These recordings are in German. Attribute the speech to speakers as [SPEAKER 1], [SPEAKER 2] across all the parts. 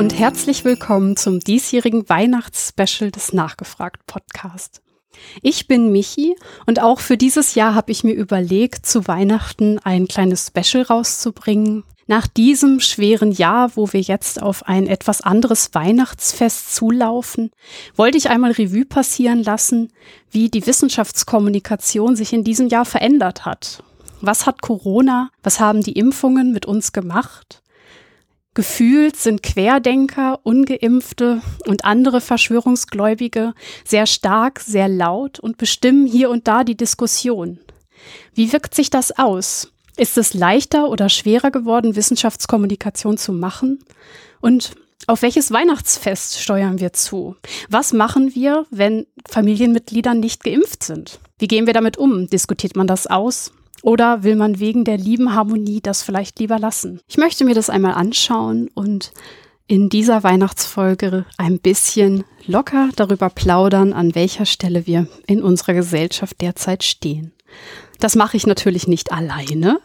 [SPEAKER 1] und herzlich willkommen zum diesjährigen Weihnachtsspecial des Nachgefragt Podcast. Ich bin Michi und auch für dieses Jahr habe ich mir überlegt, zu Weihnachten ein kleines Special rauszubringen. Nach diesem schweren Jahr, wo wir jetzt auf ein etwas anderes Weihnachtsfest zulaufen, wollte ich einmal Revue passieren lassen, wie die Wissenschaftskommunikation sich in diesem Jahr verändert hat. Was hat Corona, was haben die Impfungen mit uns gemacht? Gefühlt sind Querdenker, ungeimpfte und andere Verschwörungsgläubige sehr stark, sehr laut und bestimmen hier und da die Diskussion. Wie wirkt sich das aus? Ist es leichter oder schwerer geworden, Wissenschaftskommunikation zu machen? Und auf welches Weihnachtsfest steuern wir zu? Was machen wir, wenn Familienmitglieder nicht geimpft sind? Wie gehen wir damit um? Diskutiert man das aus? Oder will man wegen der lieben Harmonie das vielleicht lieber lassen? Ich möchte mir das einmal anschauen und in dieser Weihnachtsfolge ein bisschen locker darüber plaudern, an welcher Stelle wir in unserer Gesellschaft derzeit stehen. Das mache ich natürlich nicht alleine.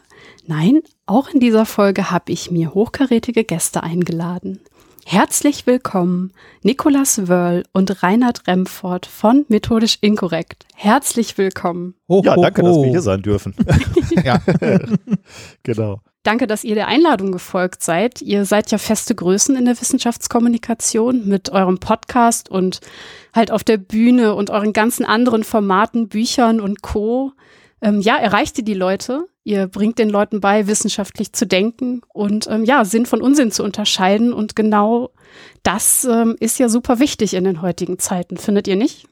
[SPEAKER 1] Nein, auch in dieser Folge habe ich mir hochkarätige Gäste eingeladen. Herzlich willkommen, Nikolas Wörl und Reinhard Remford von Methodisch Inkorrekt. Herzlich willkommen.
[SPEAKER 2] Ho, ja, danke, ho. dass wir hier sein dürfen. ja,
[SPEAKER 1] genau. Danke, dass ihr der Einladung gefolgt seid. Ihr seid ja feste Größen in der Wissenschaftskommunikation mit eurem Podcast und halt auf der Bühne und euren ganzen anderen Formaten, Büchern und Co. Ähm, ja, erreicht ihr die Leute? Ihr bringt den Leuten bei, wissenschaftlich zu denken und ähm, ja, Sinn von Unsinn zu unterscheiden. Und genau das ähm, ist ja super wichtig in den heutigen Zeiten, findet ihr nicht?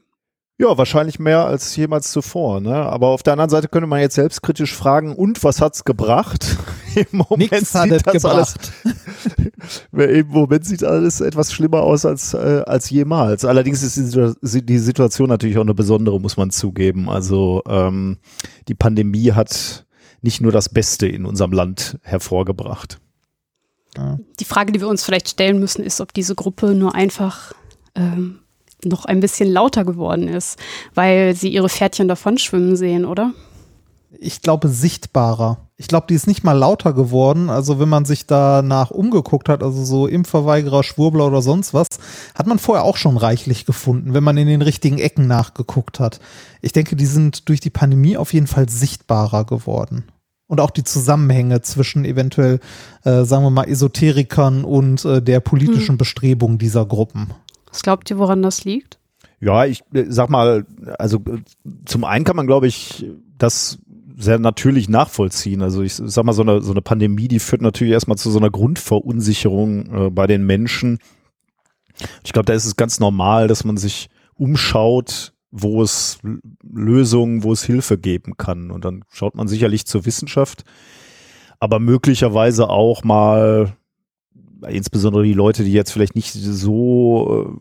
[SPEAKER 2] Ja, wahrscheinlich mehr als jemals zuvor. Ne? Aber auf der anderen Seite könnte man jetzt selbstkritisch fragen, und was hat's gebracht?
[SPEAKER 3] Im Moment Nix hat sieht das gebracht.
[SPEAKER 2] alles, Im Moment sieht alles etwas schlimmer aus als, äh, als jemals. Allerdings ist die, die, Situation natürlich auch eine besondere, muss man zugeben. Also ähm, die Pandemie hat nicht nur das Beste in unserem Land hervorgebracht.
[SPEAKER 1] Die Frage, die wir uns vielleicht stellen müssen, ist, ob diese Gruppe nur einfach ähm, noch ein bisschen lauter geworden ist, weil sie ihre Pferdchen davon schwimmen sehen, oder?
[SPEAKER 3] ich glaube, sichtbarer. Ich glaube, die ist nicht mal lauter geworden. Also wenn man sich danach umgeguckt hat, also so Impfverweigerer, Schwurbler oder sonst was, hat man vorher auch schon reichlich gefunden, wenn man in den richtigen Ecken nachgeguckt hat. Ich denke, die sind durch die Pandemie auf jeden Fall sichtbarer geworden und auch die Zusammenhänge zwischen eventuell, äh, sagen wir mal, Esoterikern und äh, der politischen hm. Bestrebung dieser Gruppen.
[SPEAKER 1] Was glaubt ihr, woran das liegt?
[SPEAKER 2] Ja, ich äh, sag mal, also äh, zum einen kann man, glaube ich, das sehr natürlich nachvollziehen. Also ich sag mal, so eine, so eine Pandemie, die führt natürlich erstmal zu so einer Grundverunsicherung äh, bei den Menschen. Ich glaube, da ist es ganz normal, dass man sich umschaut, wo es Lösungen, wo es Hilfe geben kann. Und dann schaut man sicherlich zur Wissenschaft, aber möglicherweise auch mal, insbesondere die Leute, die jetzt vielleicht nicht so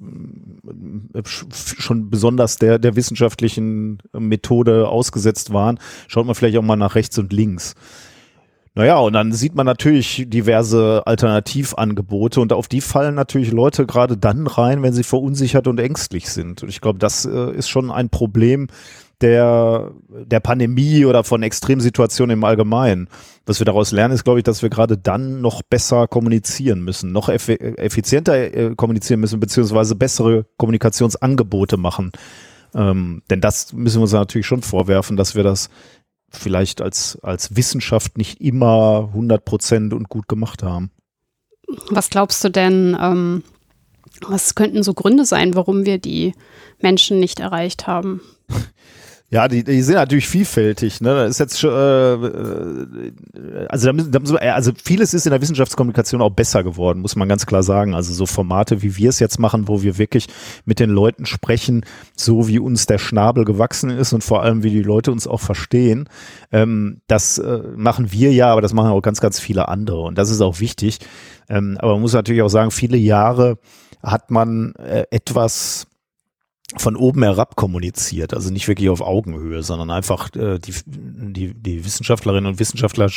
[SPEAKER 2] äh, schon besonders der, der wissenschaftlichen Methode ausgesetzt waren, schaut man vielleicht auch mal nach rechts und links. Naja, und dann sieht man natürlich diverse Alternativangebote und auf die fallen natürlich Leute gerade dann rein, wenn sie verunsichert und ängstlich sind. Und ich glaube, das äh, ist schon ein Problem der, der Pandemie oder von Extremsituationen im Allgemeinen. Was wir daraus lernen, ist, glaube ich, dass wir gerade dann noch besser kommunizieren müssen, noch eff effizienter äh, kommunizieren müssen, beziehungsweise bessere Kommunikationsangebote machen. Ähm, denn das müssen wir uns natürlich schon vorwerfen, dass wir das vielleicht als, als Wissenschaft nicht immer 100 Prozent und gut gemacht haben.
[SPEAKER 1] Was glaubst du denn, ähm, was könnten so Gründe sein, warum wir die Menschen nicht erreicht haben?
[SPEAKER 2] Ja, die, die sind natürlich vielfältig. Ne? Das ist jetzt schon, äh, äh also, da müssen, da müssen wir, also vieles ist in der Wissenschaftskommunikation auch besser geworden, muss man ganz klar sagen. Also so Formate, wie wir es jetzt machen, wo wir wirklich mit den Leuten sprechen, so wie uns der Schnabel gewachsen ist und vor allem wie die Leute uns auch verstehen. Ähm, das äh, machen wir ja, aber das machen auch ganz, ganz viele andere und das ist auch wichtig. Ähm, aber man muss natürlich auch sagen, viele Jahre hat man äh, etwas von oben herab kommuniziert, also nicht wirklich auf Augenhöhe, sondern einfach äh, die, die, die Wissenschaftlerinnen und Wissenschaftler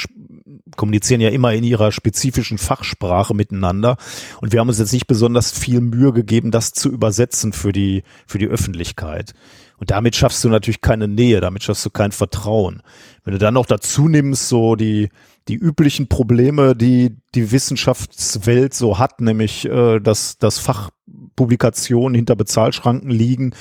[SPEAKER 2] kommunizieren ja immer in ihrer spezifischen Fachsprache miteinander und wir haben uns jetzt nicht besonders viel Mühe gegeben, das zu übersetzen für die, für die Öffentlichkeit. Und damit schaffst du natürlich keine Nähe, damit schaffst du kein Vertrauen. Wenn du dann noch dazu nimmst, so die, die üblichen Probleme, die die Wissenschaftswelt so hat, nämlich äh, dass, dass Fachpublikationen hinter Bezahlschranken liegen,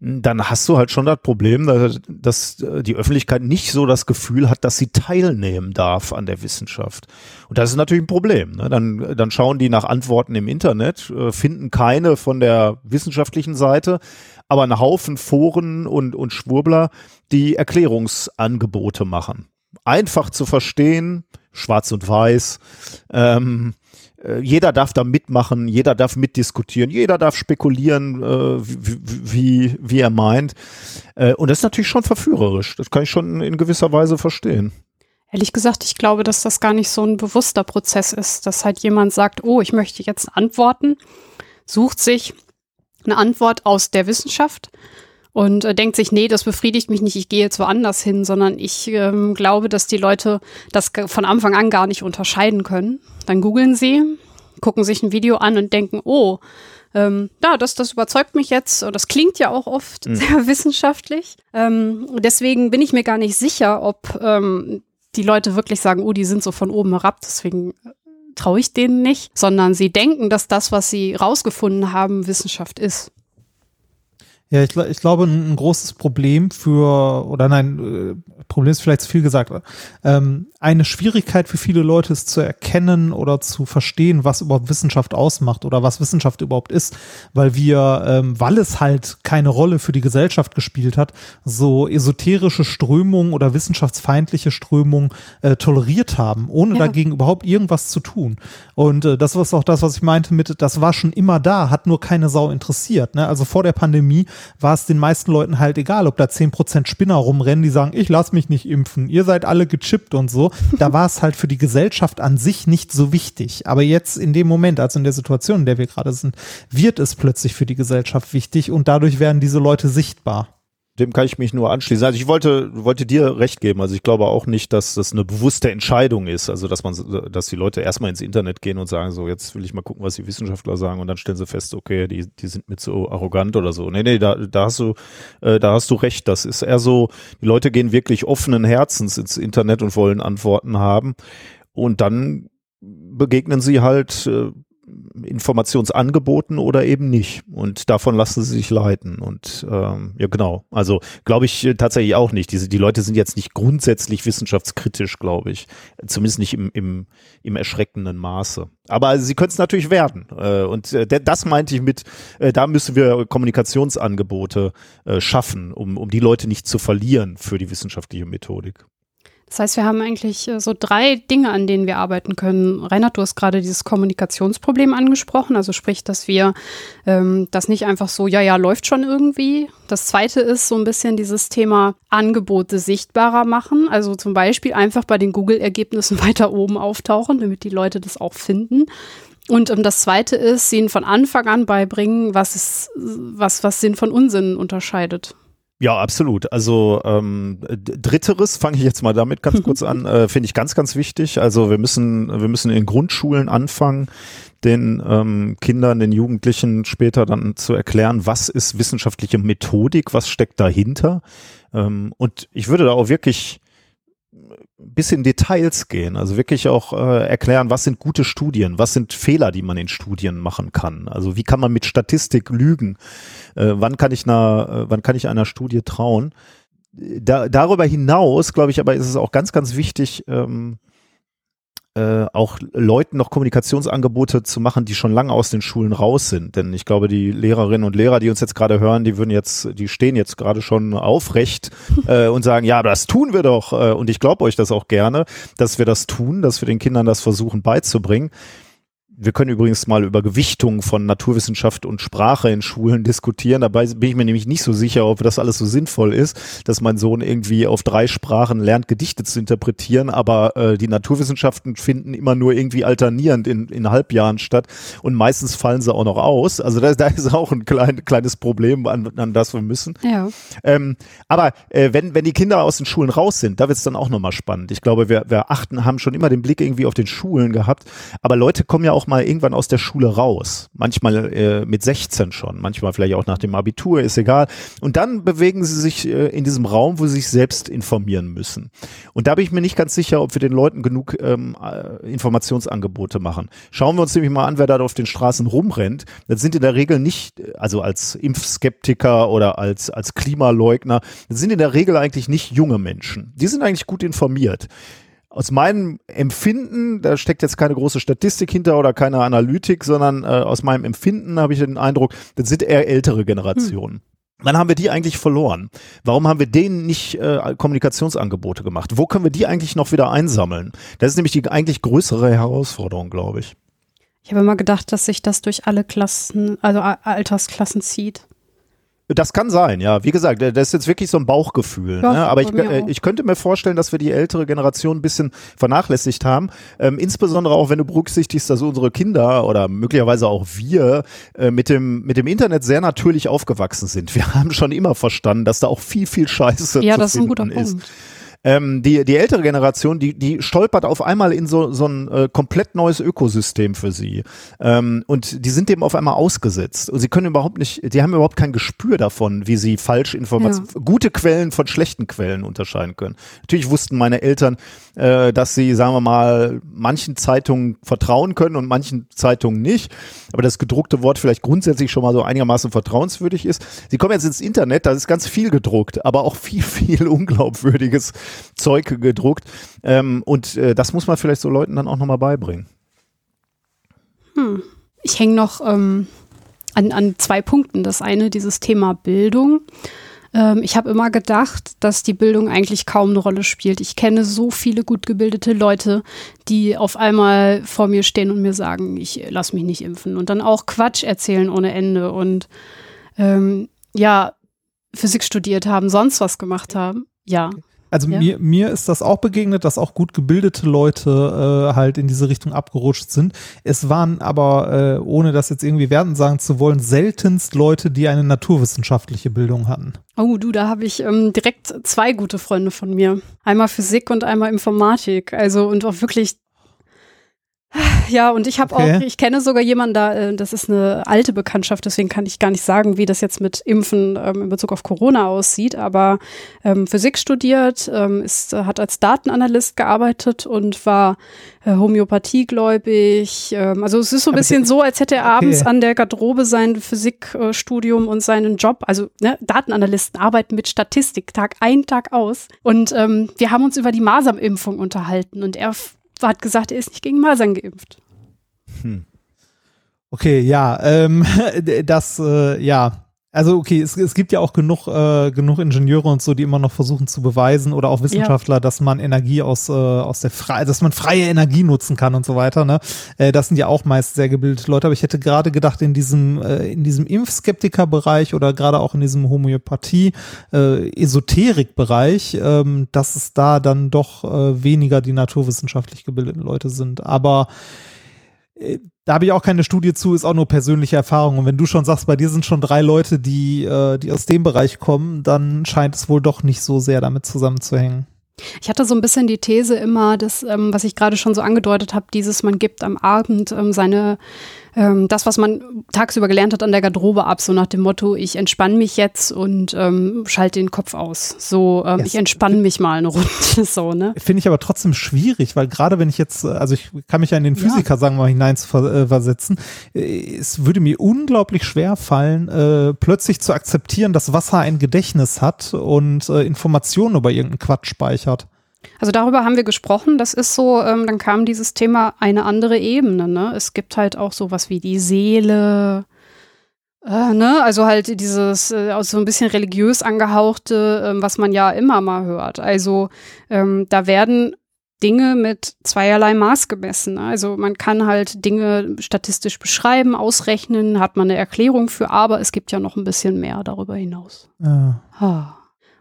[SPEAKER 2] dann hast du halt schon das Problem, dass die Öffentlichkeit nicht so das Gefühl hat, dass sie teilnehmen darf an der Wissenschaft. Und das ist natürlich ein Problem. Ne? Dann, dann schauen die nach Antworten im Internet, äh, finden keine von der wissenschaftlichen Seite, aber einen Haufen Foren und, und Schwurbler, die Erklärungsangebote machen. Einfach zu verstehen, schwarz und weiß, ähm, äh, jeder darf da mitmachen, jeder darf mitdiskutieren, jeder darf spekulieren, äh, wie, wie, wie, er meint. Äh, und das ist natürlich schon verführerisch. Das kann ich schon in gewisser Weise verstehen.
[SPEAKER 1] Ehrlich gesagt, ich glaube, dass das gar nicht so ein bewusster Prozess ist, dass halt jemand sagt, oh, ich möchte jetzt antworten, sucht sich eine Antwort aus der Wissenschaft und äh, denkt sich, nee, das befriedigt mich nicht, ich gehe jetzt woanders hin, sondern ich ähm, glaube, dass die Leute das von Anfang an gar nicht unterscheiden können. Dann googeln sie, gucken sich ein Video an und denken, oh, ähm, ja, das, das überzeugt mich jetzt. Das klingt ja auch oft mhm. sehr wissenschaftlich. Ähm, deswegen bin ich mir gar nicht sicher, ob ähm, die Leute wirklich sagen, oh, die sind so von oben herab, deswegen äh, traue ich denen nicht, sondern sie denken, dass das, was sie rausgefunden haben, Wissenschaft ist.
[SPEAKER 3] Ja, ich, ich glaube, ein, ein, großes Problem für, oder nein, äh, Problem ist vielleicht zu viel gesagt, ähm, eine Schwierigkeit für viele Leute ist zu erkennen oder zu verstehen, was überhaupt Wissenschaft ausmacht oder was Wissenschaft überhaupt ist, weil wir, ähm, weil es halt keine Rolle für die Gesellschaft gespielt hat, so esoterische Strömungen oder wissenschaftsfeindliche Strömungen äh, toleriert haben, ohne ja. dagegen überhaupt irgendwas zu tun. Und äh, das war auch das, was ich meinte mit, das war schon immer da, hat nur keine Sau interessiert. Ne? Also vor der Pandemie war es den meisten Leuten halt egal, ob da zehn Prozent Spinner rumrennen, die sagen, ich lass mich nicht impfen, ihr seid alle gechippt und so. Da war es halt für die Gesellschaft an sich nicht so wichtig. Aber jetzt in dem Moment, also in der Situation, in der wir gerade sind, wird es plötzlich für die Gesellschaft wichtig und dadurch werden diese Leute sichtbar
[SPEAKER 2] dem kann ich mich nur anschließen. Also ich wollte, wollte dir recht geben. Also ich glaube auch nicht, dass das eine bewusste Entscheidung ist. Also dass man, dass die Leute erstmal ins Internet gehen und sagen, so jetzt will ich mal gucken, was die Wissenschaftler sagen und dann stellen sie fest, okay, die, die sind mit so arrogant oder so. Nee, nee, da, da hast du, äh, da hast du recht. Das ist eher so, die Leute gehen wirklich offenen Herzens ins Internet und wollen Antworten haben. Und dann begegnen sie halt äh, Informationsangeboten oder eben nicht. Und davon lassen sie sich leiten. Und ähm, ja, genau. Also glaube ich äh, tatsächlich auch nicht. Diese, die Leute sind jetzt nicht grundsätzlich wissenschaftskritisch, glaube ich. Zumindest nicht im, im, im erschreckenden Maße. Aber sie können es natürlich werden. Äh, und äh, das meinte ich mit, äh, da müssen wir Kommunikationsangebote äh, schaffen, um, um die Leute nicht zu verlieren für die wissenschaftliche Methodik.
[SPEAKER 1] Das heißt, wir haben eigentlich äh, so drei Dinge, an denen wir arbeiten können. Reinhard, du hast gerade dieses Kommunikationsproblem angesprochen, also sprich, dass wir ähm, das nicht einfach so, ja, ja, läuft schon irgendwie. Das zweite ist so ein bisschen dieses Thema Angebote sichtbarer machen, also zum Beispiel einfach bei den Google-Ergebnissen weiter oben auftauchen, damit die Leute das auch finden. Und um, das zweite ist, ihnen von Anfang an beibringen, was ist, was, was Sinn von Unsinn unterscheidet.
[SPEAKER 2] Ja, absolut. Also ähm, dritteres fange ich jetzt mal damit ganz kurz an, äh, finde ich ganz, ganz wichtig. Also wir müssen, wir müssen in Grundschulen anfangen, den ähm, Kindern, den Jugendlichen später dann zu erklären, was ist wissenschaftliche Methodik, was steckt dahinter. Ähm, und ich würde da auch wirklich bis in Details gehen, also wirklich auch äh, erklären, was sind gute Studien, was sind Fehler, die man in Studien machen kann. Also wie kann man mit Statistik lügen? Äh, wann kann ich einer, äh, wann kann ich einer Studie trauen? Da, darüber hinaus, glaube ich, aber ist es auch ganz, ganz wichtig, ähm, äh, auch Leuten noch Kommunikationsangebote zu machen, die schon lange aus den Schulen raus sind. Denn ich glaube, die Lehrerinnen und Lehrer, die uns jetzt gerade hören, die würden jetzt, die stehen jetzt gerade schon aufrecht äh, und sagen, ja, das tun wir doch. Äh, und ich glaube euch das auch gerne, dass wir das tun, dass wir den Kindern das versuchen beizubringen. Wir können übrigens mal über Gewichtung von Naturwissenschaft und Sprache in Schulen diskutieren. Dabei bin ich mir nämlich nicht so sicher, ob das alles so sinnvoll ist, dass mein Sohn irgendwie auf drei Sprachen lernt, Gedichte zu interpretieren, aber äh, die Naturwissenschaften finden immer nur irgendwie alternierend in, in Halbjahren statt und meistens fallen sie auch noch aus. Also da, da ist auch ein klein, kleines Problem, an, an das wir müssen. Ja. Ähm, aber äh, wenn, wenn die Kinder aus den Schulen raus sind, da wird es dann auch nochmal spannend. Ich glaube, wir, wir achten, haben schon immer den Blick irgendwie auf den Schulen gehabt, aber Leute kommen ja auch mal irgendwann aus der Schule raus. Manchmal äh, mit 16 schon, manchmal vielleicht auch nach dem Abitur, ist egal. Und dann bewegen sie sich äh, in diesem Raum, wo sie sich selbst informieren müssen. Und da bin ich mir nicht ganz sicher, ob wir den Leuten genug ähm, äh, Informationsangebote machen. Schauen wir uns nämlich mal an, wer da auf den Straßen rumrennt. Das sind in der Regel nicht, also als Impfskeptiker oder als, als Klimaleugner, das sind in der Regel eigentlich nicht junge Menschen. Die sind eigentlich gut informiert aus meinem Empfinden, da steckt jetzt keine große Statistik hinter oder keine Analytik, sondern äh, aus meinem Empfinden habe ich den Eindruck, das sind eher ältere Generationen. Hm. Wann haben wir die eigentlich verloren? Warum haben wir denen nicht äh, Kommunikationsangebote gemacht? Wo können wir die eigentlich noch wieder einsammeln? Das ist nämlich die eigentlich größere Herausforderung, glaube ich.
[SPEAKER 1] Ich habe immer gedacht, dass sich das durch alle Klassen, also Altersklassen zieht.
[SPEAKER 2] Das kann sein, ja. Wie gesagt, das ist jetzt wirklich so ein Bauchgefühl. Ja, ne? Aber ich, äh, ich könnte mir vorstellen, dass wir die ältere Generation ein bisschen vernachlässigt haben. Ähm, insbesondere auch, wenn du berücksichtigst, dass unsere Kinder oder möglicherweise auch wir äh, mit, dem, mit dem Internet sehr natürlich aufgewachsen sind. Wir haben schon immer verstanden, dass da auch viel, viel Scheiße
[SPEAKER 1] ja,
[SPEAKER 2] zu
[SPEAKER 1] das ist ein guter
[SPEAKER 2] ist.
[SPEAKER 1] Punkt.
[SPEAKER 2] Ähm, die, die ältere Generation, die, die stolpert auf einmal in so, so ein äh, komplett neues Ökosystem für sie. Ähm, und die sind dem auf einmal ausgesetzt. Und sie können überhaupt nicht, die haben überhaupt kein Gespür davon, wie sie Falschinformationen, ja. gute Quellen von schlechten Quellen unterscheiden können. Natürlich wussten meine Eltern, äh, dass sie, sagen wir mal, manchen Zeitungen vertrauen können und manchen Zeitungen nicht. Aber das gedruckte Wort vielleicht grundsätzlich schon mal so einigermaßen vertrauenswürdig ist. Sie kommen jetzt ins Internet, da ist ganz viel gedruckt, aber auch viel, viel unglaubwürdiges Zeug gedruckt. Ähm, und äh, das muss man vielleicht so Leuten dann auch nochmal beibringen.
[SPEAKER 1] Hm. Ich hänge noch ähm, an, an zwei Punkten. Das eine, dieses Thema Bildung. Ähm, ich habe immer gedacht, dass die Bildung eigentlich kaum eine Rolle spielt. Ich kenne so viele gut gebildete Leute, die auf einmal vor mir stehen und mir sagen, ich lass mich nicht impfen. Und dann auch Quatsch erzählen ohne Ende. Und ähm, ja, Physik studiert haben, sonst was gemacht haben. Ja.
[SPEAKER 3] Also ja. mir, mir ist das auch begegnet, dass auch gut gebildete Leute äh, halt in diese Richtung abgerutscht sind. Es waren aber, äh, ohne das jetzt irgendwie werden sagen zu wollen, seltenst Leute, die eine naturwissenschaftliche Bildung hatten.
[SPEAKER 1] Oh, du, da habe ich ähm, direkt zwei gute Freunde von mir. Einmal Physik und einmal Informatik. Also und auch wirklich ja, und ich habe okay. auch, ich kenne sogar jemanden da, äh, das ist eine alte Bekanntschaft, deswegen kann ich gar nicht sagen, wie das jetzt mit Impfen ähm, in Bezug auf Corona aussieht, aber ähm, Physik studiert, ähm, ist, äh, hat als Datenanalyst gearbeitet und war äh, homöopathiegläubig. Ähm, also es ist so ein bisschen so, als hätte er okay. abends an der Garderobe sein Physikstudium und seinen Job, also ne, Datenanalysten arbeiten mit Statistik Tag ein, Tag aus. Und ähm, wir haben uns über die Masern-Impfung unterhalten und er hat gesagt, er ist nicht gegen Masern geimpft. Hm.
[SPEAKER 3] Okay, ja, ähm, das, äh, ja, also okay, es, es gibt ja auch genug, äh, genug Ingenieure und so, die immer noch versuchen zu beweisen oder auch Wissenschaftler, ja. dass man Energie aus, äh, aus der frei, dass man freie Energie nutzen kann und so weiter. Ne? Äh, das sind ja auch meist sehr gebildete Leute, aber ich hätte gerade gedacht, in diesem, äh, in diesem Impfskeptiker-Bereich oder gerade auch in diesem Homöopathie, äh, Esoterik-Bereich, ähm, dass es da dann doch äh, weniger die naturwissenschaftlich gebildeten Leute sind. Aber äh, da habe ich auch keine Studie zu, ist auch nur persönliche Erfahrung. Und wenn du schon sagst, bei dir sind schon drei Leute, die, äh, die aus dem Bereich kommen, dann scheint es wohl doch nicht so sehr damit zusammenzuhängen.
[SPEAKER 1] Ich hatte so ein bisschen die These immer, dass, ähm, was ich gerade schon so angedeutet habe, dieses, man gibt am Abend ähm, seine ähm, das, was man tagsüber gelernt hat, an der Garderobe ab, so nach dem Motto, ich entspanne mich jetzt und ähm, schalte den Kopf aus. So, ähm, yes. ich entspanne mich mal eine Runde. so, ne?
[SPEAKER 3] Finde ich aber trotzdem schwierig, weil gerade wenn ich jetzt, also ich kann mich ja in den Physiker, ja. sagen wir mal, hinein äh, äh, es würde mir unglaublich schwer fallen, äh, plötzlich zu akzeptieren, dass Wasser ein Gedächtnis hat und äh, Informationen über irgendeinen Quatsch speichert.
[SPEAKER 1] Also darüber haben wir gesprochen. Das ist so, ähm, dann kam dieses Thema eine andere Ebene. Ne? Es gibt halt auch sowas wie die Seele. Äh, ne? Also halt dieses äh, so ein bisschen religiös angehauchte, äh, was man ja immer mal hört. Also ähm, da werden Dinge mit zweierlei Maß gemessen. Also man kann halt Dinge statistisch beschreiben, ausrechnen, hat man eine Erklärung für, aber es gibt ja noch ein bisschen mehr darüber hinaus. Ja. Ah.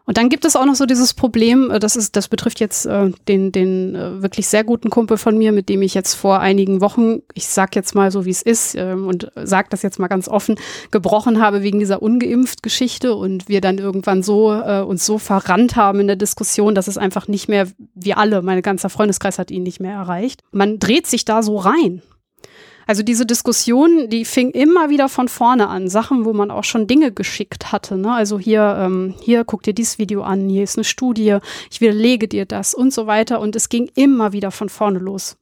[SPEAKER 1] Und dann gibt es auch noch so dieses Problem, äh, das ist, das betrifft jetzt äh, den, den äh, wirklich sehr guten Kumpel von mir, mit dem ich jetzt vor einigen Wochen, ich sag jetzt mal so wie es ist äh, und sag das jetzt mal ganz offen, gebrochen habe wegen dieser ungeimpft Geschichte und wir dann irgendwann so äh, uns so verrannt haben in der Diskussion, dass es einfach nicht mehr, wir alle, mein ganzer Freundeskreis hat ihn nicht mehr erreicht. Man dreht sich da so rein. Also diese Diskussion, die fing immer wieder von vorne an. Sachen, wo man auch schon Dinge geschickt hatte. Ne? Also hier, ähm, hier guck dir dieses Video an, hier ist eine Studie, ich widerlege dir das und so weiter. Und es ging immer wieder von vorne los.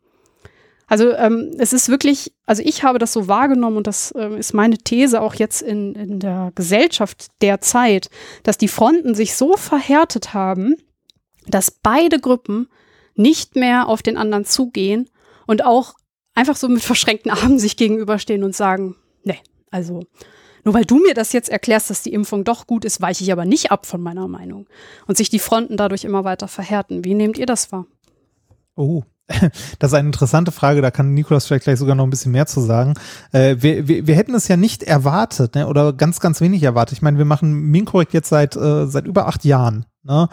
[SPEAKER 1] Also ähm, es ist wirklich, also ich habe das so wahrgenommen und das ähm, ist meine These auch jetzt in, in der Gesellschaft der Zeit, dass die Fronten sich so verhärtet haben, dass beide Gruppen nicht mehr auf den anderen zugehen und auch einfach so mit verschränkten Armen sich gegenüberstehen und sagen, nee, also nur weil du mir das jetzt erklärst, dass die Impfung doch gut ist, weiche ich aber nicht ab von meiner Meinung. Und sich die Fronten dadurch immer weiter verhärten. Wie nehmt ihr das wahr?
[SPEAKER 3] Oh, das ist eine interessante Frage, da kann Nikolas vielleicht gleich sogar noch ein bisschen mehr zu sagen. Äh, wir, wir, wir hätten es ja nicht erwartet, ne? oder ganz, ganz wenig erwartet. Ich meine, wir machen Minkorrekt jetzt seit, äh, seit über acht Jahren. Ne?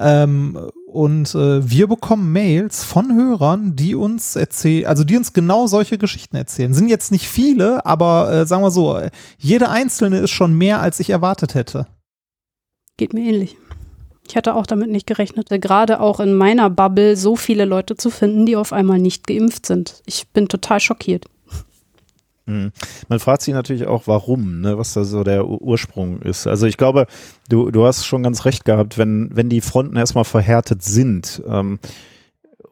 [SPEAKER 3] Ähm, und äh, wir bekommen Mails von Hörern, die uns erzählen, also die uns genau solche Geschichten erzählen. Sind jetzt nicht viele, aber äh, sagen wir so, jede einzelne ist schon mehr, als ich erwartet hätte.
[SPEAKER 1] Geht mir ähnlich. Ich hatte auch damit nicht gerechnet, gerade auch in meiner Bubble so viele Leute zu finden, die auf einmal nicht geimpft sind. Ich bin total schockiert.
[SPEAKER 2] Mhm. Man fragt sich natürlich auch, warum, ne, was da so der Ursprung ist. Also ich glaube, du, du hast schon ganz recht gehabt, wenn, wenn die Fronten erstmal verhärtet sind, ähm,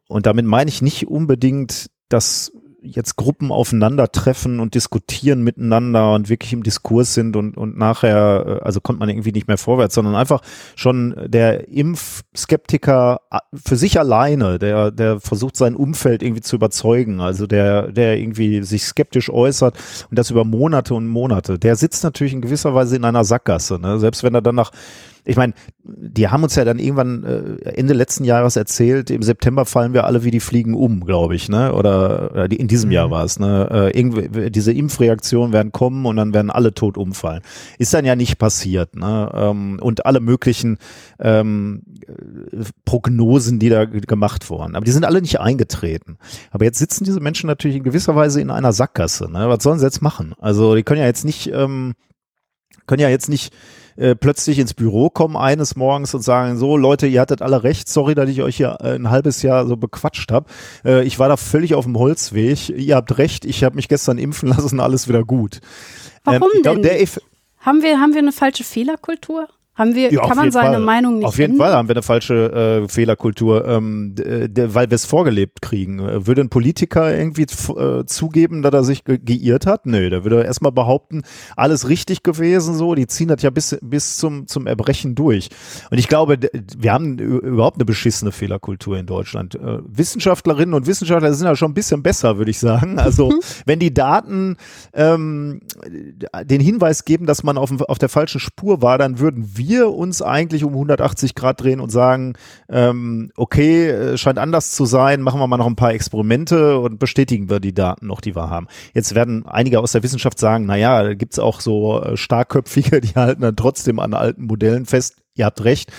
[SPEAKER 2] und damit meine ich nicht unbedingt, dass jetzt Gruppen aufeinandertreffen und diskutieren miteinander und wirklich im Diskurs sind und, und nachher, äh, also kommt man irgendwie nicht mehr vorwärts, sondern einfach schon der Impfskeptiker äh, für sich alleine, der, der versucht sein Umfeld irgendwie zu überzeugen, also der, der irgendwie sich skeptisch äußert und das über Monate und Monate, der sitzt natürlich in gewisser Weise in einer Sackgasse, ne? selbst wenn er dann nach ich meine, die haben uns ja dann irgendwann äh, Ende letzten Jahres erzählt, im September fallen wir alle wie die Fliegen um, glaube ich, ne? Oder, oder in diesem mhm. Jahr war es, ne? Äh, irgendwie, diese Impfreaktionen werden kommen und dann werden alle tot umfallen. Ist dann ja nicht passiert, ne? Ähm, und alle möglichen ähm, Prognosen, die da gemacht wurden. Aber die sind alle nicht eingetreten. Aber jetzt sitzen diese Menschen natürlich in gewisser Weise in einer Sackgasse. Ne? Was sollen sie jetzt machen? Also die können ja jetzt nicht, ähm, können ja jetzt nicht äh, plötzlich ins Büro kommen eines Morgens und sagen, so Leute, ihr hattet alle recht, sorry, dass ich euch hier äh, ein halbes Jahr so bequatscht habe. Äh, ich war da völlig auf dem Holzweg. Ihr habt recht, ich habe mich gestern impfen lassen, alles wieder gut.
[SPEAKER 1] Warum ähm, glaub, denn? haben, wir, haben wir eine falsche Fehlerkultur? Haben wir, ja, kann man seine Fall. Meinung nicht
[SPEAKER 2] Auf jeden ändern? Fall haben wir eine falsche äh, Fehlerkultur, ähm, weil wir es vorgelebt kriegen. Würde ein Politiker irgendwie äh, zugeben, dass er sich ge geirrt hat? Nö, der würde erstmal behaupten, alles richtig gewesen so. Die ziehen das ja bis, bis zum, zum Erbrechen durch. Und ich glaube, wir haben überhaupt eine beschissene Fehlerkultur in Deutschland. Äh, Wissenschaftlerinnen und Wissenschaftler sind ja schon ein bisschen besser, würde ich sagen. Also mhm. wenn die Daten ähm, den Hinweis geben, dass man auf, auf der falschen Spur war, dann würden wir wir uns eigentlich um 180 Grad drehen und sagen, ähm, okay, äh, scheint anders zu sein, machen wir mal noch ein paar Experimente und bestätigen wir die Daten noch, die wir haben. Jetzt werden einige aus der Wissenschaft sagen, naja, da gibt es auch so äh, Starkköpfige, die halten dann trotzdem an alten Modellen fest. Ihr habt recht.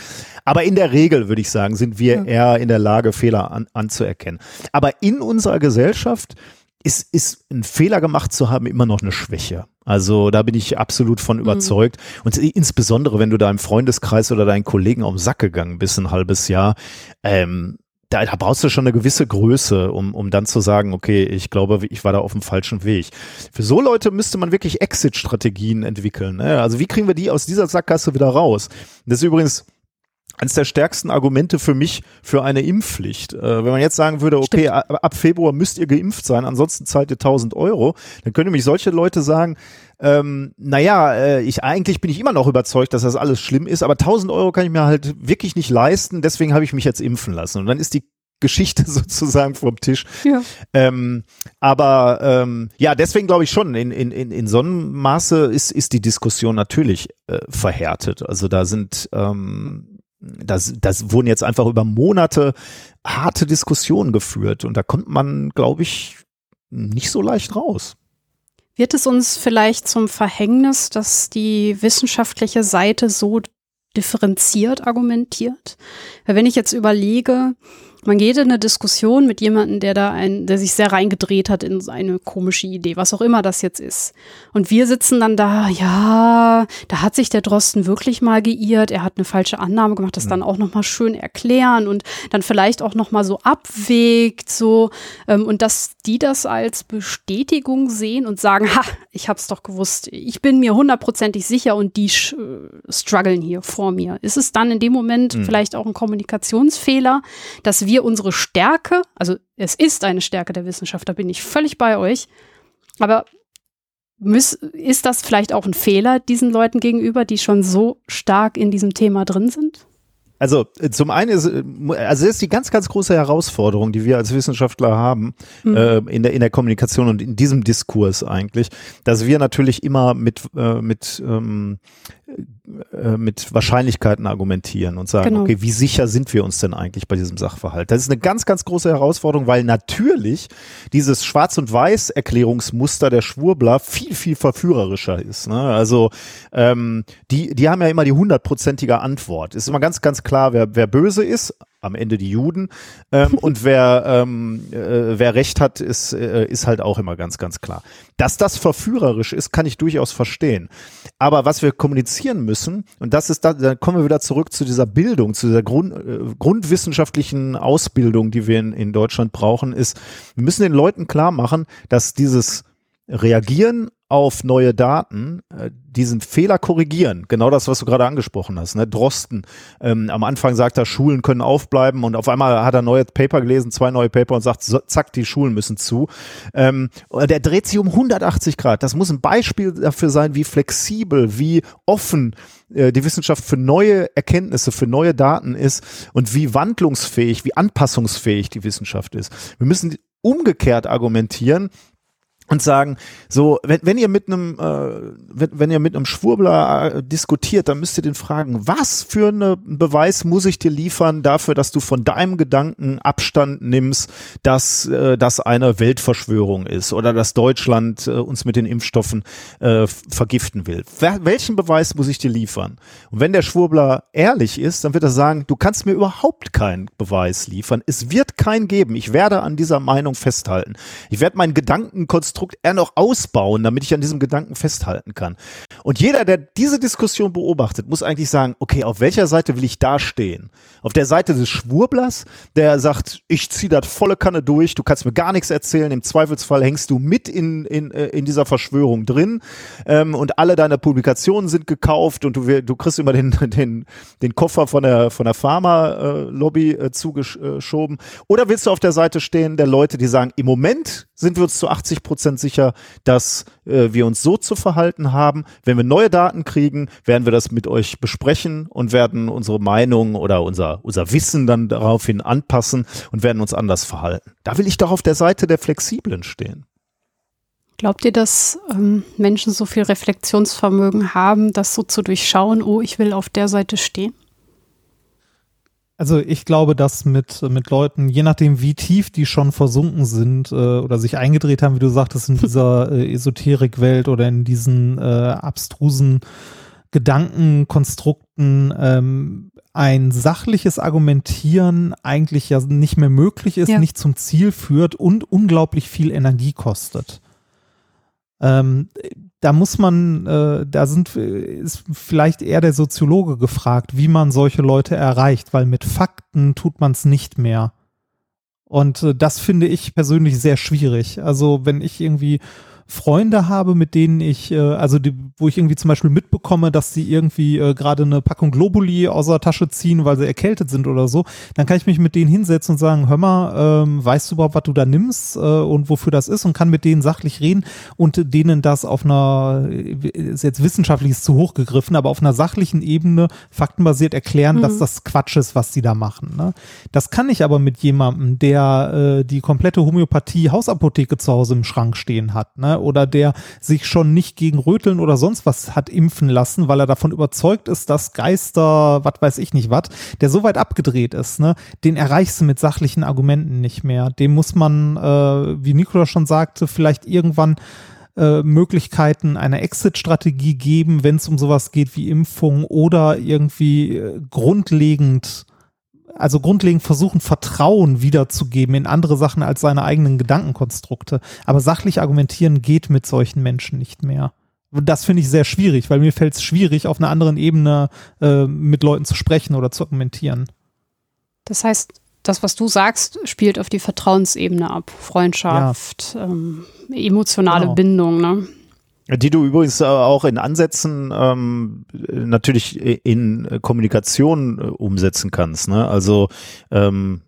[SPEAKER 2] Aber in der Regel, würde ich sagen, sind wir eher in der Lage, Fehler an, anzuerkennen. Aber in unserer Gesellschaft ist, ist ein Fehler gemacht zu haben immer noch eine Schwäche. Also da bin ich absolut von mhm. überzeugt. Mhm. Und insbesondere, wenn du da im Freundeskreis oder deinen Kollegen auf den Sack gegangen bist, ein halbes Jahr, ähm, da, da brauchst du schon eine gewisse Größe, um, um dann zu sagen, okay, ich glaube, ich war da auf dem falschen Weg. Für so Leute müsste man wirklich Exit-Strategien entwickeln. Ne? Also wie kriegen wir die aus dieser Sackgasse wieder raus? Das ist übrigens eines der stärksten Argumente für mich für eine Impfpflicht. Äh, wenn man jetzt sagen würde, okay, ab, ab, Februar müsst ihr geimpft sein, ansonsten zahlt ihr 1000 Euro, dann können nämlich solche Leute sagen, ähm, naja, äh, ich eigentlich bin ich immer noch überzeugt, dass das alles schlimm ist, aber 1000 Euro kann ich mir halt wirklich nicht leisten, deswegen habe ich mich jetzt impfen lassen. Und dann ist die Geschichte sozusagen vom Tisch. Ja. Ähm, aber ähm, ja, deswegen glaube ich schon, in, in, in, in so einem Maße ist, ist die Diskussion natürlich äh, verhärtet. Also da sind ähm, das, das wurden jetzt einfach über Monate harte Diskussionen geführt und da kommt man, glaube ich, nicht so leicht raus.
[SPEAKER 1] Wird es uns vielleicht zum Verhängnis, dass die wissenschaftliche Seite so differenziert argumentiert? Weil wenn ich jetzt überlege, man geht in eine Diskussion mit jemandem, der da ein, der sich sehr reingedreht hat in eine komische Idee, was auch immer das jetzt ist. Und wir sitzen dann da, ja, da hat sich der Drosten wirklich mal geirrt, er hat eine falsche Annahme gemacht, das dann auch nochmal schön erklären und dann vielleicht auch nochmal so abwägt, so, ähm, und dass die das als Bestätigung sehen und sagen, ha, ich hab's doch gewusst, ich bin mir hundertprozentig sicher und die äh, strugglen hier vor mir. Ist es dann in dem Moment mhm. vielleicht auch ein Kommunikationsfehler, dass wir unsere Stärke, also es ist eine Stärke der Wissenschaft, da bin ich völlig bei euch, aber ist das vielleicht auch ein Fehler diesen Leuten gegenüber, die schon so stark in diesem Thema drin sind?
[SPEAKER 2] Also äh, zum einen ist, äh, also das ist die ganz, ganz große Herausforderung, die wir als Wissenschaftler haben mhm. äh, in, der, in der Kommunikation und in diesem Diskurs eigentlich, dass wir natürlich immer mit, äh, mit ähm, äh, mit Wahrscheinlichkeiten argumentieren und sagen, genau. okay, wie sicher sind wir uns denn eigentlich bei diesem Sachverhalt? Das ist eine ganz, ganz große Herausforderung, weil natürlich dieses Schwarz- und Weiß-Erklärungsmuster der Schwurbler viel, viel verführerischer ist. Ne? Also ähm, die, die haben ja immer die hundertprozentige Antwort. Ist immer ganz, ganz klar, wer, wer böse ist, am Ende die Juden. Ähm, und wer, ähm, äh, wer Recht hat, ist, äh, ist halt auch immer ganz, ganz klar. Dass das verführerisch ist, kann ich durchaus verstehen. Aber was wir kommunizieren müssen, und das ist da, dann kommen wir wieder zurück zu dieser Bildung, zu dieser Grund, äh, grundwissenschaftlichen Ausbildung, die wir in, in Deutschland brauchen, ist, wir müssen den Leuten klar machen, dass dieses Reagieren auf neue Daten äh, diesen Fehler korrigieren. Genau das, was du gerade angesprochen hast. Ne? Drosten ähm, am Anfang sagt er, Schulen können aufbleiben und auf einmal hat er neue Paper gelesen, zwei neue Paper und sagt, so, zack, die Schulen müssen zu. Ähm, der dreht sich um 180 Grad. Das muss ein Beispiel dafür sein, wie flexibel, wie offen äh, die Wissenschaft für neue Erkenntnisse, für neue Daten ist und wie wandlungsfähig, wie anpassungsfähig die Wissenschaft ist. Wir müssen umgekehrt argumentieren, und sagen, so, wenn, wenn ihr mit einem, äh, wenn, wenn ihr mit einem Schwurbler äh, diskutiert, dann müsst ihr den fragen, was für einen Beweis muss ich dir liefern dafür, dass du von deinem Gedanken Abstand nimmst, dass äh, das eine Weltverschwörung ist oder dass Deutschland äh, uns mit den Impfstoffen äh, vergiften will. Welchen Beweis muss ich dir liefern? Und wenn der Schwurbler ehrlich ist, dann wird er sagen, du kannst mir überhaupt keinen Beweis liefern. Es wird keinen geben. Ich werde an dieser Meinung festhalten. Ich werde meinen Gedankenkonstrukt Konstrukt eher noch ausbauen, damit ich an diesem Gedanken festhalten kann. Und jeder, der diese Diskussion beobachtet, muss eigentlich sagen, okay, auf welcher Seite will ich da stehen? Auf der Seite des Schwurblers, der sagt, ich ziehe das volle Kanne durch, du kannst mir gar nichts erzählen, im Zweifelsfall hängst du mit in, in, äh, in dieser Verschwörung drin ähm, und alle deine Publikationen sind gekauft und du, du kriegst immer den, den, den Koffer von der, von der Pharma-Lobby äh, zugeschoben. Oder willst du auf der Seite stehen der Leute, die sagen, im Moment sind wir uns zu 80 Prozent sicher, dass äh, wir uns so zu verhalten haben. Wenn wir neue Daten kriegen, werden wir das mit euch besprechen und werden unsere Meinung oder unser, unser Wissen dann daraufhin anpassen und werden uns anders verhalten. Da will ich doch auf der Seite der Flexiblen stehen.
[SPEAKER 1] Glaubt ihr, dass ähm, Menschen so viel Reflexionsvermögen haben, das so zu durchschauen, oh, ich will auf der Seite stehen?
[SPEAKER 3] Also ich glaube, dass mit, mit Leuten, je nachdem wie tief die schon versunken sind äh, oder sich eingedreht haben, wie du sagtest, in dieser äh, Esoterikwelt oder in diesen äh, abstrusen Gedankenkonstrukten, ähm, ein sachliches Argumentieren eigentlich ja nicht mehr möglich ist, ja. nicht zum Ziel führt und unglaublich viel Energie kostet. Ähm, da muss man, äh, da sind, ist vielleicht eher der Soziologe gefragt, wie man solche Leute erreicht, weil mit Fakten tut man es nicht mehr. Und äh, das finde ich persönlich sehr schwierig. Also wenn ich irgendwie Freunde habe, mit denen ich, äh, also die, wo ich irgendwie zum Beispiel mitbekomme, dass sie irgendwie äh, gerade eine Packung Globuli aus der Tasche ziehen, weil sie erkältet sind oder so, dann kann ich mich mit denen hinsetzen und sagen, hör mal, ähm, weißt du überhaupt, was du da nimmst äh, und wofür das ist und kann mit denen sachlich reden und denen das auf einer, ist jetzt wissenschaftlich ist zu hoch gegriffen, aber auf einer sachlichen Ebene faktenbasiert erklären, mhm. dass das Quatsch ist, was sie da machen. Ne? Das kann ich aber mit jemandem, der äh, die komplette Homöopathie Hausapotheke zu Hause im Schrank stehen hat, ne? Oder der sich schon nicht gegen Röteln oder sonst was hat impfen lassen, weil er davon überzeugt ist, dass Geister, was weiß ich nicht was, der so weit abgedreht ist, ne, den erreichst du mit sachlichen Argumenten nicht mehr. Dem muss man, äh, wie Nikola schon sagte, vielleicht irgendwann äh, Möglichkeiten einer Exit-Strategie geben, wenn es um sowas geht wie Impfung oder irgendwie äh, grundlegend also grundlegend versuchen, Vertrauen wiederzugeben in andere Sachen als seine eigenen Gedankenkonstrukte. Aber sachlich argumentieren geht mit solchen Menschen nicht mehr. Das finde ich sehr schwierig, weil mir fällt es schwierig, auf einer anderen Ebene äh, mit Leuten zu sprechen oder zu argumentieren.
[SPEAKER 1] Das heißt, das, was du sagst, spielt auf die Vertrauensebene ab. Freundschaft, ja. ähm, emotionale genau. Bindung, ne?
[SPEAKER 2] Die du übrigens äh, auch in Ansätzen ähm, natürlich in Kommunikation äh, umsetzen kannst. Ne? Also ähm,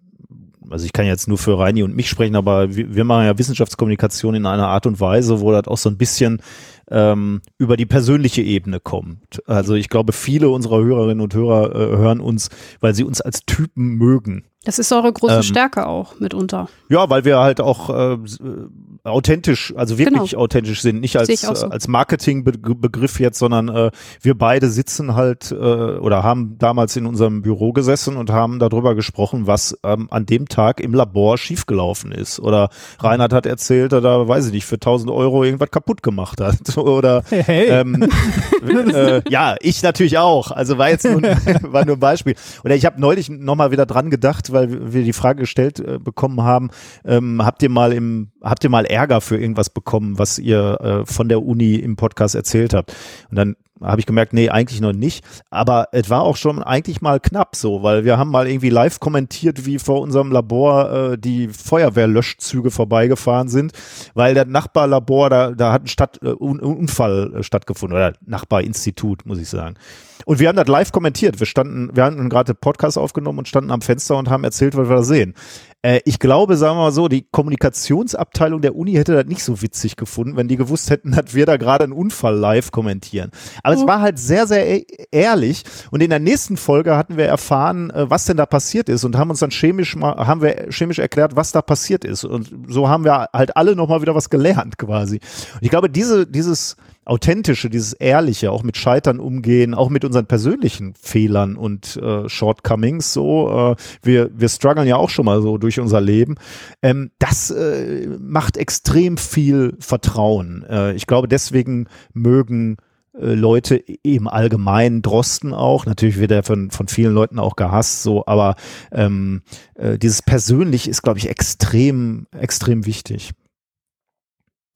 [SPEAKER 2] also ich kann jetzt nur für Reini und mich sprechen, aber wir, machen ja Wissenschaftskommunikation in einer Art und Weise, wo das auch so ein bisschen ähm, über die persönliche Ebene kommt. Also ich glaube, viele unserer Hörerinnen und Hörer äh, hören uns, weil sie uns als Typen mögen.
[SPEAKER 1] Das ist eure große ähm, Stärke auch mitunter.
[SPEAKER 2] Ja, weil wir halt auch äh, authentisch, also wirklich genau. authentisch sind, nicht als, so. als Marketingbegriff jetzt, sondern äh, wir beide sitzen halt äh, oder haben damals in unserem Büro gesessen und haben darüber gesprochen, was ähm, an dem Tag im Labor schiefgelaufen ist. Oder Reinhard hat erzählt, dass er, weiß ich nicht, für 1000 Euro irgendwas kaputt gemacht hat. Oder hey, hey. Ähm, äh, ja, ich natürlich auch. Also war jetzt nur, war nur ein Beispiel. Oder ich habe neulich nochmal wieder dran gedacht, weil wir die Frage gestellt äh, bekommen haben, ähm, habt ihr mal im, habt ihr mal Ärger für irgendwas bekommen, was ihr äh, von der Uni im Podcast erzählt habt? Und dann habe ich gemerkt, nee, eigentlich noch nicht. Aber es war auch schon eigentlich mal knapp so, weil wir haben mal irgendwie live kommentiert, wie vor unserem Labor äh, die Feuerwehrlöschzüge vorbeigefahren sind, weil der Nachbarlabor, da, da hat ein Stadt, äh, Unfall äh, stattgefunden, oder Nachbarinstitut, muss ich sagen. Und wir haben das live kommentiert. Wir standen, wir hatten gerade Podcast aufgenommen und standen am Fenster und haben erzählt, was wir da sehen. Äh, ich glaube, sagen wir mal so, die Kommunikationsabteilung der Uni hätte das nicht so witzig gefunden, wenn die gewusst hätten, dass wir da gerade einen Unfall live kommentieren. Aber mhm. es war halt sehr, sehr e ehrlich. Und in der nächsten Folge hatten wir erfahren, äh, was denn da passiert ist und haben uns dann chemisch mal, haben wir chemisch erklärt, was da passiert ist. Und so haben wir halt alle nochmal wieder was gelernt quasi. Und ich glaube, diese, dieses, Authentische, dieses Ehrliche, auch mit Scheitern umgehen, auch mit unseren persönlichen Fehlern und äh, Shortcomings. So, äh, wir wir strugglen ja auch schon mal so durch unser Leben. Ähm, das äh, macht extrem viel Vertrauen. Äh, ich glaube, deswegen mögen äh, Leute im Allgemeinen Drosten auch. Natürlich wird er von, von vielen Leuten auch gehasst, so, aber ähm, äh, dieses persönlich ist, glaube ich, extrem, extrem wichtig.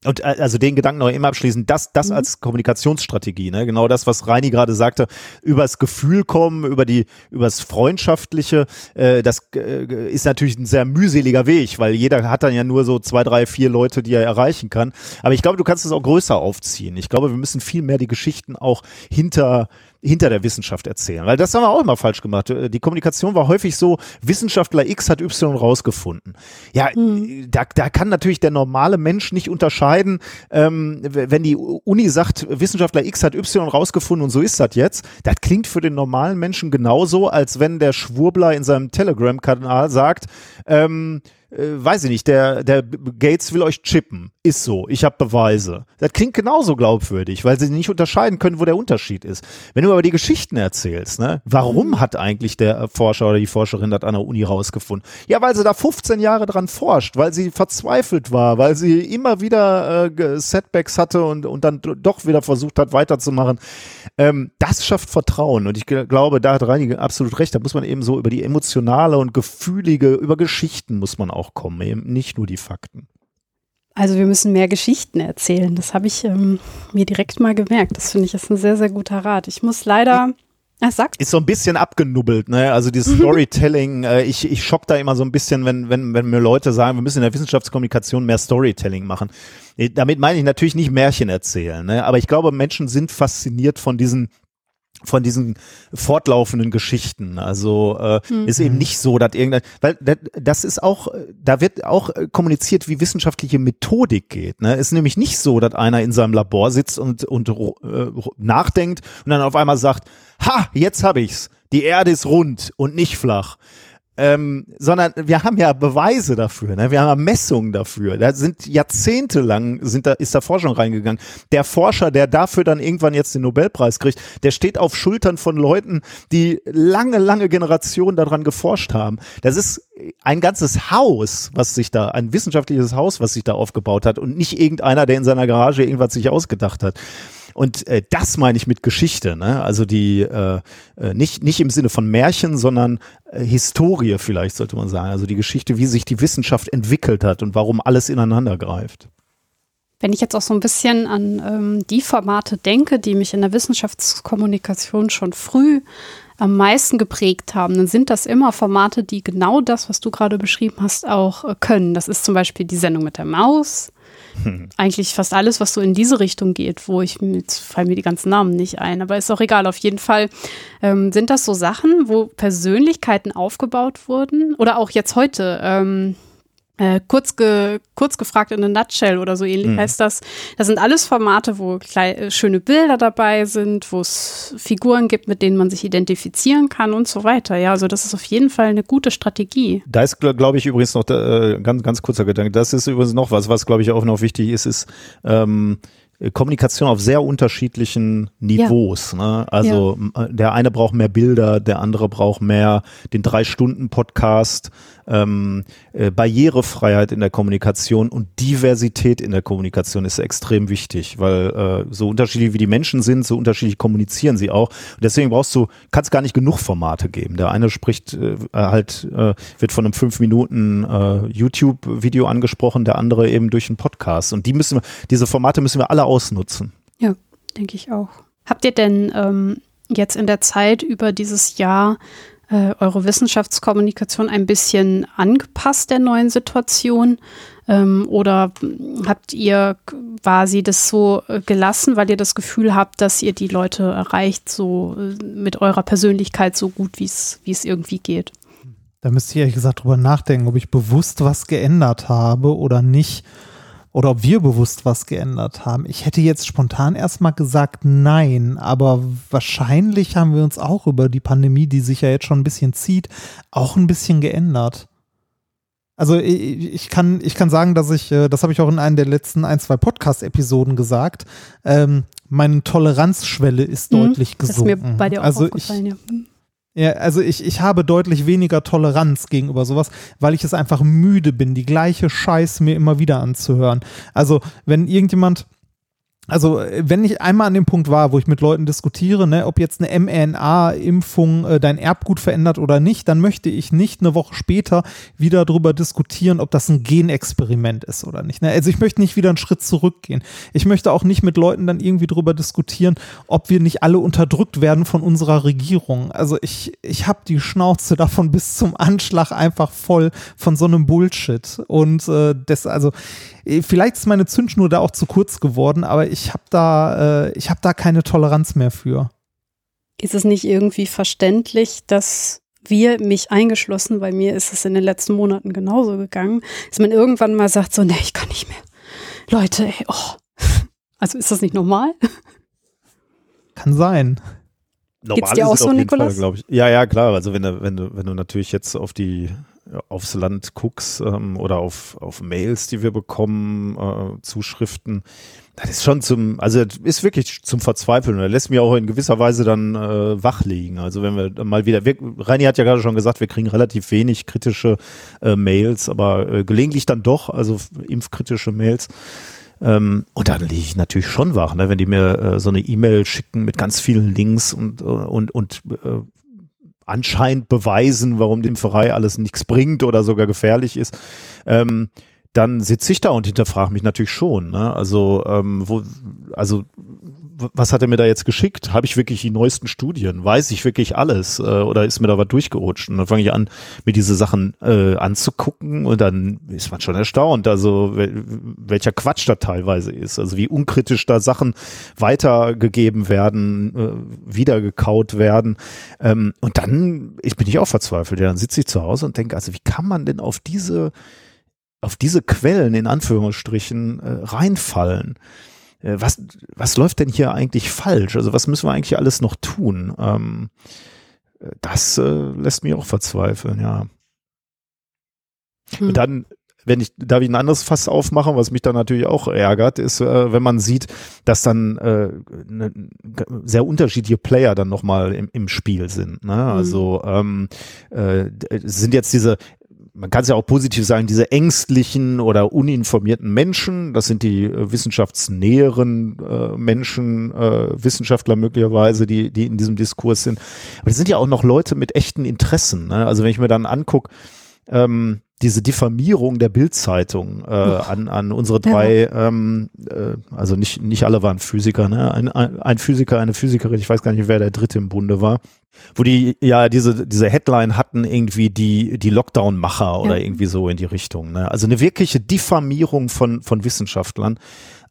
[SPEAKER 2] Und äh, also den Gedanken noch immer abschließen, das, das mhm. als Kommunikationsstrategie, ne? genau das, was Reini gerade sagte, übers Gefühl kommen, über die, übers Freundschaftliche, äh, das äh, ist natürlich ein sehr mühseliger Weg, weil jeder hat dann ja nur so zwei, drei, vier Leute, die er erreichen kann. Aber ich glaube, du kannst es auch größer aufziehen. Ich glaube, wir müssen viel mehr die Geschichten auch hinter hinter der Wissenschaft erzählen. Weil das haben wir auch immer falsch gemacht. Die Kommunikation war häufig so, Wissenschaftler X hat Y rausgefunden. Ja, mhm. da, da kann natürlich der normale Mensch nicht unterscheiden, ähm, wenn die Uni sagt, Wissenschaftler X hat Y rausgefunden und so ist das jetzt. Das klingt für den normalen Menschen genauso, als wenn der Schwurbler in seinem Telegram-Kanal sagt, ähm, äh, weiß ich nicht, der, der Gates will euch chippen. Ist so, ich habe Beweise. Das klingt genauso glaubwürdig, weil sie nicht unterscheiden können, wo der Unterschied ist. Wenn du aber die Geschichten erzählst, ne, warum hat eigentlich der Forscher oder die Forscherin das an der Uni rausgefunden? Ja, weil sie da 15 Jahre dran forscht, weil sie verzweifelt war, weil sie immer wieder äh, Setbacks hatte und, und dann doch wieder versucht hat, weiterzumachen. Ähm, das schafft Vertrauen und ich glaube, da hat Reini absolut recht. Da muss man eben so über die emotionale und gefühlige, über Geschichten muss man auch kommen, eben nicht nur die Fakten.
[SPEAKER 1] Also wir müssen mehr Geschichten erzählen. Das habe ich ähm, mir direkt mal gemerkt. Das finde ich ist ein sehr, sehr guter Rat. Ich muss leider.
[SPEAKER 2] Ah, sag. Ist so ein bisschen abgenubbelt, ne? Also dieses Storytelling, äh, ich, ich schock da immer so ein bisschen, wenn, wenn, wenn mir Leute sagen, wir müssen in der Wissenschaftskommunikation mehr Storytelling machen. Damit meine ich natürlich nicht Märchen erzählen, ne? Aber ich glaube, Menschen sind fasziniert von diesen von diesen fortlaufenden Geschichten. Also äh, mhm. ist eben nicht so, dass irgendein, weil das ist auch, da wird auch kommuniziert, wie wissenschaftliche Methodik geht. Ne? Ist nämlich nicht so, dass einer in seinem Labor sitzt und und äh, nachdenkt und dann auf einmal sagt, ha, jetzt habe ich's. Die Erde ist rund und nicht flach ähm, sondern wir haben ja Beweise dafür, ne? wir haben ja Messungen dafür. Da sind jahrzehntelang sind da, ist da Forschung reingegangen. Der Forscher, der dafür dann irgendwann jetzt den Nobelpreis kriegt, der steht auf Schultern von Leuten, die lange, lange Generationen daran geforscht haben. Das ist ein ganzes Haus, was sich da, ein wissenschaftliches Haus, was sich da aufgebaut hat und nicht irgendeiner, der in seiner Garage irgendwas sich ausgedacht hat. Und äh, das meine ich mit Geschichte, ne? Also die äh, äh, nicht, nicht im Sinne von Märchen, sondern äh, Historie vielleicht, sollte man sagen. Also die Geschichte, wie sich die Wissenschaft entwickelt hat und warum alles ineinander greift.
[SPEAKER 1] Wenn ich jetzt auch so ein bisschen an ähm, die Formate denke, die mich in der Wissenschaftskommunikation schon früh am meisten geprägt haben, dann sind das immer Formate, die genau das, was du gerade beschrieben hast, auch äh, können. Das ist zum Beispiel die Sendung mit der Maus. Eigentlich fast alles, was so in diese Richtung geht, wo ich, jetzt fallen mir die ganzen Namen nicht ein, aber ist auch egal. Auf jeden Fall ähm, sind das so Sachen, wo Persönlichkeiten aufgebaut wurden oder auch jetzt heute. Ähm, äh, kurz, ge, kurz gefragt in a nutshell oder so ähnlich mhm. heißt das. Das sind alles Formate, wo kleine, äh, schöne Bilder dabei sind, wo es Figuren gibt, mit denen man sich identifizieren kann und so weiter. Ja, also das ist auf jeden Fall eine gute Strategie.
[SPEAKER 2] Da ist, glaube ich, übrigens noch äh, ganz, ganz kurzer Gedanke. Das ist übrigens noch was, was glaube ich auch noch wichtig ist, ist ähm, Kommunikation auf sehr unterschiedlichen Niveaus. Ja. Ne? Also ja. der eine braucht mehr Bilder, der andere braucht mehr den Drei-Stunden-Podcast ähm, äh, Barrierefreiheit in der Kommunikation und Diversität in der Kommunikation ist extrem wichtig, weil äh, so unterschiedlich wie die Menschen sind, so unterschiedlich kommunizieren sie auch. Und deswegen brauchst du, kannst gar nicht genug Formate geben. Der eine spricht äh, halt, äh, wird von einem fünf Minuten äh, YouTube-Video angesprochen, der andere eben durch einen Podcast. Und die müssen diese Formate müssen wir alle ausnutzen.
[SPEAKER 1] Ja, denke ich auch. Habt ihr denn ähm, jetzt in der Zeit über dieses Jahr äh, eure Wissenschaftskommunikation ein bisschen angepasst der neuen Situation? Ähm, oder habt ihr quasi das so äh, gelassen, weil ihr das Gefühl habt, dass ihr die Leute erreicht, so äh, mit eurer Persönlichkeit so gut, wie es irgendwie geht?
[SPEAKER 3] Da müsste ich ehrlich gesagt drüber nachdenken, ob ich bewusst was geändert habe oder nicht oder ob wir bewusst was geändert haben. Ich hätte jetzt spontan erstmal gesagt nein, aber wahrscheinlich haben wir uns auch über die Pandemie, die sich ja jetzt schon ein bisschen zieht, auch ein bisschen geändert. Also ich kann, ich kann sagen, dass ich, äh, das habe ich auch in einem der letzten ein, zwei Podcast-Episoden gesagt, ähm, meine Toleranzschwelle ist mhm, deutlich gesunken. Das ist mir bei dir auch also aufgefallen, ich, ja. Ja, also ich, ich habe deutlich weniger Toleranz gegenüber sowas, weil ich es einfach müde bin, die gleiche Scheiß mir immer wieder anzuhören. Also wenn irgendjemand also wenn ich einmal an dem Punkt war, wo ich mit Leuten diskutiere, ne, ob jetzt eine mRNA-Impfung äh, dein Erbgut verändert oder nicht, dann möchte ich nicht eine Woche später wieder darüber diskutieren, ob das ein Genexperiment ist oder nicht. Ne? Also ich möchte nicht wieder einen Schritt zurückgehen. Ich möchte auch nicht mit Leuten dann irgendwie darüber diskutieren, ob wir nicht alle unterdrückt werden von unserer Regierung. Also ich, ich habe die Schnauze davon bis zum Anschlag einfach voll von so einem Bullshit. Und äh, das, also äh, vielleicht ist meine Zündschnur da auch zu kurz geworden, aber ich habe da, äh, ich habe da keine Toleranz mehr für.
[SPEAKER 1] Ist es nicht irgendwie verständlich, dass wir, mich eingeschlossen, bei mir ist es in den letzten Monaten genauso gegangen, dass man irgendwann mal sagt, so, nee, ich kann nicht mehr. Leute, ey, oh. Also ist das nicht normal?
[SPEAKER 3] Kann sein.
[SPEAKER 1] Normal Geht's dir auch so, Nikolas?
[SPEAKER 2] Fall. Ja, ja, klar. Also wenn du, wenn du, wenn du natürlich jetzt auf die aufs Land guckst ähm, oder auf, auf Mails, die wir bekommen, äh, Zuschriften, das ist schon zum, also ist wirklich zum Verzweifeln. Er lässt mich auch in gewisser Weise dann äh, wach liegen. Also wenn wir mal wieder, wir, Reini hat ja gerade schon gesagt, wir kriegen relativ wenig kritische äh, Mails, aber äh, gelegentlich dann doch, also impfkritische Mails. Ähm, und dann liege ich natürlich schon wach, ne, wenn die mir äh, so eine E-Mail schicken mit ganz vielen Links und, äh, und, und äh, anscheinend beweisen, warum die Impferei alles nichts bringt oder sogar gefährlich ist, ähm, dann sitze ich da und hinterfrage mich natürlich schon. Ne? Also, ähm, wo, also was hat er mir da jetzt geschickt? Habe ich wirklich die neuesten Studien? Weiß ich wirklich alles? Äh, oder ist mir da was durchgerutscht? Und dann fange ich an, mir diese Sachen äh, anzugucken und dann ist man schon erstaunt, also welcher Quatsch da teilweise ist. Also wie unkritisch da Sachen weitergegeben werden, äh, wiedergekaut werden. Ähm, und dann ich bin ich auch verzweifelt. Ja, dann sitze ich zu Hause und denke, also wie kann man denn auf diese auf diese Quellen in Anführungsstrichen äh, reinfallen? Äh, was, was läuft denn hier eigentlich falsch? Also was müssen wir eigentlich alles noch tun? Ähm, das äh, lässt mich auch verzweifeln, ja. Hm. Und dann, wenn ich, darf ich ein anderes Fass aufmachen, was mich dann natürlich auch ärgert, ist, äh, wenn man sieht, dass dann äh, ne, sehr unterschiedliche Player dann nochmal im, im Spiel sind. Ne? Hm. Also ähm, äh, sind jetzt diese man kann es ja auch positiv sagen, diese ängstlichen oder uninformierten Menschen, das sind die äh, wissenschaftsnäheren äh, Menschen, äh, Wissenschaftler möglicherweise, die, die in diesem Diskurs sind. Aber das sind ja auch noch Leute mit echten Interessen. Ne? Also wenn ich mir dann angucke, ähm, diese Diffamierung der Bildzeitung äh, an, an unsere drei, ja. ähm, äh, also nicht, nicht alle waren Physiker, ne? Ein, ein Physiker, eine Physikerin, ich weiß gar nicht, wer der dritte im Bunde war, wo die ja diese, diese Headline hatten, irgendwie die, die Lockdown-Macher oder ja. irgendwie so in die Richtung. Ne? Also eine wirkliche Diffamierung von, von Wissenschaftlern.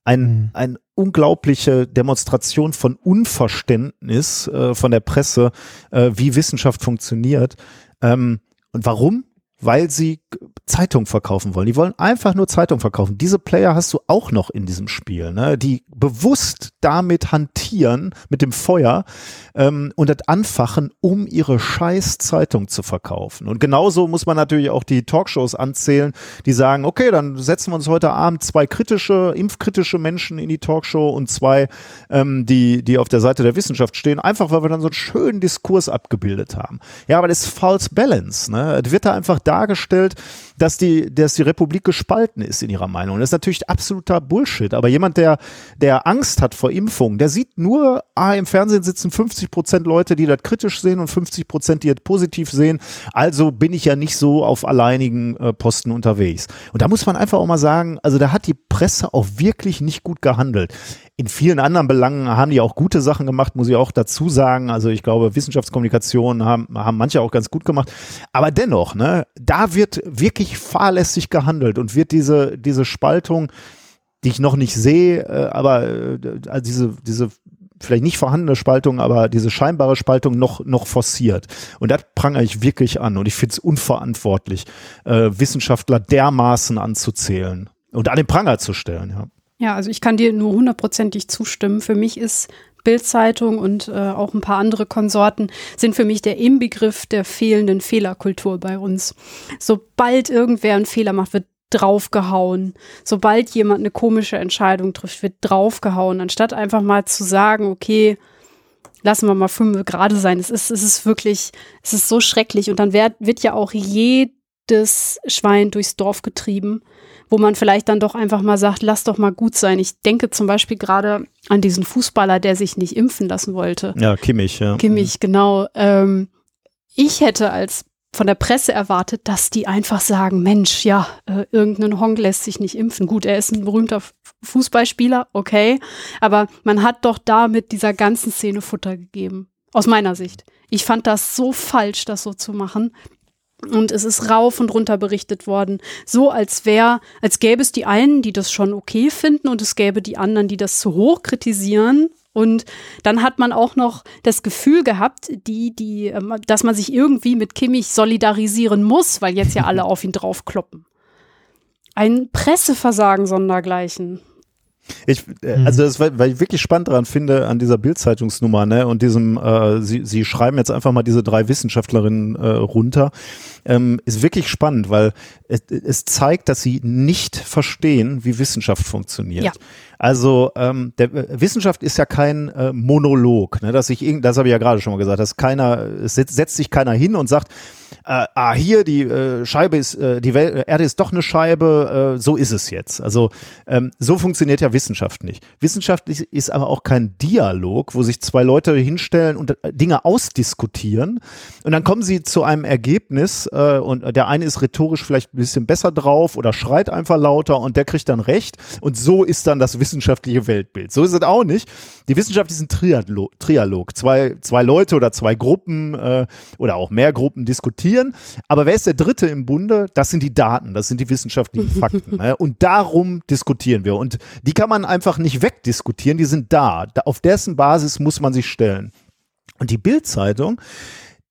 [SPEAKER 2] Ein, mhm. ein unglaubliche Demonstration von Unverständnis äh, von der Presse, äh, wie Wissenschaft funktioniert. Ähm, und warum? Weil sie Zeitung verkaufen wollen. Die wollen einfach nur Zeitung verkaufen. Diese Player hast du auch noch in diesem Spiel, ne? die bewusst damit hantieren, mit dem Feuer ähm, und das anfachen, um ihre scheiß Zeitung zu verkaufen. Und genauso muss man natürlich auch die Talkshows anzählen, die sagen, okay, dann setzen wir uns heute Abend zwei kritische, impfkritische Menschen in die Talkshow und zwei, ähm, die, die auf der Seite der Wissenschaft stehen, einfach weil wir dann so einen schönen Diskurs abgebildet haben. Ja, aber das ist False Balance. Ne? Wird da einfach dargestellt, dass die, dass die Republik gespalten ist in ihrer Meinung. Das ist natürlich absoluter Bullshit. Aber jemand, der, der Angst hat vor Impfungen, der sieht nur, ah, im Fernsehen sitzen 50 Prozent Leute, die das kritisch sehen und 50 Prozent, die das positiv sehen. Also bin ich ja nicht so auf alleinigen äh, Posten unterwegs. Und da muss man einfach auch mal sagen, also da hat die Presse auch wirklich nicht gut gehandelt. In vielen anderen Belangen haben die auch gute Sachen gemacht, muss ich auch dazu sagen. Also ich glaube, Wissenschaftskommunikation haben, haben manche auch ganz gut gemacht. Aber dennoch, ne, da wird wirklich fahrlässig gehandelt und wird diese, diese Spaltung, die ich noch nicht sehe, äh, aber äh, also diese, diese vielleicht nicht vorhandene Spaltung, aber diese scheinbare Spaltung noch, noch forciert. Und das prangere ich wirklich an. Und ich finde es unverantwortlich, äh, Wissenschaftler dermaßen anzuzählen und an den Pranger zu stellen. Ja.
[SPEAKER 1] Ja, also ich kann dir nur hundertprozentig zustimmen. Für mich ist Bildzeitung und äh, auch ein paar andere Konsorten sind für mich der Inbegriff der fehlenden Fehlerkultur bei uns. Sobald irgendwer einen Fehler macht, wird draufgehauen. Sobald jemand eine komische Entscheidung trifft, wird draufgehauen, anstatt einfach mal zu sagen, okay, lassen wir mal fünf gerade sein. Es ist, es ist wirklich, es ist so schrecklich. Und dann wird, wird ja auch jedes Schwein durchs Dorf getrieben wo man vielleicht dann doch einfach mal sagt, lass doch mal gut sein. Ich denke zum Beispiel gerade an diesen Fußballer, der sich nicht impfen lassen wollte.
[SPEAKER 2] Ja, Kimmich, ja.
[SPEAKER 1] Kimmich, genau. Ähm, ich hätte als von der Presse erwartet, dass die einfach sagen, Mensch, ja, äh, irgendein Hong lässt sich nicht impfen. Gut, er ist ein berühmter Fußballspieler, okay, aber man hat doch da mit dieser ganzen Szene Futter gegeben, aus meiner Sicht. Ich fand das so falsch, das so zu machen. Und es ist rauf und runter berichtet worden, so als wäre, als gäbe es die einen, die das schon okay finden und es gäbe die anderen, die das zu hoch kritisieren. Und dann hat man auch noch das Gefühl gehabt, die, die, ähm, dass man sich irgendwie mit Kimmich solidarisieren muss, weil jetzt ja alle auf ihn draufkloppen. Ein Presseversagen sondergleichen.
[SPEAKER 2] Ich, äh, also das, weil ich wirklich spannend daran finde an dieser Bildzeitungsnummer, ne, und diesem, äh, sie, sie schreiben jetzt einfach mal diese drei Wissenschaftlerinnen äh, runter, ähm, ist wirklich spannend, weil es, es zeigt, dass sie nicht verstehen, wie Wissenschaft funktioniert. Ja. Also ähm, der äh, Wissenschaft ist ja kein äh, Monolog, ne, dass ich das habe ich ja gerade schon mal gesagt, dass keiner es setzt sich keiner hin und sagt, äh, ah hier die äh, Scheibe ist äh, die Welt, Erde ist doch eine Scheibe, äh, so ist es jetzt. Also ähm, so funktioniert ja Wissenschaft nicht. Wissenschaft ist aber auch kein Dialog, wo sich zwei Leute hinstellen und äh, Dinge ausdiskutieren und dann kommen sie zu einem Ergebnis äh, und der eine ist rhetorisch vielleicht ein bisschen besser drauf oder schreit einfach lauter und der kriegt dann recht und so ist dann das wissenschaftliche Weltbild. So ist es auch nicht. Die Wissenschaft ist ein Trialog. Trialog. Zwei, zwei Leute oder zwei Gruppen äh, oder auch mehr Gruppen diskutieren. Aber wer ist der Dritte im Bunde? Das sind die Daten, das sind die wissenschaftlichen Fakten. ne? Und darum diskutieren wir. Und die kann man einfach nicht wegdiskutieren, die sind da. da auf dessen Basis muss man sich stellen. Und die Bildzeitung,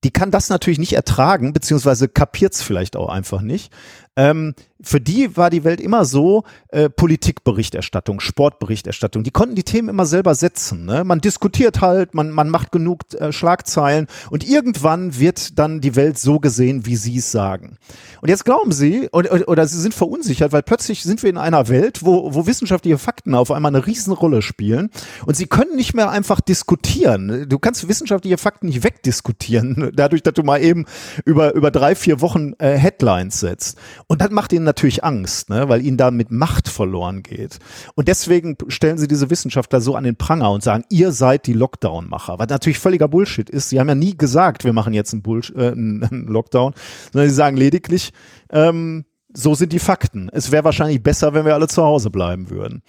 [SPEAKER 2] die kann das natürlich nicht ertragen, beziehungsweise kapiert es vielleicht auch einfach nicht, Ähm, für die war die Welt immer so äh, Politikberichterstattung, Sportberichterstattung. Die konnten die Themen immer selber setzen. Ne? Man diskutiert halt, man, man macht genug äh, Schlagzeilen und irgendwann wird dann die Welt so gesehen, wie sie es sagen. Und jetzt glauben sie oder, oder sie sind verunsichert, weil plötzlich sind wir in einer Welt, wo, wo wissenschaftliche Fakten auf einmal eine Riesenrolle spielen und sie können nicht mehr einfach diskutieren. Du kannst wissenschaftliche Fakten nicht wegdiskutieren, dadurch, dass du mal eben über, über drei, vier Wochen äh, Headlines setzt. Und das macht ihnen natürlich Angst, ne? weil ihnen damit Macht verloren geht. Und deswegen stellen sie diese Wissenschaftler so an den Pranger und sagen, ihr seid die Lockdown-Macher. Was natürlich völliger Bullshit ist. Sie haben ja nie gesagt, wir machen jetzt einen, Bullsh äh, einen Lockdown, sondern sie sagen lediglich, ähm, so sind die Fakten. Es wäre wahrscheinlich besser, wenn wir alle zu Hause bleiben würden.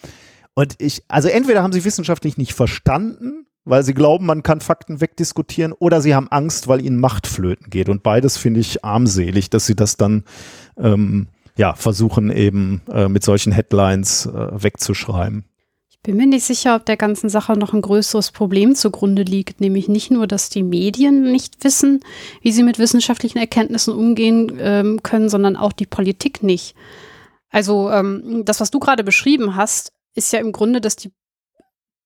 [SPEAKER 2] Und ich, also entweder haben sie wissenschaftlich nicht verstanden, weil sie glauben, man kann Fakten wegdiskutieren, oder sie haben Angst, weil ihnen Macht flöten geht. Und beides finde ich armselig, dass sie das dann ähm, ja versuchen eben äh, mit solchen Headlines äh, wegzuschreiben.
[SPEAKER 1] Ich bin mir nicht sicher, ob der ganzen Sache noch ein größeres Problem zugrunde liegt, nämlich nicht nur, dass die Medien nicht wissen, wie sie mit wissenschaftlichen Erkenntnissen umgehen ähm, können, sondern auch die Politik nicht. Also ähm, das, was du gerade beschrieben hast, ist ja im Grunde, dass die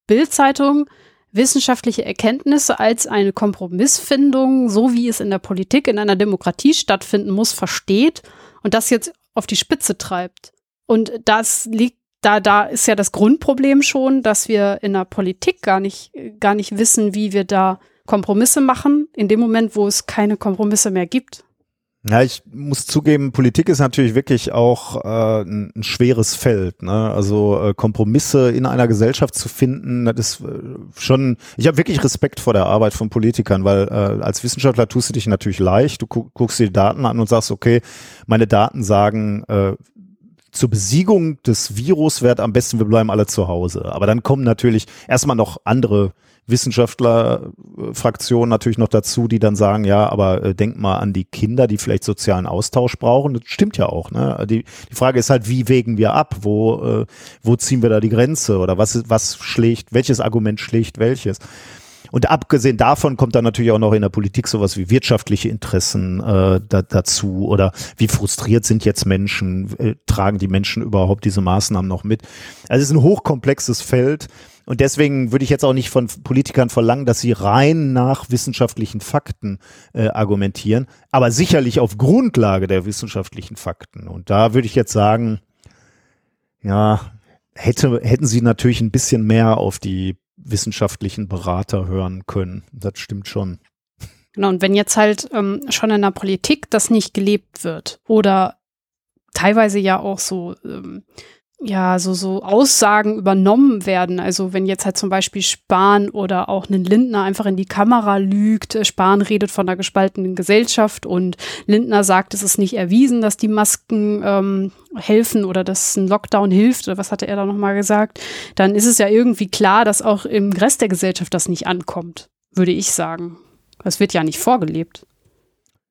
[SPEAKER 1] Bildzeitung wissenschaftliche Erkenntnisse als eine Kompromissfindung, so wie es in der Politik in einer Demokratie stattfinden muss, versteht und das jetzt auf die Spitze treibt. Und das liegt da, da ist ja das Grundproblem schon, dass wir in der Politik gar nicht, gar nicht wissen, wie wir da Kompromisse machen, in dem Moment, wo es keine Kompromisse mehr gibt.
[SPEAKER 2] Ja, ich muss zugeben, Politik ist natürlich wirklich auch äh, ein, schweres Feld. Ne? Also äh, Kompromisse in einer Gesellschaft zu finden, das ist äh, schon. Ich habe wirklich Respekt vor der Arbeit von Politikern, weil äh, als Wissenschaftler tust du dich natürlich leicht. Du gu guckst dir die Daten an und sagst, okay, meine Daten sagen, äh, zur Besiegung des Virus wäre am besten, wir bleiben alle zu Hause. Aber dann kommen natürlich erstmal noch andere Wissenschaftlerfraktionen natürlich noch dazu, die dann sagen, ja, aber äh, denk mal an die Kinder, die vielleicht sozialen Austausch brauchen. Das stimmt ja auch. Ne? Die, die Frage ist halt, wie wägen wir ab? Wo, äh, wo ziehen wir da die Grenze? Oder was, was schlägt, welches Argument schlägt welches? Und abgesehen davon kommt dann natürlich auch noch in der Politik sowas wie wirtschaftliche Interessen äh, da, dazu oder wie frustriert sind jetzt Menschen, äh, tragen die Menschen überhaupt diese Maßnahmen noch mit? Also es ist ein hochkomplexes Feld und deswegen würde ich jetzt auch nicht von Politikern verlangen, dass sie rein nach wissenschaftlichen Fakten äh, argumentieren, aber sicherlich auf Grundlage der wissenschaftlichen Fakten. Und da würde ich jetzt sagen, ja, hätte, hätten sie natürlich ein bisschen mehr auf die wissenschaftlichen Berater hören können. Das stimmt schon.
[SPEAKER 1] Genau, und wenn jetzt halt ähm, schon in der Politik das nicht gelebt wird oder teilweise ja auch so ähm, ja, so, so Aussagen übernommen werden. Also wenn jetzt halt zum Beispiel Spahn oder auch ein Lindner einfach in die Kamera lügt, äh, Spahn redet von einer gespaltenen Gesellschaft und Lindner sagt, es ist nicht erwiesen, dass die Masken ähm, helfen oder dass ein Lockdown hilft oder was hatte er da nochmal gesagt, dann ist es ja irgendwie klar, dass auch im Rest der Gesellschaft das nicht ankommt, würde ich sagen. Das wird ja nicht vorgelebt.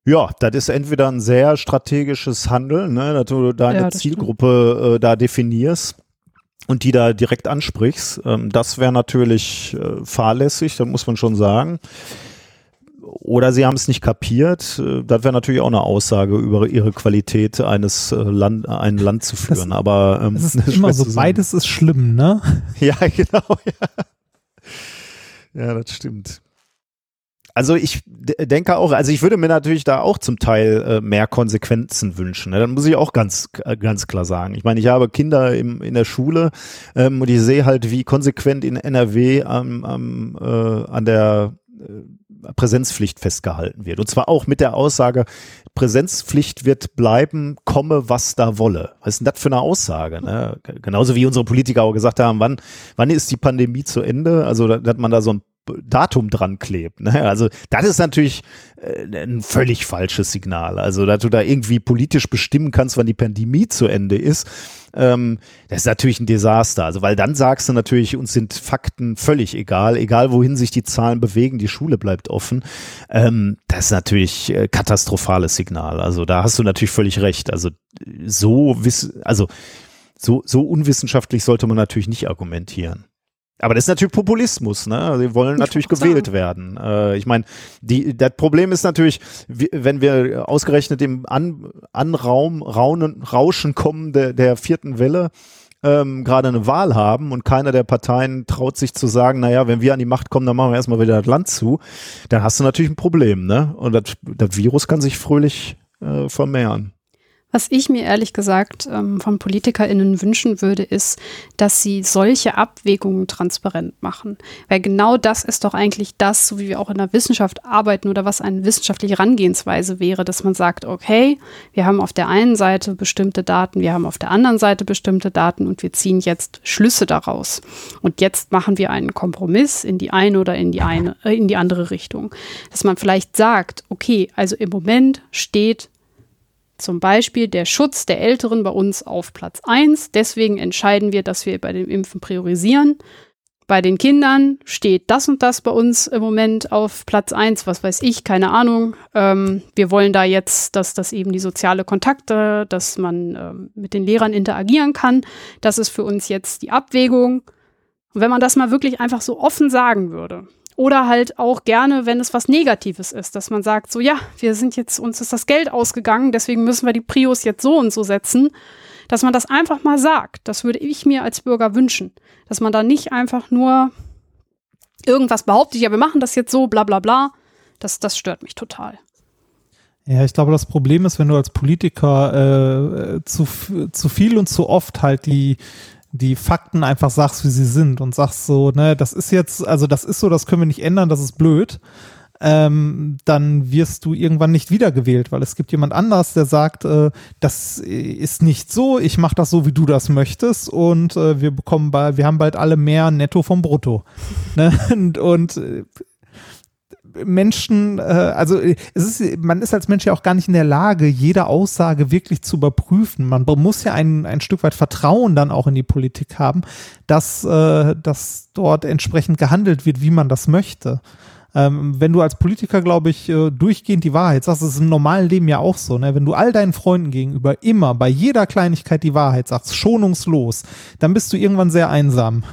[SPEAKER 2] Ja, das ist entweder ein sehr strategisches Handeln, ne, dass du deine ja, Zielgruppe äh, da definierst und die da direkt ansprichst. Ähm, das wäre natürlich äh, fahrlässig, das muss man schon sagen. Oder sie haben es nicht kapiert. Äh, das wäre natürlich auch eine Aussage über ihre Qualität, eines äh, Land, ein Land zu führen. Das, Aber
[SPEAKER 3] ähm, das ist immer so, beides ist schlimm, ne?
[SPEAKER 2] ja, genau. Ja. ja, das stimmt. Also ich denke auch, also ich würde mir natürlich da auch zum Teil äh, mehr Konsequenzen wünschen. Ne? Dann muss ich auch ganz, äh, ganz klar sagen. Ich meine, ich habe Kinder im, in der Schule ähm, und ich sehe halt, wie konsequent in NRW am, am, äh, an der äh, Präsenzpflicht festgehalten wird. Und zwar auch mit der Aussage, Präsenzpflicht wird bleiben, komme, was da wolle. Was ist denn das für eine Aussage? Ne? Genauso wie unsere Politiker auch gesagt haben, wann, wann ist die Pandemie zu Ende? Also, dass man da so ein Datum dran klebt. Ne? Also das ist natürlich äh, ein völlig falsches Signal. Also dass du da irgendwie politisch bestimmen kannst, wann die Pandemie zu Ende ist, ähm, das ist natürlich ein Desaster. Also weil dann sagst du natürlich, uns sind Fakten völlig egal, egal wohin sich die Zahlen bewegen, die Schule bleibt offen. Ähm, das ist natürlich äh, katastrophales Signal. Also da hast du natürlich völlig recht. Also so wiss, also so, so unwissenschaftlich sollte man natürlich nicht argumentieren. Aber das ist natürlich Populismus, ne? Sie wollen natürlich gewählt sagen. werden. Äh, ich meine, die, das Problem ist natürlich, wenn wir ausgerechnet im An, Anraum, Raunen, Rauschen kommen der, der vierten Welle, ähm, gerade eine Wahl haben und keiner der Parteien traut sich zu sagen, naja, wenn wir an die Macht kommen, dann machen wir erstmal wieder das Land zu, dann hast du natürlich ein Problem, ne? Und das, das Virus kann sich fröhlich äh, vermehren.
[SPEAKER 1] Was ich mir ehrlich gesagt ähm, von PolitikerInnen wünschen würde, ist, dass sie solche Abwägungen transparent machen. Weil genau das ist doch eigentlich das, so wie wir auch in der Wissenschaft arbeiten oder was eine wissenschaftliche Herangehensweise wäre, dass man sagt, okay, wir haben auf der einen Seite bestimmte Daten, wir haben auf der anderen Seite bestimmte Daten und wir ziehen jetzt Schlüsse daraus. Und jetzt machen wir einen Kompromiss in die eine oder in die eine, äh, in die andere Richtung. Dass man vielleicht sagt, okay, also im Moment steht zum Beispiel der Schutz der Älteren bei uns auf Platz 1. Deswegen entscheiden wir, dass wir bei dem Impfen priorisieren. Bei den Kindern steht das und das bei uns im Moment auf Platz 1, was weiß ich, keine Ahnung. Ähm, wir wollen da jetzt, dass das eben die soziale Kontakte, dass man ähm, mit den Lehrern interagieren kann. Das ist für uns jetzt die Abwägung. Und wenn man das mal wirklich einfach so offen sagen würde, oder halt auch gerne, wenn es was Negatives ist, dass man sagt, so ja, wir sind jetzt, uns ist das Geld ausgegangen, deswegen müssen wir die Prios jetzt so und so setzen, dass man das einfach mal sagt. Das würde ich mir als Bürger wünschen. Dass man da nicht einfach nur irgendwas behauptet, ja, wir machen das jetzt so, bla bla bla. Das, das stört mich total.
[SPEAKER 3] Ja, ich glaube, das Problem ist, wenn du als Politiker äh, zu, zu viel und zu oft halt die die Fakten einfach sagst, wie sie sind und sagst so, ne, das ist jetzt, also das ist so, das können wir nicht ändern, das ist blöd, ähm, dann wirst du irgendwann nicht wiedergewählt, weil es gibt jemand anders, der sagt, äh, das ist nicht so, ich mache das so, wie du das möchtest und äh, wir bekommen bei, wir haben bald alle mehr Netto vom Brutto. ne? Und, und äh, Menschen, äh, also äh, es ist, man ist als Mensch ja auch gar nicht in der Lage, jede Aussage wirklich zu überprüfen. Man muss ja ein, ein Stück weit Vertrauen dann auch in die Politik haben, dass, äh, dass dort entsprechend gehandelt wird, wie man das möchte. Ähm, wenn du als Politiker, glaube ich, äh, durchgehend die Wahrheit sagst, das ist im normalen Leben ja auch so, ne? wenn du all deinen Freunden gegenüber immer bei jeder Kleinigkeit die Wahrheit sagst, schonungslos, dann bist du irgendwann sehr einsam.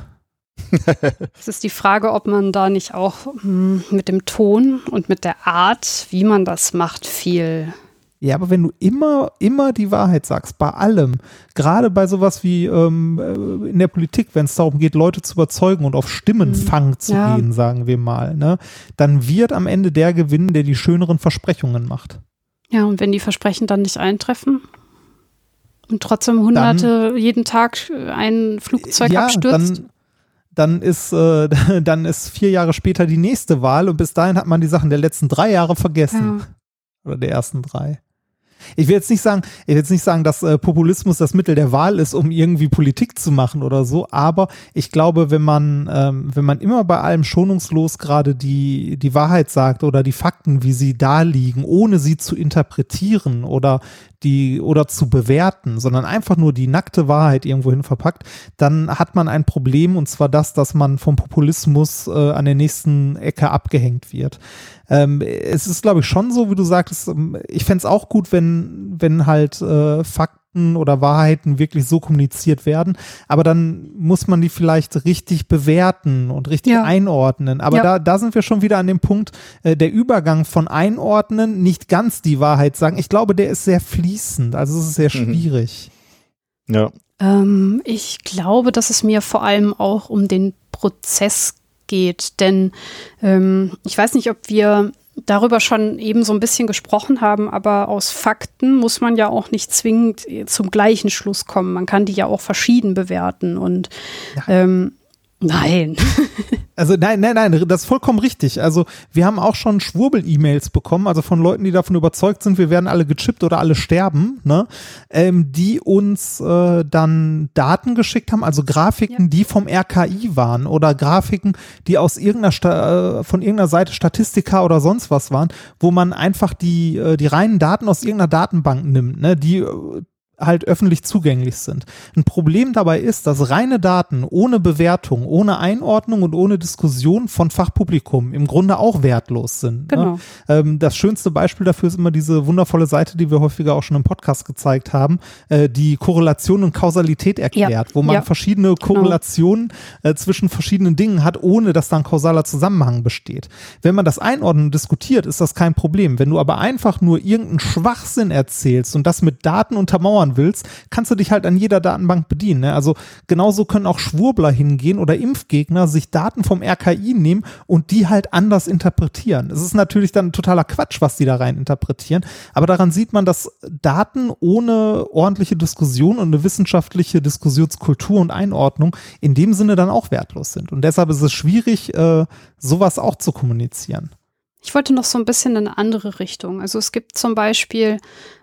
[SPEAKER 1] es ist die Frage, ob man da nicht auch hm, mit dem Ton und mit der Art, wie man das macht, viel.
[SPEAKER 3] Ja, aber wenn du immer, immer die Wahrheit sagst, bei allem, gerade bei sowas wie ähm, äh, in der Politik, wenn es darum geht, Leute zu überzeugen und auf Stimmenfang mhm. zu ja. gehen, sagen wir mal, ne, dann wird am Ende der gewinnen, der die schöneren Versprechungen macht.
[SPEAKER 1] Ja, und wenn die Versprechen dann nicht eintreffen? Und trotzdem Hunderte dann, jeden Tag ein Flugzeug ja, abstürzt?
[SPEAKER 3] Dann, dann ist, äh, dann ist vier Jahre später die nächste Wahl und bis dahin hat man die Sachen der letzten drei Jahre vergessen. Ja. Oder der ersten drei. Ich will jetzt nicht sagen, ich will jetzt nicht sagen, dass äh, Populismus das Mittel der Wahl ist, um irgendwie Politik zu machen oder so, aber ich glaube, wenn man, ähm, wenn man immer bei allem schonungslos gerade die, die Wahrheit sagt oder die Fakten, wie sie da liegen, ohne sie zu interpretieren oder die oder zu bewerten, sondern einfach nur die nackte Wahrheit irgendwohin verpackt, dann hat man ein Problem und zwar das, dass man vom Populismus äh, an der nächsten Ecke abgehängt wird. Ähm, es ist, glaube ich, schon so, wie du sagtest, ähm, ich fände es auch gut, wenn, wenn halt äh, Fakten Fakten oder Wahrheiten wirklich so kommuniziert werden. Aber dann muss man die vielleicht richtig bewerten und richtig ja. einordnen. Aber ja. da, da sind wir schon wieder an dem Punkt, äh, der Übergang von einordnen, nicht ganz die Wahrheit sagen. Ich glaube, der ist sehr fließend. Also es ist sehr mhm. schwierig.
[SPEAKER 2] Mhm. Ja.
[SPEAKER 1] Ähm, ich glaube, dass es mir vor allem auch um den Prozess geht. Denn ähm, ich weiß nicht, ob wir darüber schon eben so ein bisschen gesprochen haben, aber aus Fakten muss man ja auch nicht zwingend zum gleichen Schluss kommen. Man kann die ja auch verschieden bewerten und ja. ähm, Nein.
[SPEAKER 3] also nein, nein, nein, das ist vollkommen richtig. Also wir haben auch schon Schwurbel-E-Mails bekommen, also von Leuten, die davon überzeugt sind, wir werden alle gechippt oder alle sterben, ne? Ähm, die uns äh, dann Daten geschickt haben, also Grafiken, ja. die vom RKI waren oder Grafiken, die aus irgendeiner Sta äh, von irgendeiner Seite Statistika oder sonst was waren, wo man einfach die, äh, die reinen Daten aus irgendeiner Datenbank nimmt, ne? Die äh, halt öffentlich zugänglich sind. Ein Problem dabei ist, dass reine Daten ohne Bewertung, ohne Einordnung und ohne Diskussion von Fachpublikum im Grunde auch wertlos sind. Ne?
[SPEAKER 1] Genau.
[SPEAKER 3] Ne? Ähm, das schönste Beispiel dafür ist immer diese wundervolle Seite, die wir häufiger auch schon im Podcast gezeigt haben, äh, die Korrelation und Kausalität erklärt, ja. wo man ja. verschiedene genau. Korrelationen genau. äh, zwischen verschiedenen Dingen hat, ohne dass da ein kausaler Zusammenhang besteht. Wenn man das einordnen und diskutiert, ist das kein Problem. Wenn du aber einfach nur irgendeinen Schwachsinn erzählst und das mit Daten untermauern willst, kannst du dich halt an jeder Datenbank bedienen. Ne? Also genauso können auch Schwurbler hingehen oder Impfgegner sich Daten vom RKI nehmen und die halt anders interpretieren. Es ist natürlich dann totaler Quatsch, was die da rein interpretieren, aber daran sieht man, dass Daten ohne ordentliche Diskussion und eine wissenschaftliche Diskussionskultur und Einordnung in dem Sinne dann auch wertlos sind. Und deshalb ist es schwierig, äh, sowas auch zu kommunizieren.
[SPEAKER 1] Ich wollte noch so ein bisschen in eine andere Richtung. Also es gibt zum Beispiel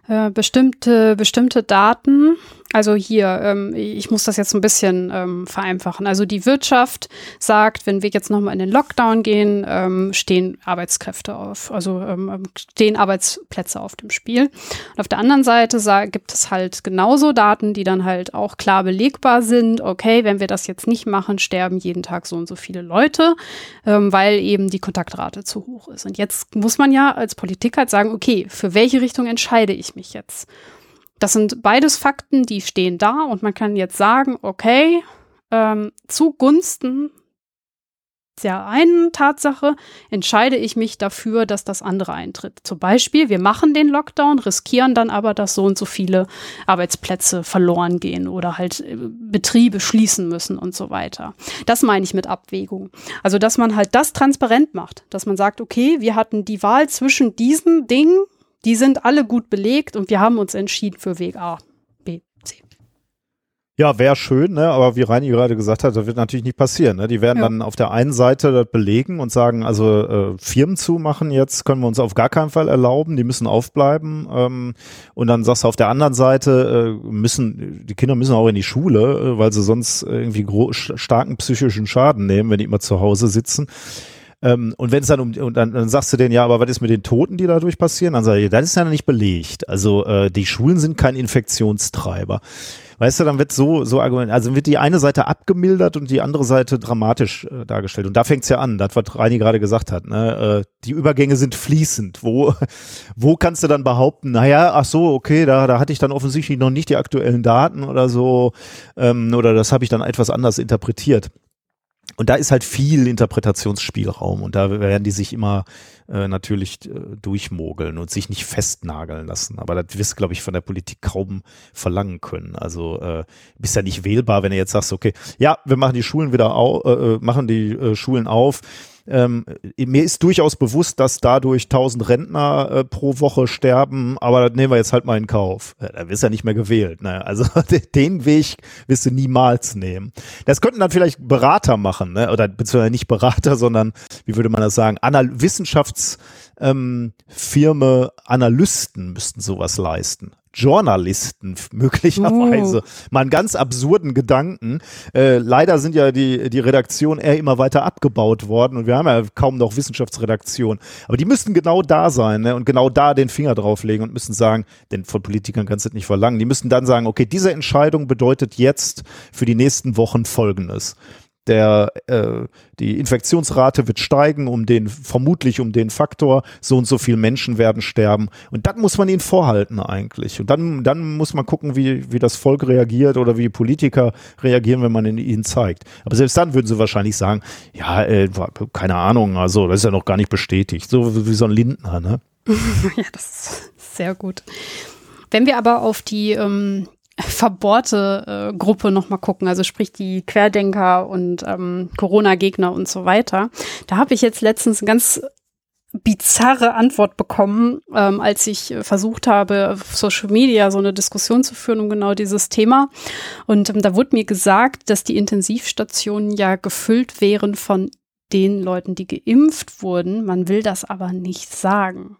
[SPEAKER 1] äh, bestimmte, bestimmte Daten. Also hier, ähm, ich muss das jetzt ein bisschen ähm, vereinfachen. Also die Wirtschaft sagt, wenn wir jetzt nochmal in den Lockdown gehen, ähm, stehen Arbeitskräfte auf, also ähm, ähm, stehen Arbeitsplätze auf dem Spiel. Und auf der anderen Seite gibt es halt genauso Daten, die dann halt auch klar belegbar sind. Okay, wenn wir das jetzt nicht machen, sterben jeden Tag so und so viele Leute, ähm, weil eben die Kontaktrate zu hoch ist. Und jetzt muss man ja als Politik halt sagen, okay, für welche Richtung entscheide ich mich jetzt? Das sind beides Fakten, die stehen da und man kann jetzt sagen, okay, ähm, zugunsten der einen Tatsache entscheide ich mich dafür, dass das andere eintritt. Zum Beispiel, wir machen den Lockdown, riskieren dann aber, dass so und so viele Arbeitsplätze verloren gehen oder halt äh, Betriebe schließen müssen und so weiter. Das meine ich mit Abwägung. Also, dass man halt das transparent macht, dass man sagt, okay, wir hatten die Wahl zwischen diesen Dingen die sind alle gut belegt und wir haben uns entschieden für Weg A, B, C.
[SPEAKER 2] Ja, wäre schön, ne? aber wie Reini gerade gesagt hat, das wird natürlich nicht passieren. Ne? Die werden ja. dann auf der einen Seite das belegen und sagen, also äh, Firmen zumachen jetzt können wir uns auf gar keinen Fall erlauben, die müssen aufbleiben. Ähm, und dann sagst du auf der anderen Seite, äh, müssen die Kinder müssen auch in die Schule, äh, weil sie sonst irgendwie starken psychischen Schaden nehmen, wenn die immer zu Hause sitzen. Ähm, und wenn es dann um, und dann, dann sagst du denen, ja, aber was ist mit den Toten, die dadurch passieren? Dann sage ich, das ist ja nicht belegt. Also äh, die Schulen sind kein Infektionstreiber. Weißt du, dann wird so, so argument, also wird die eine Seite abgemildert und die andere Seite dramatisch äh, dargestellt. Und da fängt's ja an, das, was Reini gerade gesagt hat. Ne? Äh, die Übergänge sind fließend. Wo, wo kannst du dann behaupten, naja, ach so, okay, da, da hatte ich dann offensichtlich noch nicht die aktuellen Daten oder so, ähm, oder das habe ich dann etwas anders interpretiert. Und da ist halt viel Interpretationsspielraum und da werden die sich immer äh, natürlich äh, durchmogeln und sich nicht festnageln lassen. Aber das wirst du, glaube ich, von der Politik kaum verlangen können. Also äh, bist ja nicht wählbar, wenn du jetzt sagst, okay, ja, wir machen die Schulen wieder auf, äh, äh, machen die äh, Schulen auf ähm, mir ist durchaus bewusst, dass dadurch 1000 Rentner äh, pro Woche sterben, aber das nehmen wir jetzt halt mal in Kauf. Da wirst du ja nicht mehr gewählt. Ne? Also den Weg wirst du niemals nehmen. Das könnten dann vielleicht Berater machen, ne? oder beziehungsweise nicht Berater, sondern wie würde man das sagen, Anal Wissenschaftsfirme, ähm, Analysten müssten sowas leisten. Journalisten möglicherweise. Uh. Mal einen ganz absurden Gedanken. Äh, leider sind ja die, die Redaktionen eher immer weiter abgebaut worden und wir haben ja kaum noch Wissenschaftsredaktion. Aber die müssten genau da sein ne? und genau da den Finger drauflegen und müssen sagen, denn von Politikern kannst du das nicht verlangen, die müssen dann sagen, okay, diese Entscheidung bedeutet jetzt für die nächsten Wochen Folgendes der äh, die Infektionsrate wird steigen um den vermutlich um den Faktor so und so viele Menschen werden sterben. Und dann muss man ihn vorhalten eigentlich. Und dann dann muss man gucken wie wie das Volk reagiert oder wie Politiker reagieren wenn man ihn ihnen zeigt. Aber selbst dann würden sie wahrscheinlich sagen ja äh, keine Ahnung also das ist ja noch gar nicht bestätigt. So wie so ein Lindner ne?
[SPEAKER 1] Ja das ist sehr gut. Wenn wir aber auf die ähm verbohrte äh, Gruppe nochmal gucken, also sprich die Querdenker und ähm, Corona-Gegner und so weiter. Da habe ich jetzt letztens eine ganz bizarre Antwort bekommen, ähm, als ich versucht habe, auf Social Media so eine Diskussion zu führen um genau dieses Thema. Und ähm, da wurde mir gesagt, dass die Intensivstationen ja gefüllt wären von den Leuten, die geimpft wurden. Man will das aber nicht sagen.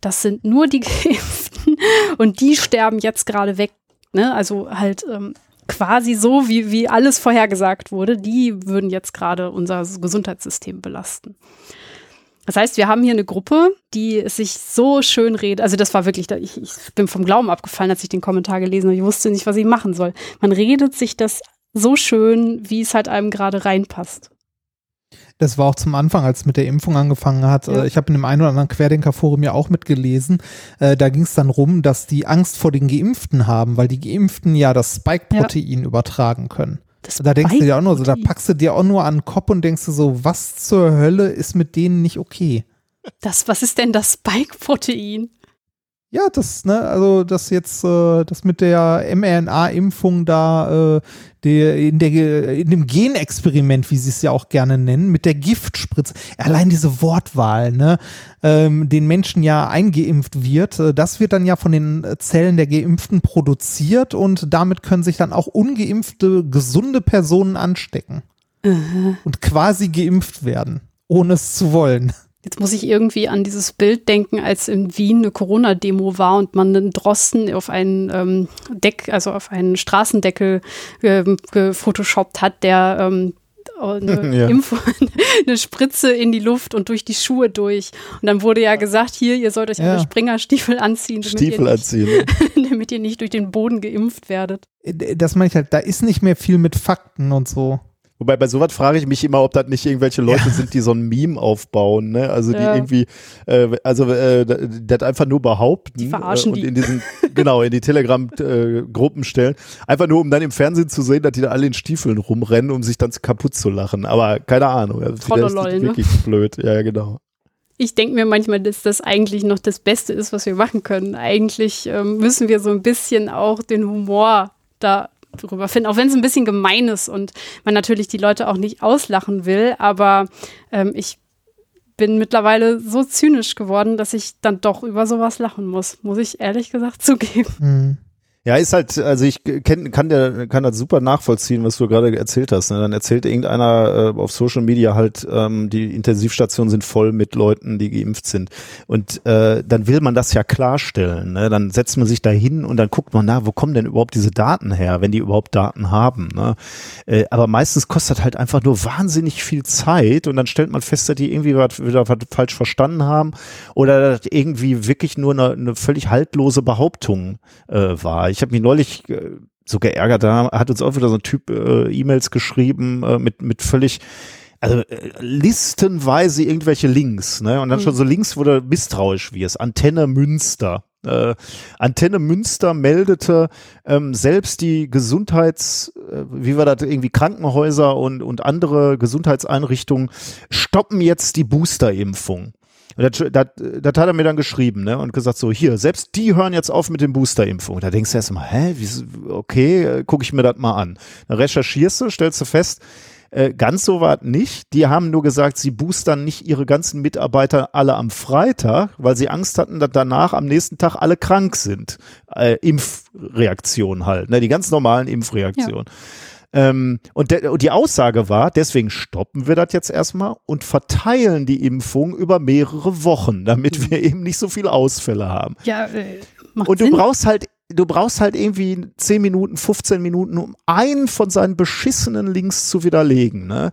[SPEAKER 1] Das sind nur die Geimpften und die sterben jetzt gerade weg Ne? Also halt ähm, quasi so, wie, wie alles vorhergesagt wurde, die würden jetzt gerade unser Gesundheitssystem belasten. Das heißt, wir haben hier eine Gruppe, die sich so schön redet. Also das war wirklich, ich, ich bin vom Glauben abgefallen, als ich den Kommentar gelesen habe. Ich wusste nicht, was ich machen soll. Man redet sich das so schön, wie es halt einem gerade reinpasst.
[SPEAKER 3] Das war auch zum Anfang, als es mit der Impfung angefangen hat. Ja. Ich habe in dem einen oder anderen Querdenker-Forum ja auch mitgelesen. Äh, da ging es dann rum, dass die Angst vor den Geimpften haben, weil die Geimpften ja das Spike-Protein ja. übertragen können. Das da denkst du dir auch nur so, da packst du dir auch nur an den Kopf und denkst du so, was zur Hölle ist mit denen nicht okay?
[SPEAKER 1] Das, was ist denn das Spike-Protein?
[SPEAKER 3] Ja, das, ne, also das jetzt, äh, das mit der mRNA-Impfung da, äh, der, in, der, in dem Genexperiment, wie sie es ja auch gerne nennen, mit der Giftspritze, allein diese Wortwahl, ne, ähm, den Menschen ja eingeimpft wird, äh, das wird dann ja von den Zellen der Geimpften produziert und damit können sich dann auch ungeimpfte, gesunde Personen anstecken. Uh Und quasi geimpft werden, ohne es zu wollen.
[SPEAKER 1] Jetzt muss ich irgendwie an dieses Bild denken, als in Wien eine Corona-Demo war und man einen Drosten auf einen ähm, Deck, also auf einen Straßendeckel äh, gefotoshoppt hat, der ähm, eine, ja. Info, eine Spritze in die Luft und durch die Schuhe durch. Und dann wurde ja gesagt, hier, ihr sollt euch ja. eine Springerstiefel anziehen.
[SPEAKER 2] Stiefel
[SPEAKER 1] nicht,
[SPEAKER 2] anziehen.
[SPEAKER 1] damit ihr nicht durch den Boden geimpft werdet.
[SPEAKER 3] Äh, das meine ich halt, da ist nicht mehr viel mit Fakten und so.
[SPEAKER 2] Wobei bei sowas frage ich mich immer, ob das nicht irgendwelche Leute ja. sind, die so ein Meme aufbauen, ne? Also die ja. irgendwie, äh, also äh, das einfach nur behaupten
[SPEAKER 1] die verarschen
[SPEAKER 2] äh, und
[SPEAKER 1] die.
[SPEAKER 2] in diesen, genau, in die Telegram-Gruppen äh, stellen. Einfach nur, um dann im Fernsehen zu sehen, dass die da alle in Stiefeln rumrennen, um sich dann kaputt zu lachen. Aber keine Ahnung. Also
[SPEAKER 1] Trollolol,
[SPEAKER 2] ist wirklich ne? blöd. Ja, genau
[SPEAKER 1] ich denke mir manchmal, dass das eigentlich noch das Beste ist, was wir machen können. Eigentlich ähm, müssen wir so ein bisschen auch den Humor da drüber finden, auch wenn es ein bisschen gemein ist und man natürlich die Leute auch nicht auslachen will, aber ähm, ich bin mittlerweile so zynisch geworden, dass ich dann doch über sowas lachen muss, muss ich ehrlich gesagt zugeben. Mhm.
[SPEAKER 2] Ja, ist halt, also ich kenn, kann der kann das super nachvollziehen, was du gerade erzählt hast. Ne? Dann erzählt irgendeiner äh, auf Social Media halt, ähm, die Intensivstationen sind voll mit Leuten, die geimpft sind. Und äh, dann will man das ja klarstellen. Ne? Dann setzt man sich da hin und dann guckt man, na, wo kommen denn überhaupt diese Daten her, wenn die überhaupt Daten haben. Ne? Äh, aber meistens kostet halt einfach nur wahnsinnig viel Zeit und dann stellt man fest, dass die irgendwie was, wieder was falsch verstanden haben oder dass irgendwie wirklich nur eine, eine völlig haltlose Behauptung äh, war. Ich habe mich neulich äh, so geärgert, da hat uns auch wieder so ein Typ äh, E-Mails geschrieben äh, mit, mit völlig also äh, listenweise irgendwelche Links, ne? Und dann mhm. schon so Links, wo du misstrauisch wirst. Antenne Münster. Äh, Antenne Münster meldete ähm, selbst die Gesundheits, äh, wie war das, irgendwie Krankenhäuser und, und andere Gesundheitseinrichtungen stoppen jetzt die Boosterimpfung. Das, das, das hat er mir dann geschrieben ne, und gesagt, so hier, selbst die hören jetzt auf mit den Boosterimpfungen. Da denkst du erstmal, hä, wie, okay, äh, gucke ich mir das mal an. Dann recherchierst du, stellst du fest, äh, ganz so es nicht. Die haben nur gesagt, sie boostern nicht ihre ganzen Mitarbeiter alle am Freitag, weil sie Angst hatten, dass danach am nächsten Tag alle krank sind. Äh, Impfreaktion halt, ne, die ganz normalen Impfreaktionen. Ja. Ähm, und, und die Aussage war, deswegen stoppen wir das jetzt erstmal und verteilen die Impfung über mehrere Wochen, damit mhm. wir eben nicht so viele Ausfälle haben.
[SPEAKER 1] Ja, äh,
[SPEAKER 2] und du Sinn. brauchst halt du brauchst halt irgendwie 10 Minuten, 15 Minuten, um einen von seinen beschissenen Links zu widerlegen. Ne?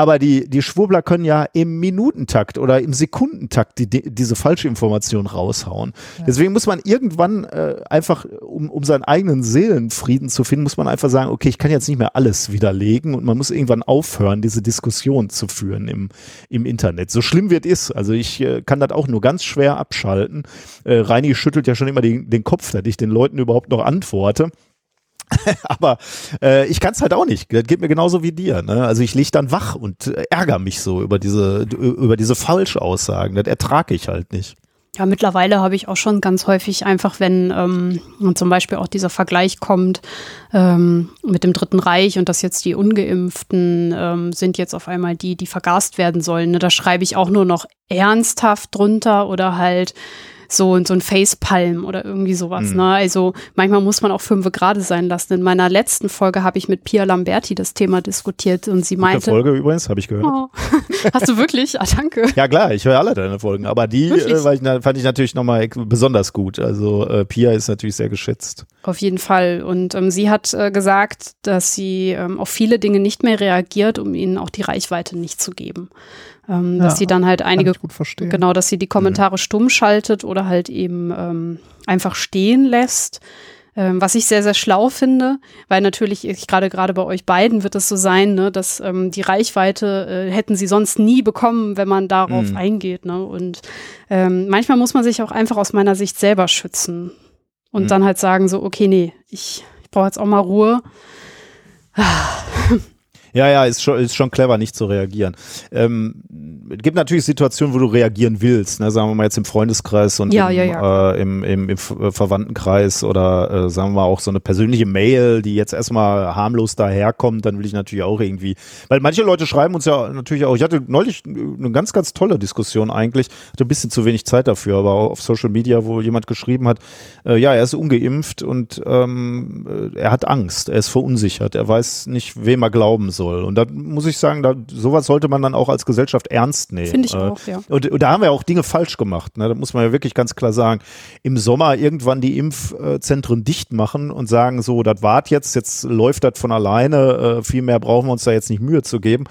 [SPEAKER 2] Aber die, die Schwurbler können ja im Minutentakt oder im Sekundentakt die, die, diese falsche Information raushauen. Ja. Deswegen muss man irgendwann äh, einfach, um, um seinen eigenen Seelenfrieden zu finden, muss man einfach sagen, okay, ich kann jetzt nicht mehr alles widerlegen und man muss irgendwann aufhören, diese Diskussion zu führen im, im Internet. So schlimm wird es. Also ich äh, kann das auch nur ganz schwer abschalten. Äh, Reini schüttelt ja schon immer den, den Kopf, dass ich den Leuten überhaupt noch antworte. Aber äh, ich kann es halt auch nicht. Das geht mir genauso wie dir. Ne? Also ich liege dann wach und äh, ärgere mich so über diese, über diese Falschaussagen. Das ertrage ich halt nicht.
[SPEAKER 1] Ja, mittlerweile habe ich auch schon ganz häufig einfach, wenn ähm, zum Beispiel auch dieser Vergleich kommt ähm, mit dem Dritten Reich und dass jetzt die Ungeimpften ähm, sind jetzt auf einmal die, die vergast werden sollen. Ne? Da schreibe ich auch nur noch ernsthaft drunter oder halt so, so ein Facepalm oder irgendwie sowas. Mhm. Ne? Also manchmal muss man auch fünf gerade sein lassen. In meiner letzten Folge habe ich mit Pia Lamberti das Thema diskutiert und sie meinte.
[SPEAKER 2] Gute Folge übrigens, habe ich gehört. Oh.
[SPEAKER 1] Hast du wirklich? Ah, danke.
[SPEAKER 2] ja klar, ich höre alle deine Folgen, aber die äh, ich, fand ich natürlich nochmal besonders gut. Also äh, Pia ist natürlich sehr geschätzt.
[SPEAKER 1] Auf jeden Fall. Und ähm, sie hat äh, gesagt, dass sie ähm, auf viele Dinge nicht mehr reagiert, um ihnen auch die Reichweite nicht zu geben. Ähm, dass sie dann halt einige,
[SPEAKER 3] gut verstehen.
[SPEAKER 1] genau, dass sie die Kommentare stumm schaltet oder halt eben ähm, einfach stehen lässt. Ähm, was ich sehr, sehr schlau finde, weil natürlich, ich gerade gerade bei euch beiden wird es so sein, ne, dass ähm, die Reichweite äh, hätten sie sonst nie bekommen, wenn man darauf
[SPEAKER 2] Mhm.
[SPEAKER 1] eingeht. Ne? Und ähm, manchmal muss man sich auch einfach aus meiner Sicht selber schützen und
[SPEAKER 2] Mhm.
[SPEAKER 1] dann halt sagen so, okay, nee, ich, ich brauche jetzt auch mal Ruhe.
[SPEAKER 2] Ja, ja, ist schon, ist schon clever, nicht zu reagieren. Ähm, es gibt natürlich Situationen, wo du reagieren willst, ne? sagen wir mal jetzt im Freundeskreis und
[SPEAKER 1] Ja,
[SPEAKER 2] im,
[SPEAKER 1] ja, ja.
[SPEAKER 2] Äh, im, im, im Ver- Verwandtenkreis oder äh, sagen wir mal auch so eine persönliche Mail, die jetzt erstmal harmlos daherkommt, dann will ich natürlich auch irgendwie, weil manche Leute schreiben uns ja natürlich auch, ich hatte neulich eine ganz, ganz tolle Diskussion eigentlich, hatte ein bisschen zu wenig Zeit dafür, aber auch auf Social Media, wo jemand geschrieben hat, äh, ja, er ist ungeimpft und ähm, äh, er hat Angst, er ist verunsichert, er weiß nicht, wem er glauben soll. Und da muss ich sagen, da, sowas sollte man dann auch als Gesellschaft ernst nehmen.
[SPEAKER 1] Finde ich
[SPEAKER 2] Äh,
[SPEAKER 1] auch, ja.
[SPEAKER 2] Und, und da haben wir auch Dinge falsch gemacht. Ne? Da muss man ja wirklich ganz klar sagen. Im Sommer irgendwann die Impfzentren dicht machen und sagen, so, das wart jetzt, jetzt läuft das von alleine, äh, viel mehr brauchen wir uns da jetzt nicht Mühe zu geben.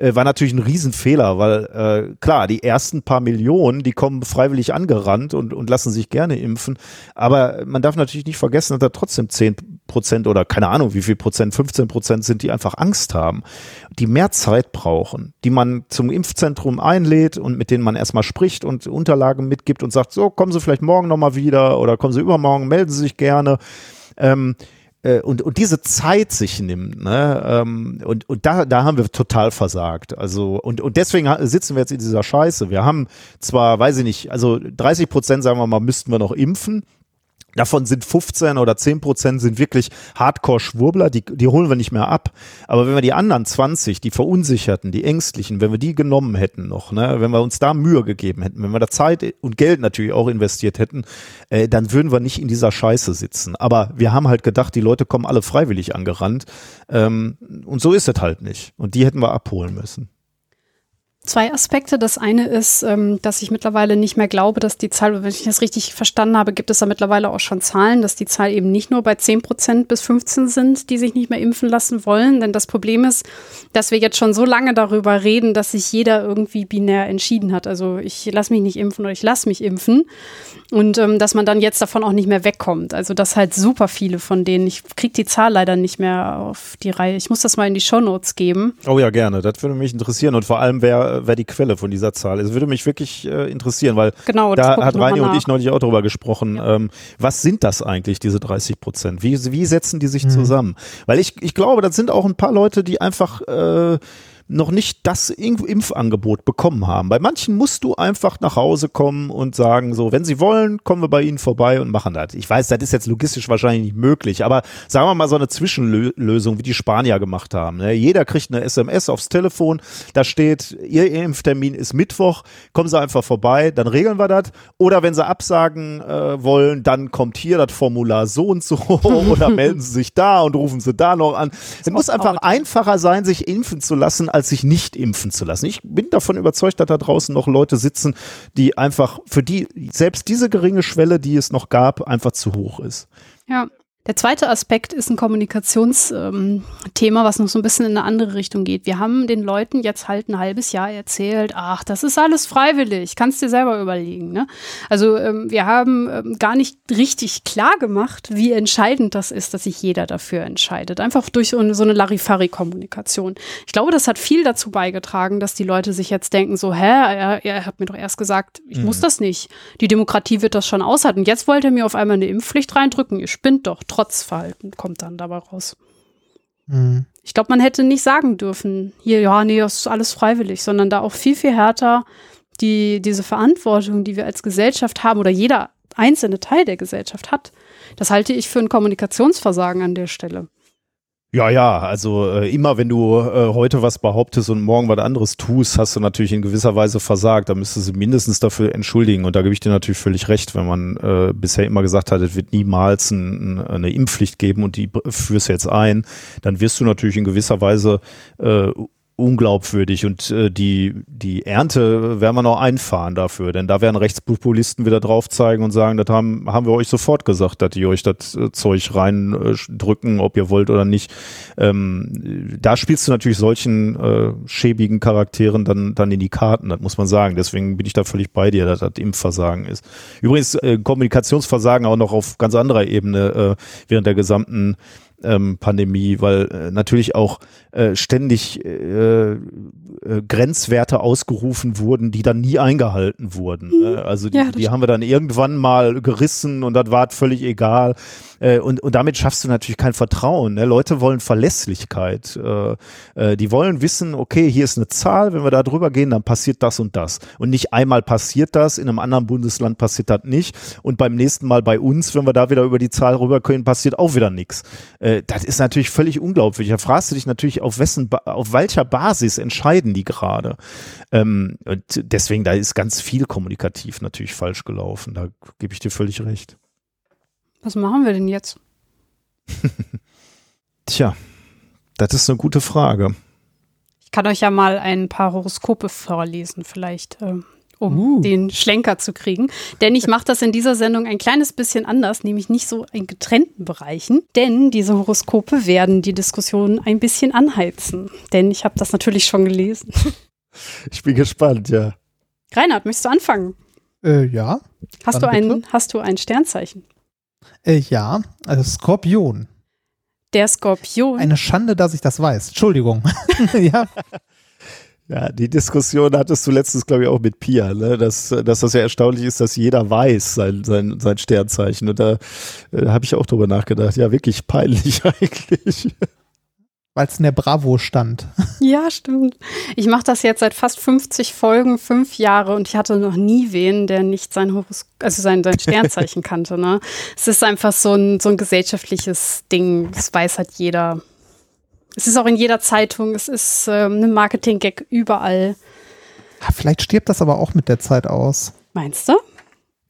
[SPEAKER 2] Äh, war natürlich ein Riesenfehler, weil äh, klar, die ersten paar Millionen, die kommen freiwillig angerannt und, und lassen sich gerne impfen. Aber man darf natürlich nicht vergessen, dass da trotzdem 10 Prozent oder keine Ahnung, wie viel Prozent, 15 Prozent sind, die einfach Angst haben, die mehr Zeit brauchen, die man zum Impfzentrum einlädt und mit denen man erstmal spricht und Unterlagen mitgibt und sagt, so, kommen Sie vielleicht morgen nochmal wieder oder kommen Sie übermorgen, melden Sie sich gerne. Ähm, äh, und, und diese Zeit sich nimmt, ne, ähm, und, und da, da haben wir total versagt. Also, und, und deswegen sitzen wir jetzt in dieser Scheiße. Wir haben zwar, weiß ich nicht, also 30 Prozent, sagen wir mal, müssten wir noch impfen. Davon sind 15 oder 10 Prozent sind wirklich Hardcore-Schwurbler, die, die holen wir nicht mehr ab. Aber wenn wir die anderen 20, die Verunsicherten, die Ängstlichen, wenn wir die genommen hätten noch, ne, wenn wir uns da Mühe gegeben hätten, wenn wir da Zeit und Geld natürlich auch investiert hätten, äh, dann würden wir nicht in dieser Scheiße sitzen. Aber wir haben halt gedacht, die Leute kommen alle freiwillig angerannt. Ähm, und so ist es halt nicht. Und die hätten wir abholen müssen.
[SPEAKER 1] Zwei Aspekte. Das eine ist, ähm, dass ich mittlerweile nicht mehr glaube, dass die Zahl, wenn ich das richtig verstanden habe, gibt es da mittlerweile auch schon Zahlen, dass die Zahl eben nicht nur bei 10 Prozent bis 15 sind, die sich nicht mehr impfen lassen wollen. Denn das Problem ist, dass wir jetzt schon so lange darüber reden, dass sich jeder irgendwie binär entschieden hat. Also ich lasse mich nicht impfen oder ich lasse mich impfen. Und ähm, dass man dann jetzt davon auch nicht mehr wegkommt. Also dass halt super viele von denen, ich kriege die Zahl leider nicht mehr auf die Reihe. Ich muss das mal in die Shownotes geben.
[SPEAKER 2] Oh ja, gerne. Das würde mich interessieren. Und vor allem, wer, wer die Quelle von dieser Zahl ist. würde mich wirklich äh, interessieren, weil
[SPEAKER 1] Genau,
[SPEAKER 2] da hat Reini und ich neulich auch drüber gesprochen. Ähm, was sind das eigentlich, diese 30 Prozent? Wie, wie setzen die sich zusammen? Weil ich, ich glaube, das sind auch ein paar Leute, die einfach äh, noch nicht das Impf- Impfangebot bekommen haben. Bei manchen musst du einfach nach Hause kommen und sagen, so, wenn sie wollen, kommen wir bei ihnen vorbei und machen das. Ich weiß, das ist jetzt logistisch wahrscheinlich nicht möglich, aber sagen wir mal so eine Zwischenlösung, wie die Spanier gemacht haben. Ne? Jeder kriegt eine SMS aufs Telefon, da steht, ihr Impftermin ist Mittwoch, kommen sie einfach vorbei, dann regeln wir das. Oder wenn sie absagen äh, wollen, dann kommt hier das Formular so und so oder melden sie sich da und rufen sie da noch an. Es muss einfach einfacher sein, sich impfen zu lassen, als sich nicht impfen zu lassen. Ich bin davon überzeugt, dass da draußen noch Leute sitzen, die einfach, für die selbst diese geringe Schwelle, die es noch gab, einfach zu hoch ist.
[SPEAKER 1] Ja. Der zweite Aspekt ist ein Kommunikationsthema, ähm, was noch so ein bisschen in eine andere Richtung geht. Wir haben den Leuten jetzt halt ein halbes Jahr erzählt, ach, das ist alles freiwillig, kannst dir selber überlegen. Ne? Also ähm, wir haben ähm, gar nicht richtig klar gemacht, wie entscheidend das ist, dass sich jeder dafür entscheidet. Einfach durch so eine, Larifari-Kommunikation. Ich glaube, das hat viel dazu beigetragen, dass die Leute sich jetzt denken, so, hä, er, er hat mir doch erst gesagt, ich muss das nicht. Die Demokratie wird das schon aushalten. Jetzt wollte er mir auf einmal eine Impfpflicht reindrücken. Ihr spinnt doch. Trotzverhalten kommt dann dabei raus.
[SPEAKER 3] Mhm.
[SPEAKER 1] Ich glaube, man hätte nicht sagen dürfen, hier, ja, nee, das ist alles freiwillig, sondern da auch viel, viel härter die, diese Verantwortung, die wir als Gesellschaft haben oder jeder einzelne Teil der Gesellschaft hat. Das halte ich für ein Kommunikationsversagen an der Stelle.
[SPEAKER 2] Ja, ja, also äh, immer wenn du äh, heute was behauptest und morgen was anderes tust, hast du natürlich in gewisser Weise versagt. Da müsstest du mindestens dafür entschuldigen. Und da gebe ich dir natürlich völlig recht, wenn man äh, bisher immer gesagt hat, es wird niemals ein, eine Impfpflicht geben und die führst jetzt ein, dann wirst du natürlich in gewisser Weise äh, unglaubwürdig und äh, die, die Ernte werden wir noch einfahren dafür, denn da werden Rechtspopulisten wieder drauf zeigen und sagen, das haben, haben wir euch sofort gesagt, dass die euch das äh, Zeug reindrücken, äh, ob ihr wollt oder nicht. Ähm, da spielst du natürlich solchen äh, schäbigen Charakteren dann, dann in die Karten, das muss man sagen. Deswegen bin ich da völlig bei dir, dass das Impfversagen ist. Übrigens, äh, Kommunikationsversagen auch noch auf ganz anderer Ebene äh, während der gesamten ähm, Pandemie, weil äh, natürlich auch äh, ständig äh, äh, Grenzwerte ausgerufen wurden, die dann nie eingehalten wurden. Mhm. also die, ja, die haben wir dann irgendwann mal gerissen und das war völlig egal. Äh, und, und damit schaffst du natürlich kein Vertrauen. Ne? Leute wollen Verlässlichkeit. Äh, äh, die wollen wissen, okay, hier ist eine Zahl, wenn wir da drüber gehen, dann passiert das und das. Und nicht einmal passiert das, in einem anderen Bundesland passiert das nicht. Und beim nächsten Mal bei uns, wenn wir da wieder über die Zahl rüber können, passiert auch wieder nichts. Äh, das ist natürlich völlig unglaublich. Da fragst du dich natürlich, auf wessen, auf welcher Basis entscheiden die gerade? Ähm, und deswegen, da ist ganz viel kommunikativ natürlich falsch gelaufen. Da gebe ich dir völlig recht.
[SPEAKER 1] Was machen wir denn jetzt?
[SPEAKER 2] Tja, das ist eine gute Frage.
[SPEAKER 1] Ich kann euch ja mal ein paar Horoskope vorlesen, vielleicht, äh, um uh. den Schlenker zu kriegen. Denn ich mache das in dieser Sendung ein kleines bisschen anders, nämlich nicht so in getrennten Bereichen. Denn diese Horoskope werden die Diskussion ein bisschen anheizen. Denn ich habe das natürlich schon gelesen.
[SPEAKER 2] Ich bin gespannt, ja.
[SPEAKER 1] Reinhard, möchtest du anfangen?
[SPEAKER 3] Äh, ja.
[SPEAKER 1] Hast du, ein, hast du ein Sternzeichen?
[SPEAKER 3] Äh, ja, also Skorpion.
[SPEAKER 1] Der Skorpion.
[SPEAKER 3] Eine Schande, dass ich das weiß. Entschuldigung. ja.
[SPEAKER 2] Ja, die Diskussion hattest du letztens, glaube ich, auch mit Pia, ne? dass, dass das ja erstaunlich ist, dass jeder weiß sein, sein, sein Sternzeichen. Und da äh, habe ich auch drüber nachgedacht. Ja, wirklich peinlich eigentlich
[SPEAKER 3] weil es in der Bravo stand.
[SPEAKER 1] Ja, stimmt. Ich mache das jetzt seit fast 50 Folgen, fünf Jahre und ich hatte noch nie wen, der nicht sein Horos also sein, sein Sternzeichen kannte. Ne? Es ist einfach so ein, so ein gesellschaftliches Ding. Das weiß halt jeder. Es ist auch in jeder Zeitung. Es ist ähm, ein Marketing-Gag überall.
[SPEAKER 3] Vielleicht stirbt das aber auch mit der Zeit aus.
[SPEAKER 1] Meinst du?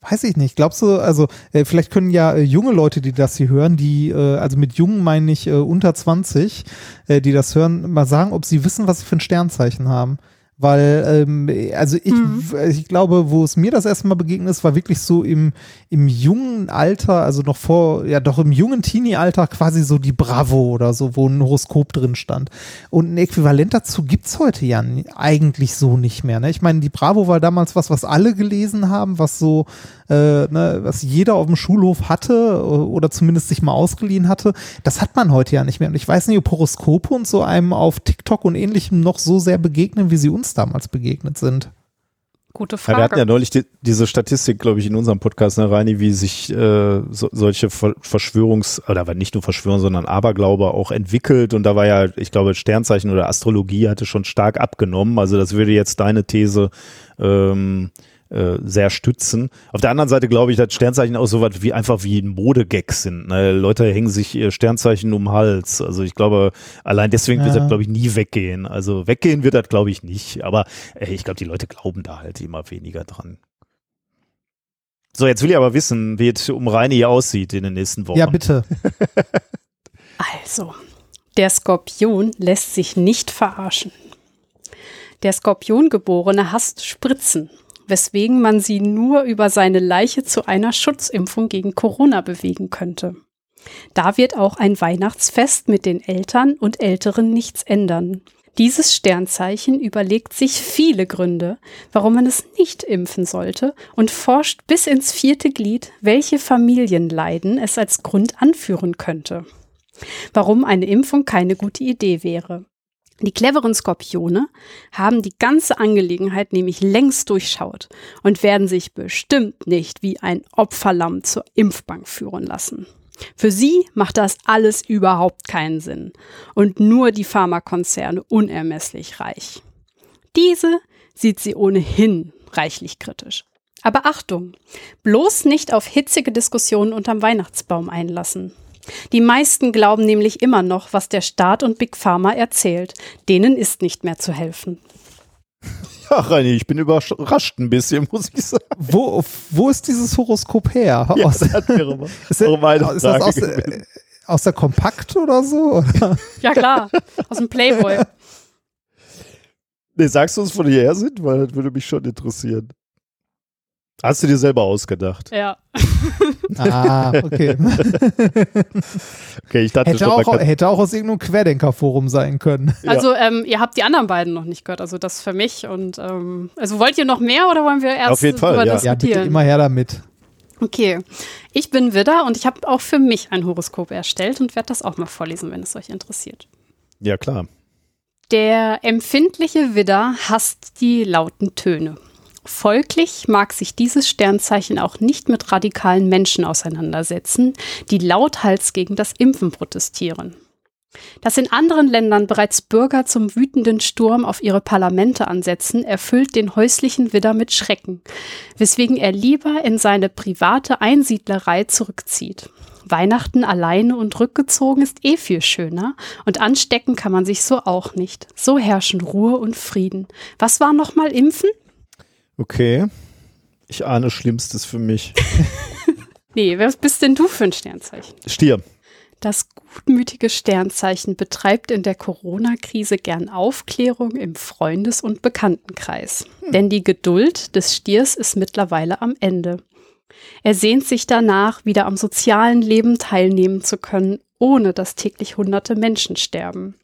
[SPEAKER 3] Weiß ich nicht. Glaubst du, also äh, vielleicht können ja äh, junge Leute, die das hier hören, die, äh, also mit jungen meine ich äh, unter 20, äh, die das hören, mal sagen, ob sie wissen, was sie für ein Sternzeichen haben. Weil, ähm, also ich, mhm. ich glaube, wo es mir das erste Mal begegnet ist, war wirklich so im, im jungen Alter, also noch vor, ja doch im jungen Teenie-Alter quasi so die Bravo oder so, wo ein Horoskop drin stand. Und ein Äquivalent dazu gibt's heute ja eigentlich so nicht mehr. Ne? Ich meine, die Bravo war damals was, was alle gelesen haben, was so äh, ne, was jeder auf dem Schulhof hatte äh, oder zumindest sich mal ausgeliehen hatte, das hat man heute ja nicht mehr. Und ich weiß nicht, ob Horoskope und so einem auf TikTok und ähnlichem noch so sehr begegnen, wie sie uns damals begegnet sind.
[SPEAKER 1] Gute Frage.
[SPEAKER 2] Ja, wir hatten ja neulich die, diese Statistik, glaube ich, in unserem Podcast, ne, Reini, wie sich äh, so, solche Verschwörungs- oder nicht nur Verschwörung, sondern Aberglaube auch entwickelt. Und da war ja, ich glaube, Sternzeichen oder Astrologie hatte schon stark abgenommen. Also das würde jetzt deine These ähm, äh, sehr stützen. Auf der anderen Seite glaube ich, dass Sternzeichen auch so was wie einfach wie ein Modegag sind. Ne? Leute hängen sich ihr Sternzeichen um den Hals. Also ich glaube, allein deswegen ja. wird das, glaube ich, nie weggehen. Also weggehen wird das, glaube ich, nicht. Aber äh, ich glaube, die Leute glauben da halt immer weniger dran. So, jetzt will ich aber wissen, wie es um Reini aussieht in den nächsten Wochen.
[SPEAKER 3] Ja, bitte.
[SPEAKER 1] also, der Skorpion lässt sich nicht verarschen. Der Skorpiongeborene hasst Spritzen weswegen man sie nur über seine Leiche zu einer Schutzimpfung gegen Corona bewegen könnte. Da wird auch ein Weihnachtsfest mit den Eltern und Älteren nichts ändern. Dieses Sternzeichen überlegt sich viele Gründe, warum man es nicht impfen sollte und forscht bis ins vierte Glied, welche Familienleiden es als Grund anführen könnte. Warum eine Impfung keine gute Idee wäre. Die cleveren Skorpione haben die ganze Angelegenheit nämlich längst durchschaut und werden sich bestimmt nicht wie ein Opferlamm zur Impfbank führen lassen. Für sie macht das alles überhaupt keinen Sinn und nur die Pharmakonzerne unermesslich reich. Diese sieht sie ohnehin reichlich kritisch. Aber Achtung, bloß nicht auf hitzige Diskussionen unterm Weihnachtsbaum einlassen. Die meisten glauben nämlich immer noch, was der Staat und Big Pharma erzählt. Denen ist nicht mehr zu helfen.
[SPEAKER 2] Ja, Reini, ich bin überrascht ein bisschen, muss ich sagen.
[SPEAKER 3] Wo, wo ist dieses Horoskop her?
[SPEAKER 2] Ja, aus, das wäre ist,
[SPEAKER 3] das, ist das aus, der, aus der Kompakt oder so?
[SPEAKER 1] Ja, klar, aus dem Playboy.
[SPEAKER 2] Nee, sagst du uns, wo die her sind? Weil das würde mich schon interessieren. Hast du dir selber ausgedacht?
[SPEAKER 1] Ja.
[SPEAKER 3] Ah, okay.
[SPEAKER 2] Okay, ich dachte
[SPEAKER 3] hätte,
[SPEAKER 2] schon,
[SPEAKER 3] auch,
[SPEAKER 2] kann,
[SPEAKER 3] hätte auch aus irgendeinem Querdenker-Forum sein können.
[SPEAKER 2] Ja.
[SPEAKER 1] Also ähm, ihr habt die anderen beiden noch nicht gehört, also das für mich und ähm, also wollt ihr noch mehr oder wollen wir erst
[SPEAKER 2] Auf jeden Fall, ja.
[SPEAKER 3] Ja, bitte
[SPEAKER 1] diskutieren?
[SPEAKER 3] immer her damit.
[SPEAKER 1] Okay, ich bin Widder und ich habe auch für mich ein Horoskop erstellt und werde das auch mal vorlesen, wenn es euch interessiert.
[SPEAKER 2] ja klar.
[SPEAKER 1] Der empfindliche Widder hasst die lauten Töne. Folglich mag sich dieses Sternzeichen auch nicht mit radikalen Menschen auseinandersetzen, die lauthals gegen das Impfen protestieren. Dass in anderen Ländern bereits Bürger zum wütenden Sturm auf ihre Parlamente ansetzen, erfüllt den häuslichen Widder mit Schrecken, weswegen er lieber in seine private Einsiedlerei zurückzieht. Weihnachten alleine und rückgezogen ist eh viel schöner und anstecken kann man sich so auch nicht. So herrschen Ruhe und Frieden. Was war nochmal Impfen?
[SPEAKER 2] Okay. Ich ahne Schlimmstes für mich.
[SPEAKER 1] Nee, was bist denn du für ein Sternzeichen?
[SPEAKER 2] Stier.
[SPEAKER 1] Das gutmütige Sternzeichen betreibt in der Corona-Krise gern Aufklärung im Freundes- und Bekanntenkreis. Denn die Geduld des Stiers ist mittlerweile am Ende. Er sehnt sich danach, wieder am sozialen Leben teilnehmen zu können, ohne dass täglich hunderte Menschen sterben.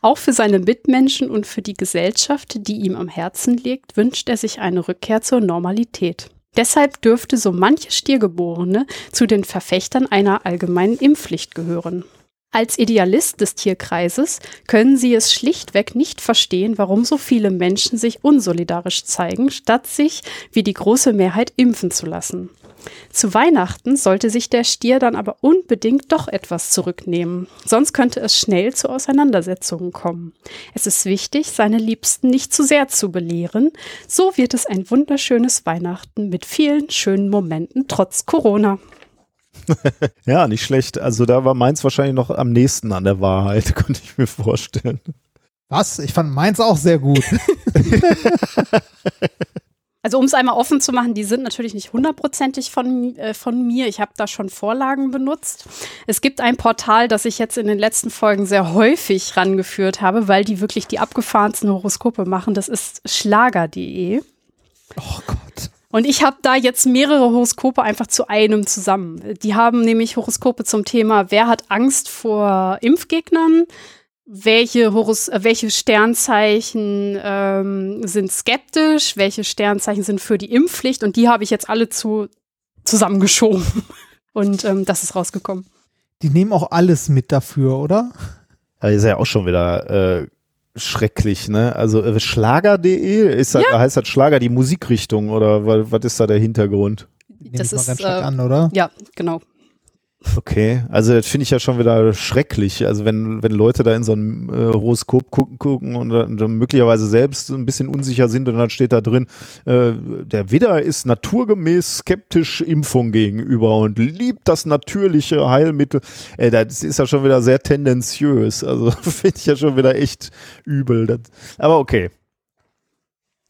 [SPEAKER 1] Auch für seine Mitmenschen und für die Gesellschaft, die ihm am Herzen liegt, wünscht er sich eine Rückkehr zur Normalität. Deshalb dürfte so manche Stiergeborene zu den Verfechtern einer allgemeinen Impfpflicht gehören. Als Idealist des Tierkreises können sie es schlichtweg nicht verstehen, warum so viele Menschen sich unsolidarisch zeigen, statt sich, wie die große Mehrheit, impfen zu lassen. Zu Weihnachten sollte sich der Stier dann aber unbedingt doch etwas zurücknehmen, sonst könnte es schnell zu Auseinandersetzungen kommen. Es ist wichtig, seine Liebsten nicht zu sehr zu belehren, so wird es ein wunderschönes Weihnachten mit vielen schönen Momenten trotz Corona.
[SPEAKER 2] Ja, nicht schlecht. Also da war meins wahrscheinlich noch am nächsten an der Wahrheit, könnte ich mir vorstellen.
[SPEAKER 3] Was? Ich fand meins auch sehr gut.
[SPEAKER 1] Also um es einmal offen zu machen, die sind natürlich nicht hundertprozentig von, äh, von mir. Ich habe da schon Vorlagen benutzt. Es gibt ein Portal, das ich jetzt in den letzten Folgen sehr häufig rangeführt habe, weil die wirklich die abgefahrensten Horoskope machen. Das ist schlager.de.
[SPEAKER 3] Oh Gott.
[SPEAKER 1] Und ich habe da jetzt mehrere Horoskope einfach zu einem zusammen. Die haben nämlich Horoskope zum Thema, wer hat Angst vor Impfgegnern? Welche, Horos äh, welche Sternzeichen ähm, sind skeptisch? Welche Sternzeichen sind für die Impfpflicht? Und die habe ich jetzt alle zu zusammengeschoben. Und ähm, das ist rausgekommen.
[SPEAKER 3] Die nehmen auch alles mit dafür, oder?
[SPEAKER 2] Ja, ist ja auch schon wieder äh, schrecklich, ne? Also äh, Schlager.de ist das, heißt das Schlager die Musikrichtung oder wa- was ist da der Hintergrund?
[SPEAKER 3] Die nehm
[SPEAKER 1] Das ist,
[SPEAKER 3] ganz stark
[SPEAKER 1] äh,
[SPEAKER 3] an, oder?
[SPEAKER 1] Ja, genau.
[SPEAKER 2] Okay, also das finde ich ja schon wieder schrecklich. Also wenn, wenn Leute da in so ein äh, Horoskop gucken, gucken und, dann möglicherweise selbst ein bisschen unsicher sind und dann steht da drin, äh, der Widder ist naturgemäß skeptisch Impfung gegenüber und liebt das natürliche Heilmittel. Äh, das ist ja schon wieder sehr tendenziös. Also finde ich ja schon wieder echt übel. Das, aber okay.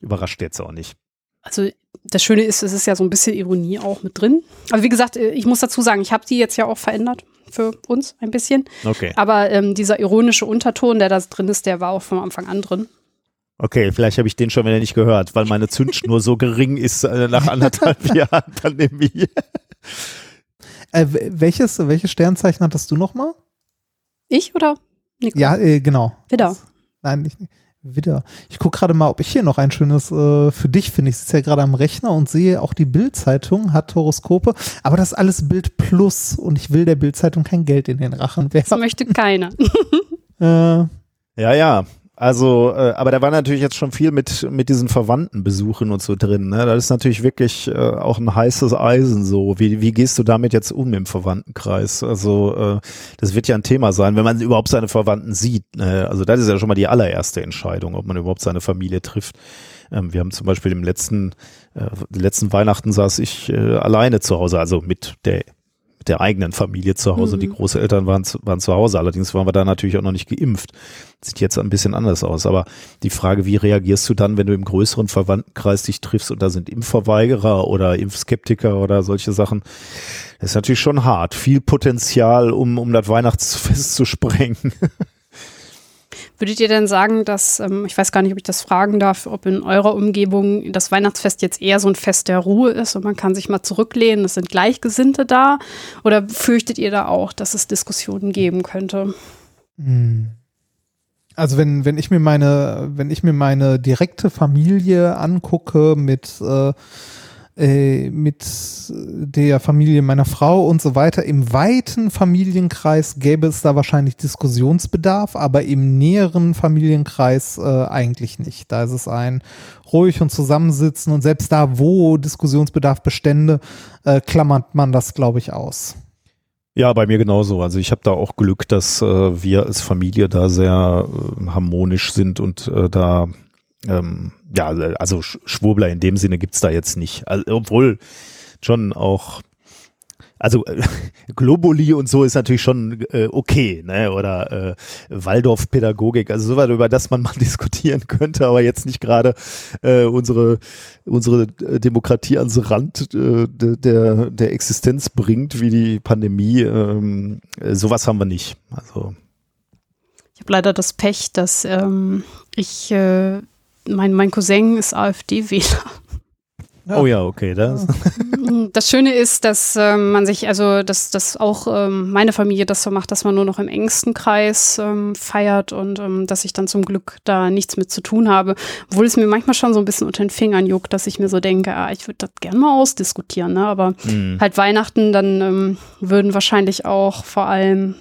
[SPEAKER 2] Überrascht jetzt auch nicht.
[SPEAKER 1] Also das Schöne ist, es ist ja so ein bisschen Ironie auch mit drin. Aber wie gesagt, äh, ich muss dazu sagen, ich habe die jetzt ja auch verändert für uns ein bisschen.
[SPEAKER 2] Okay.
[SPEAKER 1] Aber ähm, dieser ironische Unterton, der da drin ist, der war auch von Anfang an drin.
[SPEAKER 2] Okay, vielleicht habe ich den schon wieder nicht gehört, weil meine Zündschnur so gering ist äh, nach anderthalb Jahren Pandemie.
[SPEAKER 3] Äh, welches, welches Sternzeichen hattest du nochmal?
[SPEAKER 1] Ich oder Nico?
[SPEAKER 3] Ja, äh, genau.
[SPEAKER 1] Widder.
[SPEAKER 3] Nein, nicht, wieder. Ich gucke gerade mal, ob ich hier noch ein schönes äh, für dich finde. Ich sitze ja gerade am Rechner und sehe auch die Bild-Zeitung hat Horoskope, aber das ist alles Bild Plus und ich will der Bild-Zeitung kein Geld in den Rachen
[SPEAKER 1] Das
[SPEAKER 3] werfen.
[SPEAKER 1] möchte keiner.
[SPEAKER 3] Äh,
[SPEAKER 2] Ja, ja. Also, äh, aber da war natürlich jetzt schon viel mit, mit diesen Verwandtenbesuchen und so drin. Ne? Das ist natürlich wirklich äh, auch ein heißes Eisen so. Wie, wie gehst du damit jetzt um im Verwandtenkreis? Also, äh, das wird ja ein Thema sein, wenn man überhaupt seine Verwandten sieht. Ne? Also, das ist ja schon mal die allererste Entscheidung, ob man überhaupt seine Familie trifft. Ähm, wir haben zum Beispiel im letzten, äh, letzten Weihnachten saß ich äh, alleine zu Hause, also mit der der eigenen Familie zu Hause.
[SPEAKER 1] Mhm.
[SPEAKER 2] Die Großeltern waren zu, waren zu Hause. Allerdings waren wir da natürlich auch noch nicht geimpft. Sieht jetzt ein bisschen anders aus. Aber die Frage, wie reagierst du dann, wenn du im größeren Verwandtenkreis dich triffst und da sind Impfverweigerer oder Impfskeptiker oder solche Sachen? Das ist natürlich schon hart. Viel Potenzial, um, um das Weihnachtsfest zu sprengen.
[SPEAKER 1] Würdet ihr denn sagen, dass, ähm, ich weiß gar nicht, ob ich das fragen darf, ob in eurer Umgebung das Weihnachtsfest jetzt eher so ein Fest der Ruhe ist und man kann sich mal zurücklehnen, es sind Gleichgesinnte da? Oder fürchtet ihr da auch, dass es Diskussionen geben könnte?
[SPEAKER 3] Hm. Also wenn, wenn ich mir meine, wenn ich mir meine direkte Familie angucke mit äh, äh, mit der Familie meiner Frau und so weiter. Im weiten Familienkreis gäbe es da wahrscheinlich Diskussionsbedarf, aber im näheren Familienkreis äh, eigentlich nicht. Da ist es ein ruhig und zusammensitzen und selbst da, wo Diskussionsbedarf bestände, äh, klammert man das, glaube ich, aus.
[SPEAKER 2] Ja, bei mir genauso. Also ich habe da auch Glück, dass äh, wir als Familie da sehr äh, harmonisch sind und äh, da ähm, ja, also Schwurbler in dem Sinne gibt's da jetzt nicht. Also, obwohl schon auch, also äh, Globuli und so ist natürlich schon äh, okay, ne? Oder äh, Waldorf-Pädagogik, also sowas, über das man mal diskutieren könnte, aber jetzt nicht gerade äh, unsere, unsere Demokratie ans Rand äh, der, der Existenz bringt, wie die Pandemie. Ähm, äh, sowas haben wir nicht. Also
[SPEAKER 1] ich habe leider das Pech, dass ähm, ich äh, mein, mein Cousin ist AfD-Wähler.
[SPEAKER 2] Ja. Oh ja, okay. Das.
[SPEAKER 1] das Schöne ist, dass ähm, man sich, also dass, dass auch ähm, meine Familie das so macht, dass man nur noch im engsten Kreis ähm, feiert und ähm, dass ich dann zum Glück da nichts mit zu tun habe. Obwohl es mir manchmal schon so ein bisschen unter den Fingern juckt, dass ich mir so denke, ah, ich würde das gerne mal ausdiskutieren, ne? Aber mhm. halt Weihnachten, dann ähm, würden wahrscheinlich auch vor allem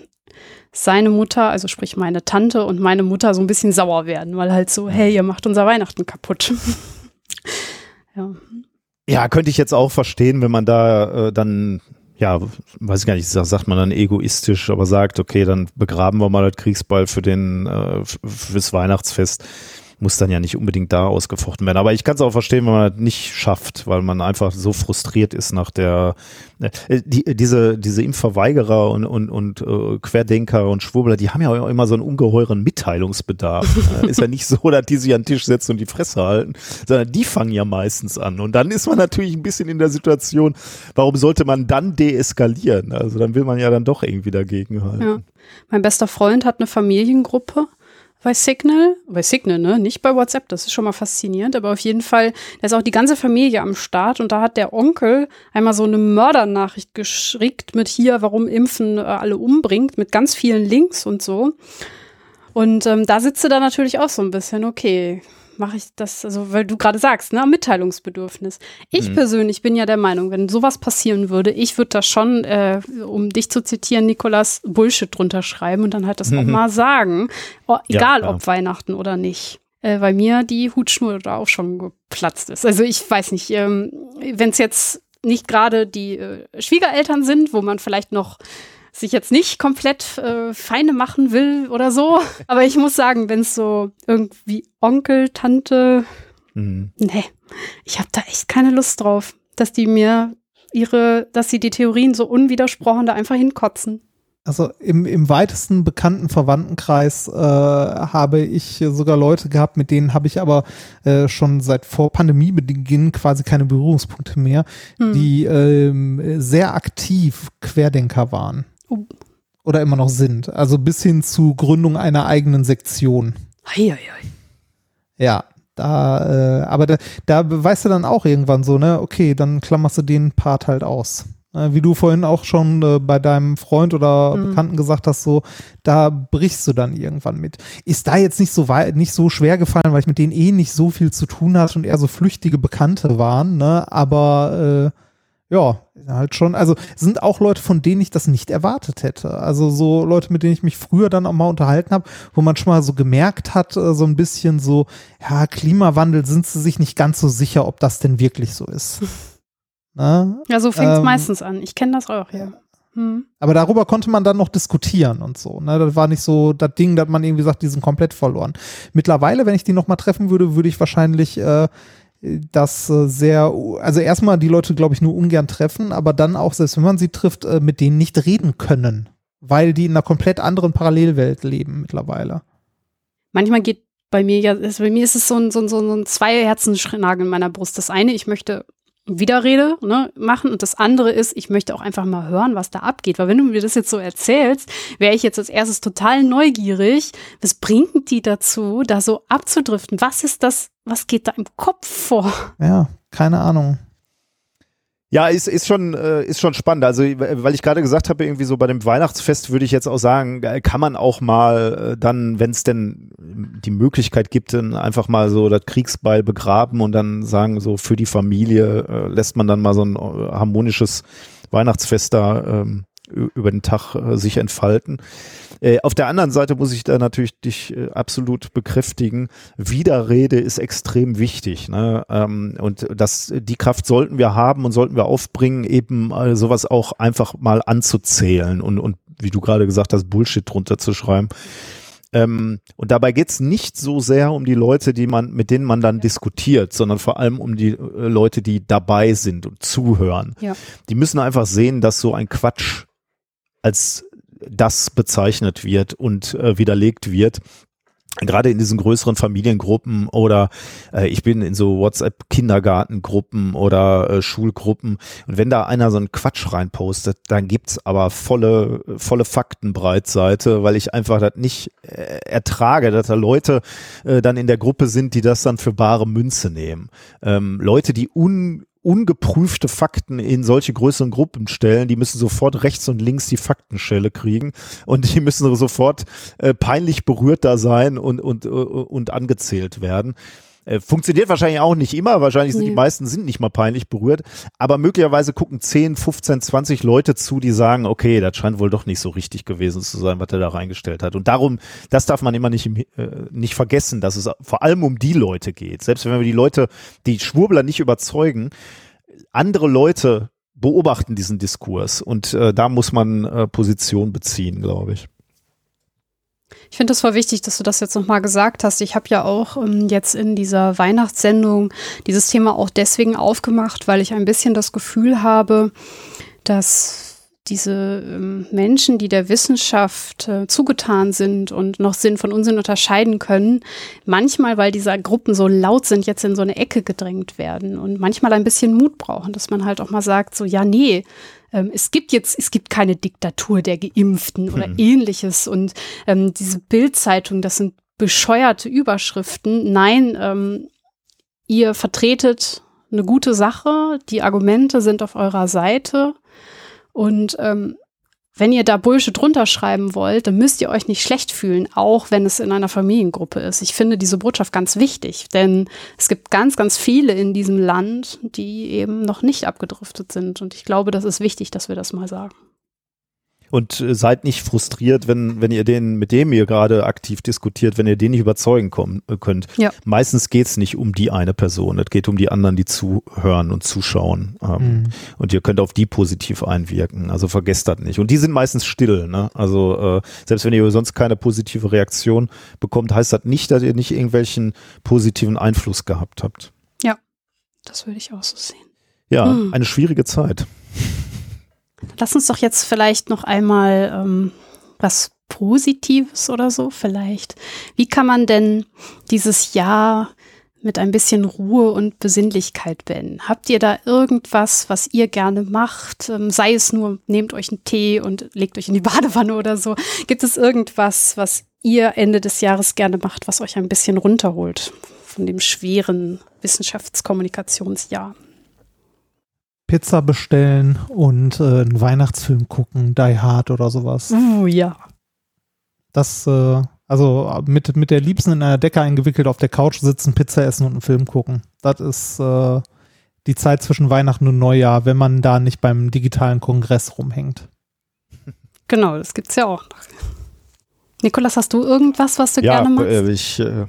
[SPEAKER 1] seine Mutter, also sprich meine Tante und meine Mutter so ein bisschen sauer werden, weil halt so, hey, ihr macht unser Weihnachten kaputt.
[SPEAKER 2] ja. Ja, könnte ich jetzt auch verstehen, wenn man da äh, dann, ja, weiß ich gar nicht, sagt man dann egoistisch, aber sagt, okay, dann begraben wir mal das Kriegsball für den, äh, fürs Weihnachtsfest muss dann ja nicht unbedingt da ausgefochten werden. Aber ich kann es auch verstehen, wenn man das nicht schafft, weil man einfach so frustriert ist nach der äh, die, diese diese Impfverweigerer und und und äh, Querdenker und Schwurbler, die haben ja auch immer so einen ungeheuren Mitteilungsbedarf. ist ja nicht so, dass die sich an den Tisch setzen und die Fresse halten, sondern die fangen ja meistens an. Und dann ist man natürlich ein bisschen in der Situation, warum sollte man dann deeskalieren? Also dann will man ja dann doch irgendwie dagegen halten. Ja.
[SPEAKER 1] Mein bester Freund hat eine Familiengruppe bei Signal, bei Signal, ne, nicht bei WhatsApp, das ist schon mal faszinierend, aber auf jeden Fall, da ist auch die ganze Familie am Start und da hat der Onkel einmal so eine Mördernachricht geschickt mit hier, warum Impfen äh, alle umbringt, mit ganz vielen Links und so. Und ähm, da sitze da natürlich auch so ein bisschen, okay, mache ich das, also weil du gerade sagst, ne, Mitteilungsbedürfnis. Ich mhm. persönlich bin ja der Meinung, wenn sowas passieren würde, ich würde da schon, äh, um dich zu zitieren, Nikolas, Bullshit drunter schreiben und dann halt das mhm. auch mal sagen, oh, egal ja, ob Weihnachten oder nicht. Äh, weil mir die Hutschnur da auch schon geplatzt ist. Also ich weiß nicht, ähm, wenn es jetzt nicht gerade die äh, Schwiegereltern sind, wo man vielleicht noch sich jetzt nicht komplett äh, feine machen will oder so. Aber ich muss sagen, wenn es so irgendwie Onkel, Tante, mhm. nee, ich habe da echt keine Lust drauf, dass die mir ihre, dass sie die Theorien so unwidersprochen da einfach hinkotzen.
[SPEAKER 3] Also im, im weitesten bekannten Verwandtenkreis äh, habe ich sogar Leute gehabt, mit denen habe ich aber äh, schon seit vor Pandemiebeginn quasi keine Berührungspunkte mehr, hm. die ähm, sehr aktiv Querdenker waren. Oder immer noch sind. Also bis hin zu Gründung einer eigenen Sektion.
[SPEAKER 1] Hei.
[SPEAKER 3] Ja, da, äh, aber da, da weißt du dann auch irgendwann so, ne, okay, dann klammerst du den Part halt aus. Äh, wie du vorhin auch schon äh, bei deinem Freund oder mhm. Bekannten gesagt hast, so, da brichst du dann irgendwann mit. Ist da jetzt nicht so weit, nicht so schwer gefallen, weil ich mit denen eh nicht so viel zu tun hatte und eher so flüchtige Bekannte waren, ne, aber, äh, ja, halt schon, also sind auch Leute, von denen ich das nicht erwartet hätte. Also so Leute, mit denen ich mich früher dann auch mal unterhalten habe, wo man schon mal so gemerkt hat, äh, so ein bisschen so, ja, Klimawandel sind sie sich nicht ganz so sicher, ob das denn wirklich so ist.
[SPEAKER 1] Na? Ja, so fängt es ähm, meistens an. Ich kenne das auch, ja.
[SPEAKER 3] Hm. Aber darüber konnte man dann noch diskutieren und so. Ne? Das war nicht so das Ding, dass man irgendwie sagt, die sind komplett verloren. Mittlerweile, wenn ich die noch mal treffen würde, würde ich wahrscheinlich äh, das äh, sehr, also erstmal die Leute, glaube ich, nur ungern treffen, aber dann auch, selbst wenn man sie trifft, äh, mit denen nicht reden können, weil die in einer komplett anderen Parallelwelt leben mittlerweile.
[SPEAKER 1] Manchmal geht bei mir ja, also bei mir ist es so ein, so ein, so ein zwei Herzensschnagen in meiner Brust. Das eine, ich möchte Widerrede ne, machen und das andere ist, ich möchte auch einfach mal hören, was da abgeht. Weil wenn du mir das jetzt so erzählst, wäre ich jetzt als erstes total neugierig. Was bringt die dazu, da so abzudriften? Was ist das? Was geht da im Kopf vor?
[SPEAKER 3] Ja, keine Ahnung.
[SPEAKER 2] Ja, ist, ist, schon, äh, ist schon spannend. Also, weil ich gerade gesagt habe, irgendwie so bei dem Weihnachtsfest würde ich jetzt auch sagen, äh, kann man auch mal äh, dann, wenn es denn die Möglichkeit gibt, dann einfach mal so das Kriegsbeil begraben und dann sagen, so für die Familie äh, lässt man dann mal so ein äh, harmonisches Weihnachtsfest da ähm, über den Tag äh, sich entfalten. Äh, auf der anderen Seite muss ich da natürlich dich äh, absolut bekräftigen. Widerrede ist extrem wichtig. Ne? Ähm, und das, die Kraft sollten wir haben und sollten wir aufbringen, eben äh, sowas auch einfach mal anzuzählen und, und wie du gerade gesagt hast, Bullshit drunter zu schreiben. Ähm, und dabei geht's nicht so sehr um die Leute, die man, mit denen man dann diskutiert, sondern vor allem um die äh, Leute, die dabei sind und zuhören.
[SPEAKER 1] Ja.
[SPEAKER 2] Die müssen einfach sehen, dass so ein Quatsch als das bezeichnet wird und äh, widerlegt wird. Gerade in diesen größeren Familiengruppen oder äh, ich bin in so WhatsApp-Kindergartengruppen oder äh, Schulgruppen und wenn da einer so einen Quatsch reinpostet, dann gibt's aber volle, volle Faktenbreitseite, weil ich einfach das nicht äh, ertrage, dass da Leute äh, dann in der Gruppe sind, die das dann für bare Münze nehmen. Ähm, Leute, die un ungeprüfte Fakten in solche größeren Gruppen stellen, die müssen sofort rechts und links die Faktenschelle kriegen und die müssen sofort äh, peinlich berührt da sein und, und, äh, und angezählt werden. Äh, funktioniert wahrscheinlich auch nicht immer, wahrscheinlich sind nee. die meisten sind nicht mal peinlich berührt, aber möglicherweise gucken 10, 15, 20 Leute zu, die sagen, okay, das scheint wohl doch nicht so richtig gewesen zu sein, was er da reingestellt hat. Und darum, das darf man immer nicht, äh, nicht vergessen, dass es vor allem um die Leute geht. Selbst wenn wir die Leute, die Schwurbler nicht überzeugen, andere Leute beobachten diesen Diskurs und äh, da muss man äh, Position beziehen, glaube ich.
[SPEAKER 1] Ich finde es voll wichtig, dass du das jetzt nochmal gesagt hast. Ich habe ja auch ähm, jetzt in dieser Weihnachtssendung dieses Thema auch deswegen aufgemacht, weil ich ein bisschen das Gefühl habe, dass diese ähm, Menschen, die der Wissenschaft äh, zugetan sind und noch Sinn von Unsinn unterscheiden können, manchmal, weil diese Gruppen so laut sind, jetzt in so eine Ecke gedrängt werden und manchmal ein bisschen Mut brauchen, dass man halt auch mal sagt, so, ja, nee, ähm, es gibt jetzt, es gibt keine Diktatur der Geimpften oder mhm. ähnliches. Und ähm, diese Bildzeitung, das sind bescheuerte Überschriften. Nein, ähm, ihr vertretet eine gute Sache, die Argumente sind auf eurer Seite. Und ähm, wenn ihr da Bullshit drunter schreiben wollt, dann müsst ihr euch nicht schlecht fühlen, auch wenn es in einer Familiengruppe ist. Ich finde diese Botschaft ganz wichtig, denn es gibt ganz, ganz viele in diesem Land, die eben noch nicht abgedriftet sind. Und ich glaube, das ist wichtig, dass wir das mal sagen
[SPEAKER 2] und äh, seid nicht frustriert, wenn, wenn ihr den, mit dem ihr gerade aktiv diskutiert, wenn ihr den nicht überzeugen kommen, äh, könnt. Ja. Meistens geht's nicht um die eine Person, es geht um die anderen, die zuhören und zuschauen. Ähm, mhm. Und ihr könnt auf die positiv einwirken. Also vergesst das nicht. Und die sind meistens still. Ne? Also äh, selbst wenn ihr sonst keine positive Reaktion bekommt, heißt das nicht, dass ihr nicht irgendwelchen positiven Einfluss gehabt habt.
[SPEAKER 1] Ja, das würde ich auch so sehen.
[SPEAKER 2] Ja, mhm. eine schwierige Zeit.
[SPEAKER 1] Lass uns doch jetzt vielleicht noch einmal ähm, was Positives oder so vielleicht. Wie kann man denn dieses Jahr mit ein bisschen Ruhe und Besinnlichkeit beenden? Habt ihr da irgendwas, was ihr gerne macht? Ähm, sei es nur, nehmt euch einen Tee und legt euch in die Badewanne oder so. Gibt es irgendwas, was ihr Ende des Jahres gerne macht, was euch ein bisschen runterholt von dem schweren Wissenschaftskommunikationsjahr?
[SPEAKER 3] Pizza bestellen und äh, einen Weihnachtsfilm gucken, Die Hard oder sowas.
[SPEAKER 1] Uh, ja.
[SPEAKER 3] Das, äh, also mit, mit der Liebsten in einer Decke eingewickelt auf der Couch sitzen, Pizza essen und einen Film gucken. Das ist äh, die Zeit zwischen Weihnachten und Neujahr, wenn man da nicht beim digitalen Kongress rumhängt.
[SPEAKER 1] Genau, das gibt's ja auch noch. Nikolas, hast du irgendwas, was du
[SPEAKER 2] ja,
[SPEAKER 1] gerne machst?
[SPEAKER 2] Ja, ich äh,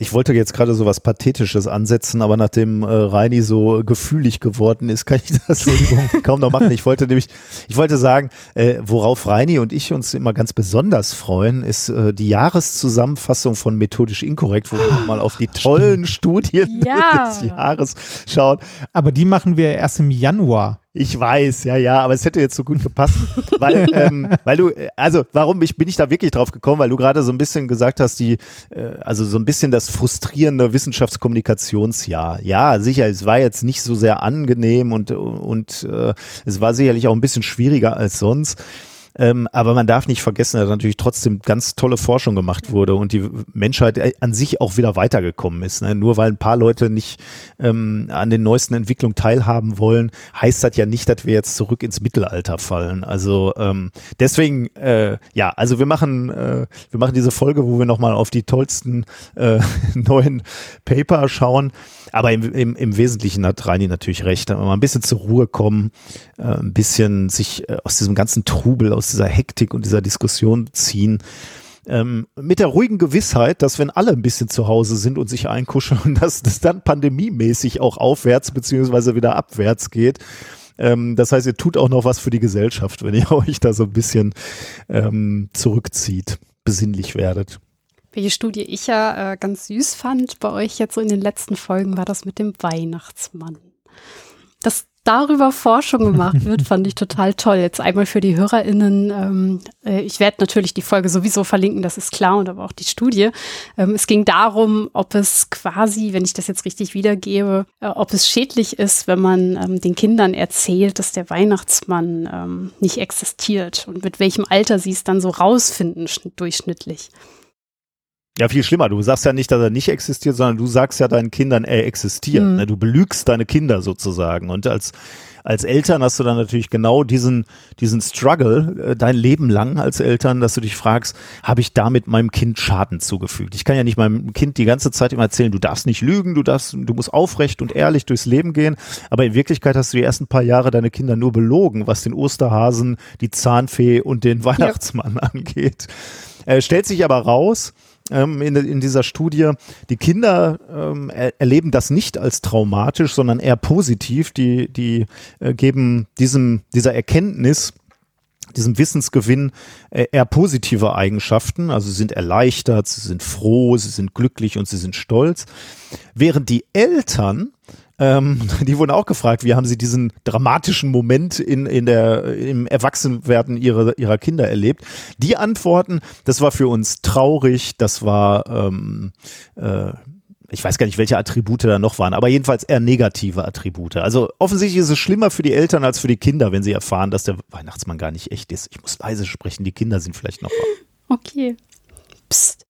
[SPEAKER 2] ich wollte jetzt gerade so was Pathetisches ansetzen, aber nachdem äh, Reini so gefühlig geworden ist, kann ich das kaum noch machen. Ich wollte nämlich, ich wollte sagen, äh, worauf Reini und ich uns immer ganz besonders freuen, ist äh, die Jahreszusammenfassung von Methodisch Inkorrekt, wo wir mal auf die tollen Studien
[SPEAKER 1] ja.
[SPEAKER 2] des Jahres schauen.
[SPEAKER 3] Aber die machen wir erst im Januar.
[SPEAKER 2] Ich weiß, ja, ja, aber es hätte jetzt so gut gepasst, weil, ähm, weil du, also warum ich, bin ich da wirklich drauf gekommen, weil du gerade so ein bisschen gesagt hast, die, äh, also so ein bisschen das frustrierende Wissenschaftskommunikationsjahr. Ja, sicher, es war jetzt nicht so sehr angenehm und, und äh, es war sicherlich auch ein bisschen schwieriger als sonst. Ähm, aber man darf nicht vergessen, dass natürlich trotzdem ganz tolle Forschung gemacht wurde und die Menschheit äh, an sich auch wieder weitergekommen ist. Ne? Nur weil ein paar Leute nicht ähm, an den neuesten Entwicklungen teilhaben wollen, heißt das ja nicht, dass wir jetzt zurück ins Mittelalter fallen. Also ähm, deswegen, äh, ja, also wir machen, äh, wir machen diese Folge, wo wir nochmal auf die tollsten äh, neuen Paper schauen. Aber im, im, im Wesentlichen hat Reini natürlich recht. Mal ein bisschen zur Ruhe kommen, äh, ein bisschen sich äh, aus diesem ganzen Trubel, aus dieser Hektik und dieser Diskussion ziehen. Ähm, mit der ruhigen Gewissheit, dass wenn alle ein bisschen zu Hause sind und sich einkuscheln, dass das dann pandemiemäßig auch aufwärts beziehungsweise wieder abwärts geht. Ähm, das heißt, ihr tut auch noch was für die Gesellschaft, wenn ihr euch da so ein bisschen ähm, zurückzieht, besinnlich werdet.
[SPEAKER 1] Welche Studie ich ja äh, ganz süß fand bei euch jetzt so in den letzten Folgen, war das mit dem Weihnachtsmann. Dass darüber Forschung gemacht wird, fand ich total toll. Jetzt einmal für die HörerInnen. Ähm, äh, ich werde natürlich die Folge sowieso verlinken, das ist klar, und aber auch die Studie. Ähm, es ging darum, ob es quasi, wenn ich das jetzt richtig wiedergebe, äh, ob es schädlich ist, wenn man ähm, den Kindern erzählt, dass der Weihnachtsmann ähm, nicht existiert und mit welchem Alter sie es dann so rausfinden, durchschnittlich.
[SPEAKER 2] Ja, viel schlimmer. Du sagst ja nicht, dass er nicht existiert, sondern du sagst ja deinen Kindern, er existiert. Mhm. Ne? Du belügst deine Kinder sozusagen. Und als, als Eltern hast du dann natürlich genau diesen, diesen Struggle äh, dein Leben lang als Eltern, dass du dich fragst, habe ich damit meinem Kind Schaden zugefügt? Ich kann ja nicht meinem Kind die ganze Zeit immer erzählen, du darfst nicht lügen, du darfst, du musst aufrecht und ehrlich durchs Leben gehen. Aber in Wirklichkeit hast du die ersten paar Jahre deine Kinder nur belogen, was den Osterhasen, die Zahnfee und den Weihnachtsmann ja. angeht. Äh, stellt sich aber raus, ähm, in, in, dieser Studie, die Kinder ähm, er, erleben das nicht als traumatisch, sondern eher positiv. Die, die äh, geben diesem, dieser Erkenntnis, diesem Wissensgewinn äh, eher positive Eigenschaften. Also sie sind erleichtert, sie sind froh, sie sind glücklich und sie sind stolz. Während die Eltern ähm, die wurden auch gefragt, wie haben sie diesen dramatischen Moment in, in der, im Erwachsenwerden ihrer, ihrer Kinder erlebt. Die antworten, das war für uns traurig, das war, ähm, äh, ich weiß gar nicht, welche Attribute da noch waren, aber jedenfalls eher negative Attribute. Also offensichtlich ist es schlimmer für die Eltern als für die Kinder, wenn sie erfahren, dass der Weihnachtsmann gar nicht echt ist. Ich muss leise sprechen, die Kinder sind vielleicht noch
[SPEAKER 1] wach. Okay. Psst.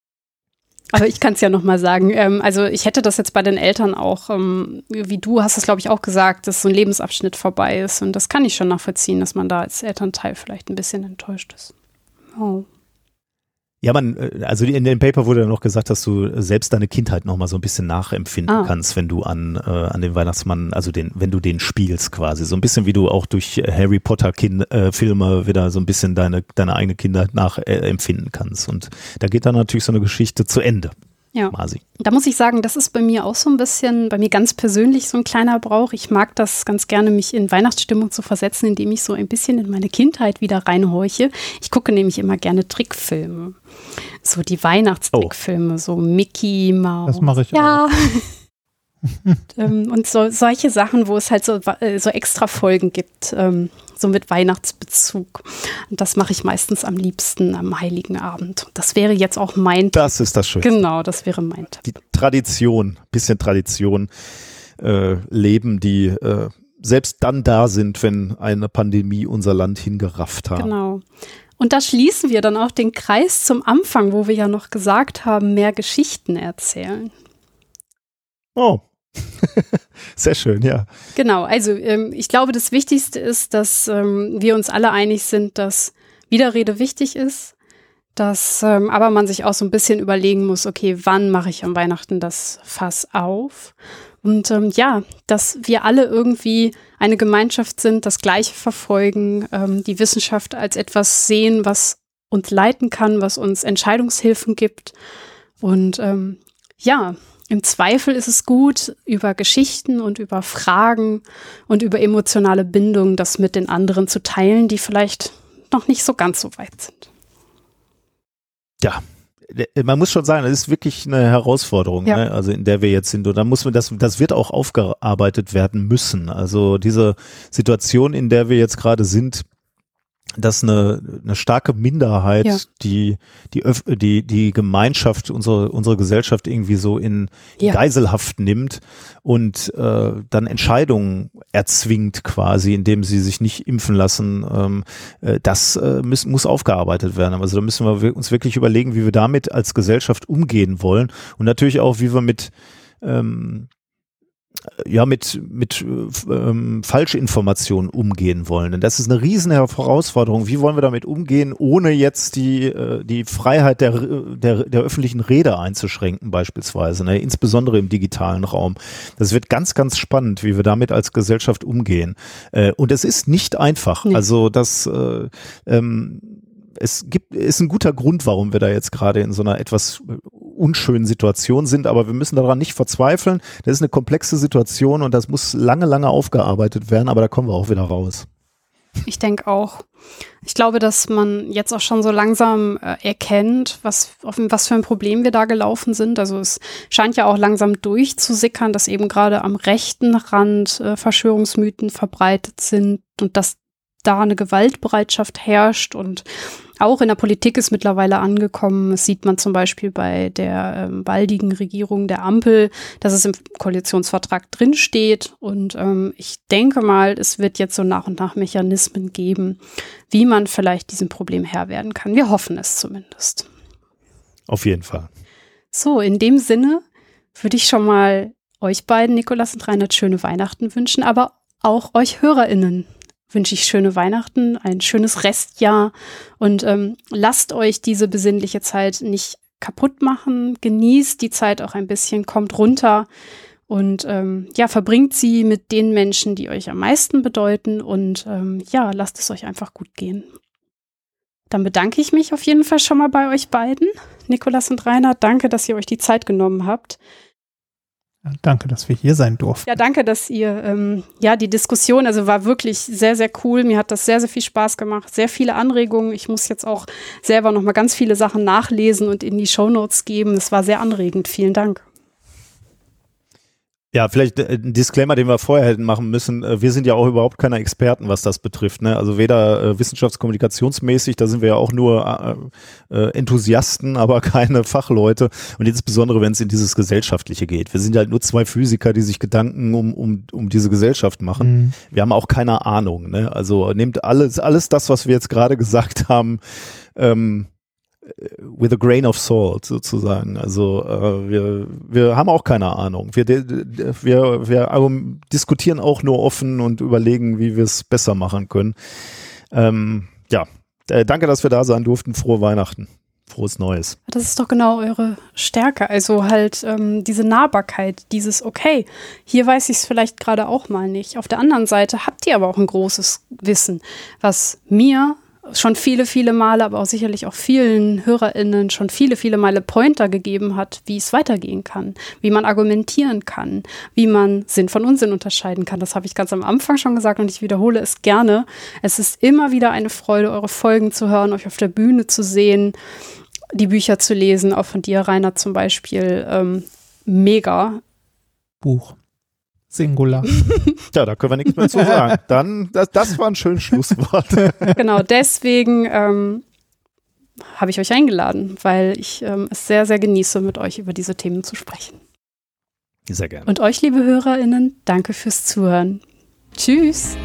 [SPEAKER 1] Aber ich kann es ja noch mal sagen. Ähm, also ich hätte das jetzt bei den Eltern auch, ähm, wie du hast es glaube ich auch gesagt, dass so ein Lebensabschnitt vorbei ist und das kann ich schon nachvollziehen, dass man da als Elternteil vielleicht ein bisschen enttäuscht ist. Oh.
[SPEAKER 2] Ja, man, äh, also in dem Paper wurde dann noch gesagt, dass du selbst deine Kindheit noch mal so ein bisschen nachempfinden ah. kannst, wenn du an, äh, an den Weihnachtsmann, also den, wenn du den spielst quasi. So ein bisschen wie du auch durch Harry Potter kind, äh, Filme wieder so ein bisschen deine, deine eigene Kindheit nachempfinden äh, kannst. Und da geht dann natürlich so eine Geschichte zu Ende.
[SPEAKER 1] Ja. Quasi. Da muss ich sagen, das ist bei mir auch so ein bisschen, bei mir ganz persönlich so ein kleiner Brauch. Ich mag das ganz gerne, mich in Weihnachtsstimmung zu versetzen, indem ich so ein bisschen in meine Kindheit wieder reinhorche. Ich gucke nämlich immer gerne Trickfilme. So die Weihnachtstrickfilme, oh. so Mickey Mouse.
[SPEAKER 3] Das mache ich
[SPEAKER 1] ja. auch. und, ähm, und so, solche Sachen, wo es halt so, äh, so extra Folgen gibt. Ähm, so mit Weihnachtsbezug. Und das mache ich meistens am liebsten am Heiligen Abend. Das wäre jetzt auch mein.
[SPEAKER 2] Das ist das Schönste.
[SPEAKER 1] Genau, das wäre mein.
[SPEAKER 2] Die Tradition, bisschen Tradition äh, leben, die äh, selbst dann da sind, wenn eine Pandemie unser Land hingerafft hat.
[SPEAKER 1] Genau. Und da schließen wir dann auch den Kreis zum Anfang, wo wir ja noch gesagt haben, mehr Geschichten erzählen.
[SPEAKER 2] Oh, Sehr schön, ja.
[SPEAKER 1] Genau, also ähm, ich glaube, das Wichtigste ist, dass ähm, wir uns alle einig sind, dass Widerrede wichtig ist, dass ähm, aber man sich auch so ein bisschen überlegen muss, okay, wann mache ich am Weihnachten das Fass auf? Und ähm, ja, dass wir alle irgendwie eine Gemeinschaft sind, das Gleiche verfolgen, ähm, die Wissenschaft als etwas sehen, was uns leiten kann, was uns Entscheidungshilfen gibt. Und ähm, ja, im Zweifel ist es gut, über Geschichten und über Fragen und über emotionale Bindungen das mit den anderen zu teilen, die vielleicht noch nicht so ganz so weit sind.
[SPEAKER 2] Ja, man muss schon sagen, es ist wirklich eine Herausforderung, ja. ne? also in der wir jetzt sind. Und da muss man das, das wird auch aufgearbeitet werden müssen. Also diese Situation, in der wir jetzt gerade sind, dass eine, eine starke Minderheit ja. die, die, die, die Gemeinschaft, unsere, unsere Gesellschaft irgendwie so in ja. Geiselhaft nimmt und äh, dann Entscheidungen erzwingt quasi, indem sie sich nicht impfen lassen, ähm, äh, das äh, muss, muss aufgearbeitet werden. Also da müssen wir uns wirklich überlegen, wie wir damit als Gesellschaft umgehen wollen und natürlich auch, wie wir mit ähm, ja mit mit ähm, Falschinformationen umgehen wollen. Denn das ist eine riesen Herausforderung. Wie wollen wir damit umgehen, ohne jetzt die äh, die Freiheit der, der der öffentlichen Rede einzuschränken beispielsweise, ne? insbesondere im digitalen Raum. Das wird ganz ganz spannend, wie wir damit als Gesellschaft umgehen. Äh, und es ist nicht einfach. Nee. Also das äh, ähm, es gibt, ist ein guter Grund, warum wir da jetzt gerade in so einer etwas unschönen Situation sind, aber wir müssen daran nicht verzweifeln. Das ist eine komplexe Situation und das muss lange, lange aufgearbeitet werden, aber da kommen wir auch wieder raus.
[SPEAKER 1] Ich denke auch. Ich glaube, dass man jetzt auch schon so langsam äh, erkennt, was, auf was für ein Problem wir da gelaufen sind. Also es scheint ja auch langsam durchzusickern, dass eben gerade am rechten Rand äh, Verschwörungsmythen verbreitet sind und dass da eine Gewaltbereitschaft herrscht und auch in der Politik ist mittlerweile angekommen. Das sieht man zum Beispiel bei der ähm, baldigen Regierung der Ampel, dass es im Koalitionsvertrag drinsteht. Und ähm, ich denke mal, es wird jetzt so nach und nach Mechanismen geben, wie man vielleicht diesem Problem Herr werden kann. Wir hoffen es zumindest.
[SPEAKER 2] Auf jeden Fall.
[SPEAKER 1] So, in dem Sinne würde ich schon mal euch beiden, Nikolas und Reinhard, schöne Weihnachten wünschen, aber auch euch HörerInnen wünsche ich schöne Weihnachten, ein schönes Restjahr und ähm, lasst euch diese besinnliche Zeit nicht kaputt machen. Genießt die Zeit auch ein bisschen, kommt runter und ähm, ja, verbringt sie mit den Menschen, die euch am meisten bedeuten und ähm, ja, lasst es euch einfach gut gehen. Dann bedanke ich mich auf jeden Fall schon mal bei euch beiden, Nikolas und Rainer. Danke, dass ihr euch die Zeit genommen habt.
[SPEAKER 3] Danke, dass wir hier sein durften.
[SPEAKER 1] Ja, danke, dass ihr, ähm, ja, die Diskussion, also war wirklich sehr, sehr cool. Mir hat das sehr, sehr viel Spaß gemacht. Sehr viele Anregungen. Ich muss jetzt auch selber noch mal ganz viele Sachen nachlesen und in die Shownotes geben. Es war sehr anregend. Vielen Dank.
[SPEAKER 2] Ja, vielleicht äh, ein Disclaimer, den wir vorher hätten machen müssen. Äh, wir sind ja auch überhaupt keine Experten, was das betrifft. Ne? Also weder äh, wissenschaftskommunikationsmäßig, da sind wir ja auch nur äh, äh, Enthusiasten, aber keine Fachleute. Und insbesondere, wenn es in dieses Gesellschaftliche geht. Wir sind halt nur zwei Physiker, die sich Gedanken um, um, um diese Gesellschaft machen. Mhm. Wir haben auch keine Ahnung. Ne? Also nehmt alles, alles das, was wir jetzt gerade gesagt haben, ähm, with a grain of salt sozusagen. Also äh, wir, wir haben auch keine Ahnung. Wir, wir, wir diskutieren auch nur offen und überlegen, wie wir es besser machen können. Ähm, ja, äh, danke, dass wir da sein durften. Frohe Weihnachten. Frohes Neues.
[SPEAKER 1] Das ist doch genau eure Stärke. Also halt ähm, diese Nahbarkeit, dieses Okay, hier weiß ich es vielleicht gerade auch mal nicht. Auf der anderen Seite habt ihr aber auch ein großes Wissen, was mir schon viele, viele Male, aber auch sicherlich auch vielen HörerInnen schon viele, viele Male Pointer gegeben hat, wie es weitergehen kann, wie man argumentieren kann, wie man Sinn von Unsinn unterscheiden kann. Das habe ich ganz am Anfang schon gesagt und ich wiederhole es gerne. Es ist immer wieder eine Freude, eure Folgen zu hören, euch auf der Bühne zu sehen, die Bücher zu lesen, auch von dir, Rainer, zum Beispiel. Ähm, mega.
[SPEAKER 3] Buch. Singular.
[SPEAKER 2] ja, da können wir nichts mehr zu sagen. Dann, das, das war ein schönes Schlusswort.
[SPEAKER 1] genau, deswegen ähm, habe ich euch eingeladen, weil ich ähm, es sehr, sehr genieße, mit euch über diese Themen zu sprechen.
[SPEAKER 2] Sehr gerne.
[SPEAKER 1] Und euch, liebe HörerInnen, danke fürs Zuhören. Tschüss.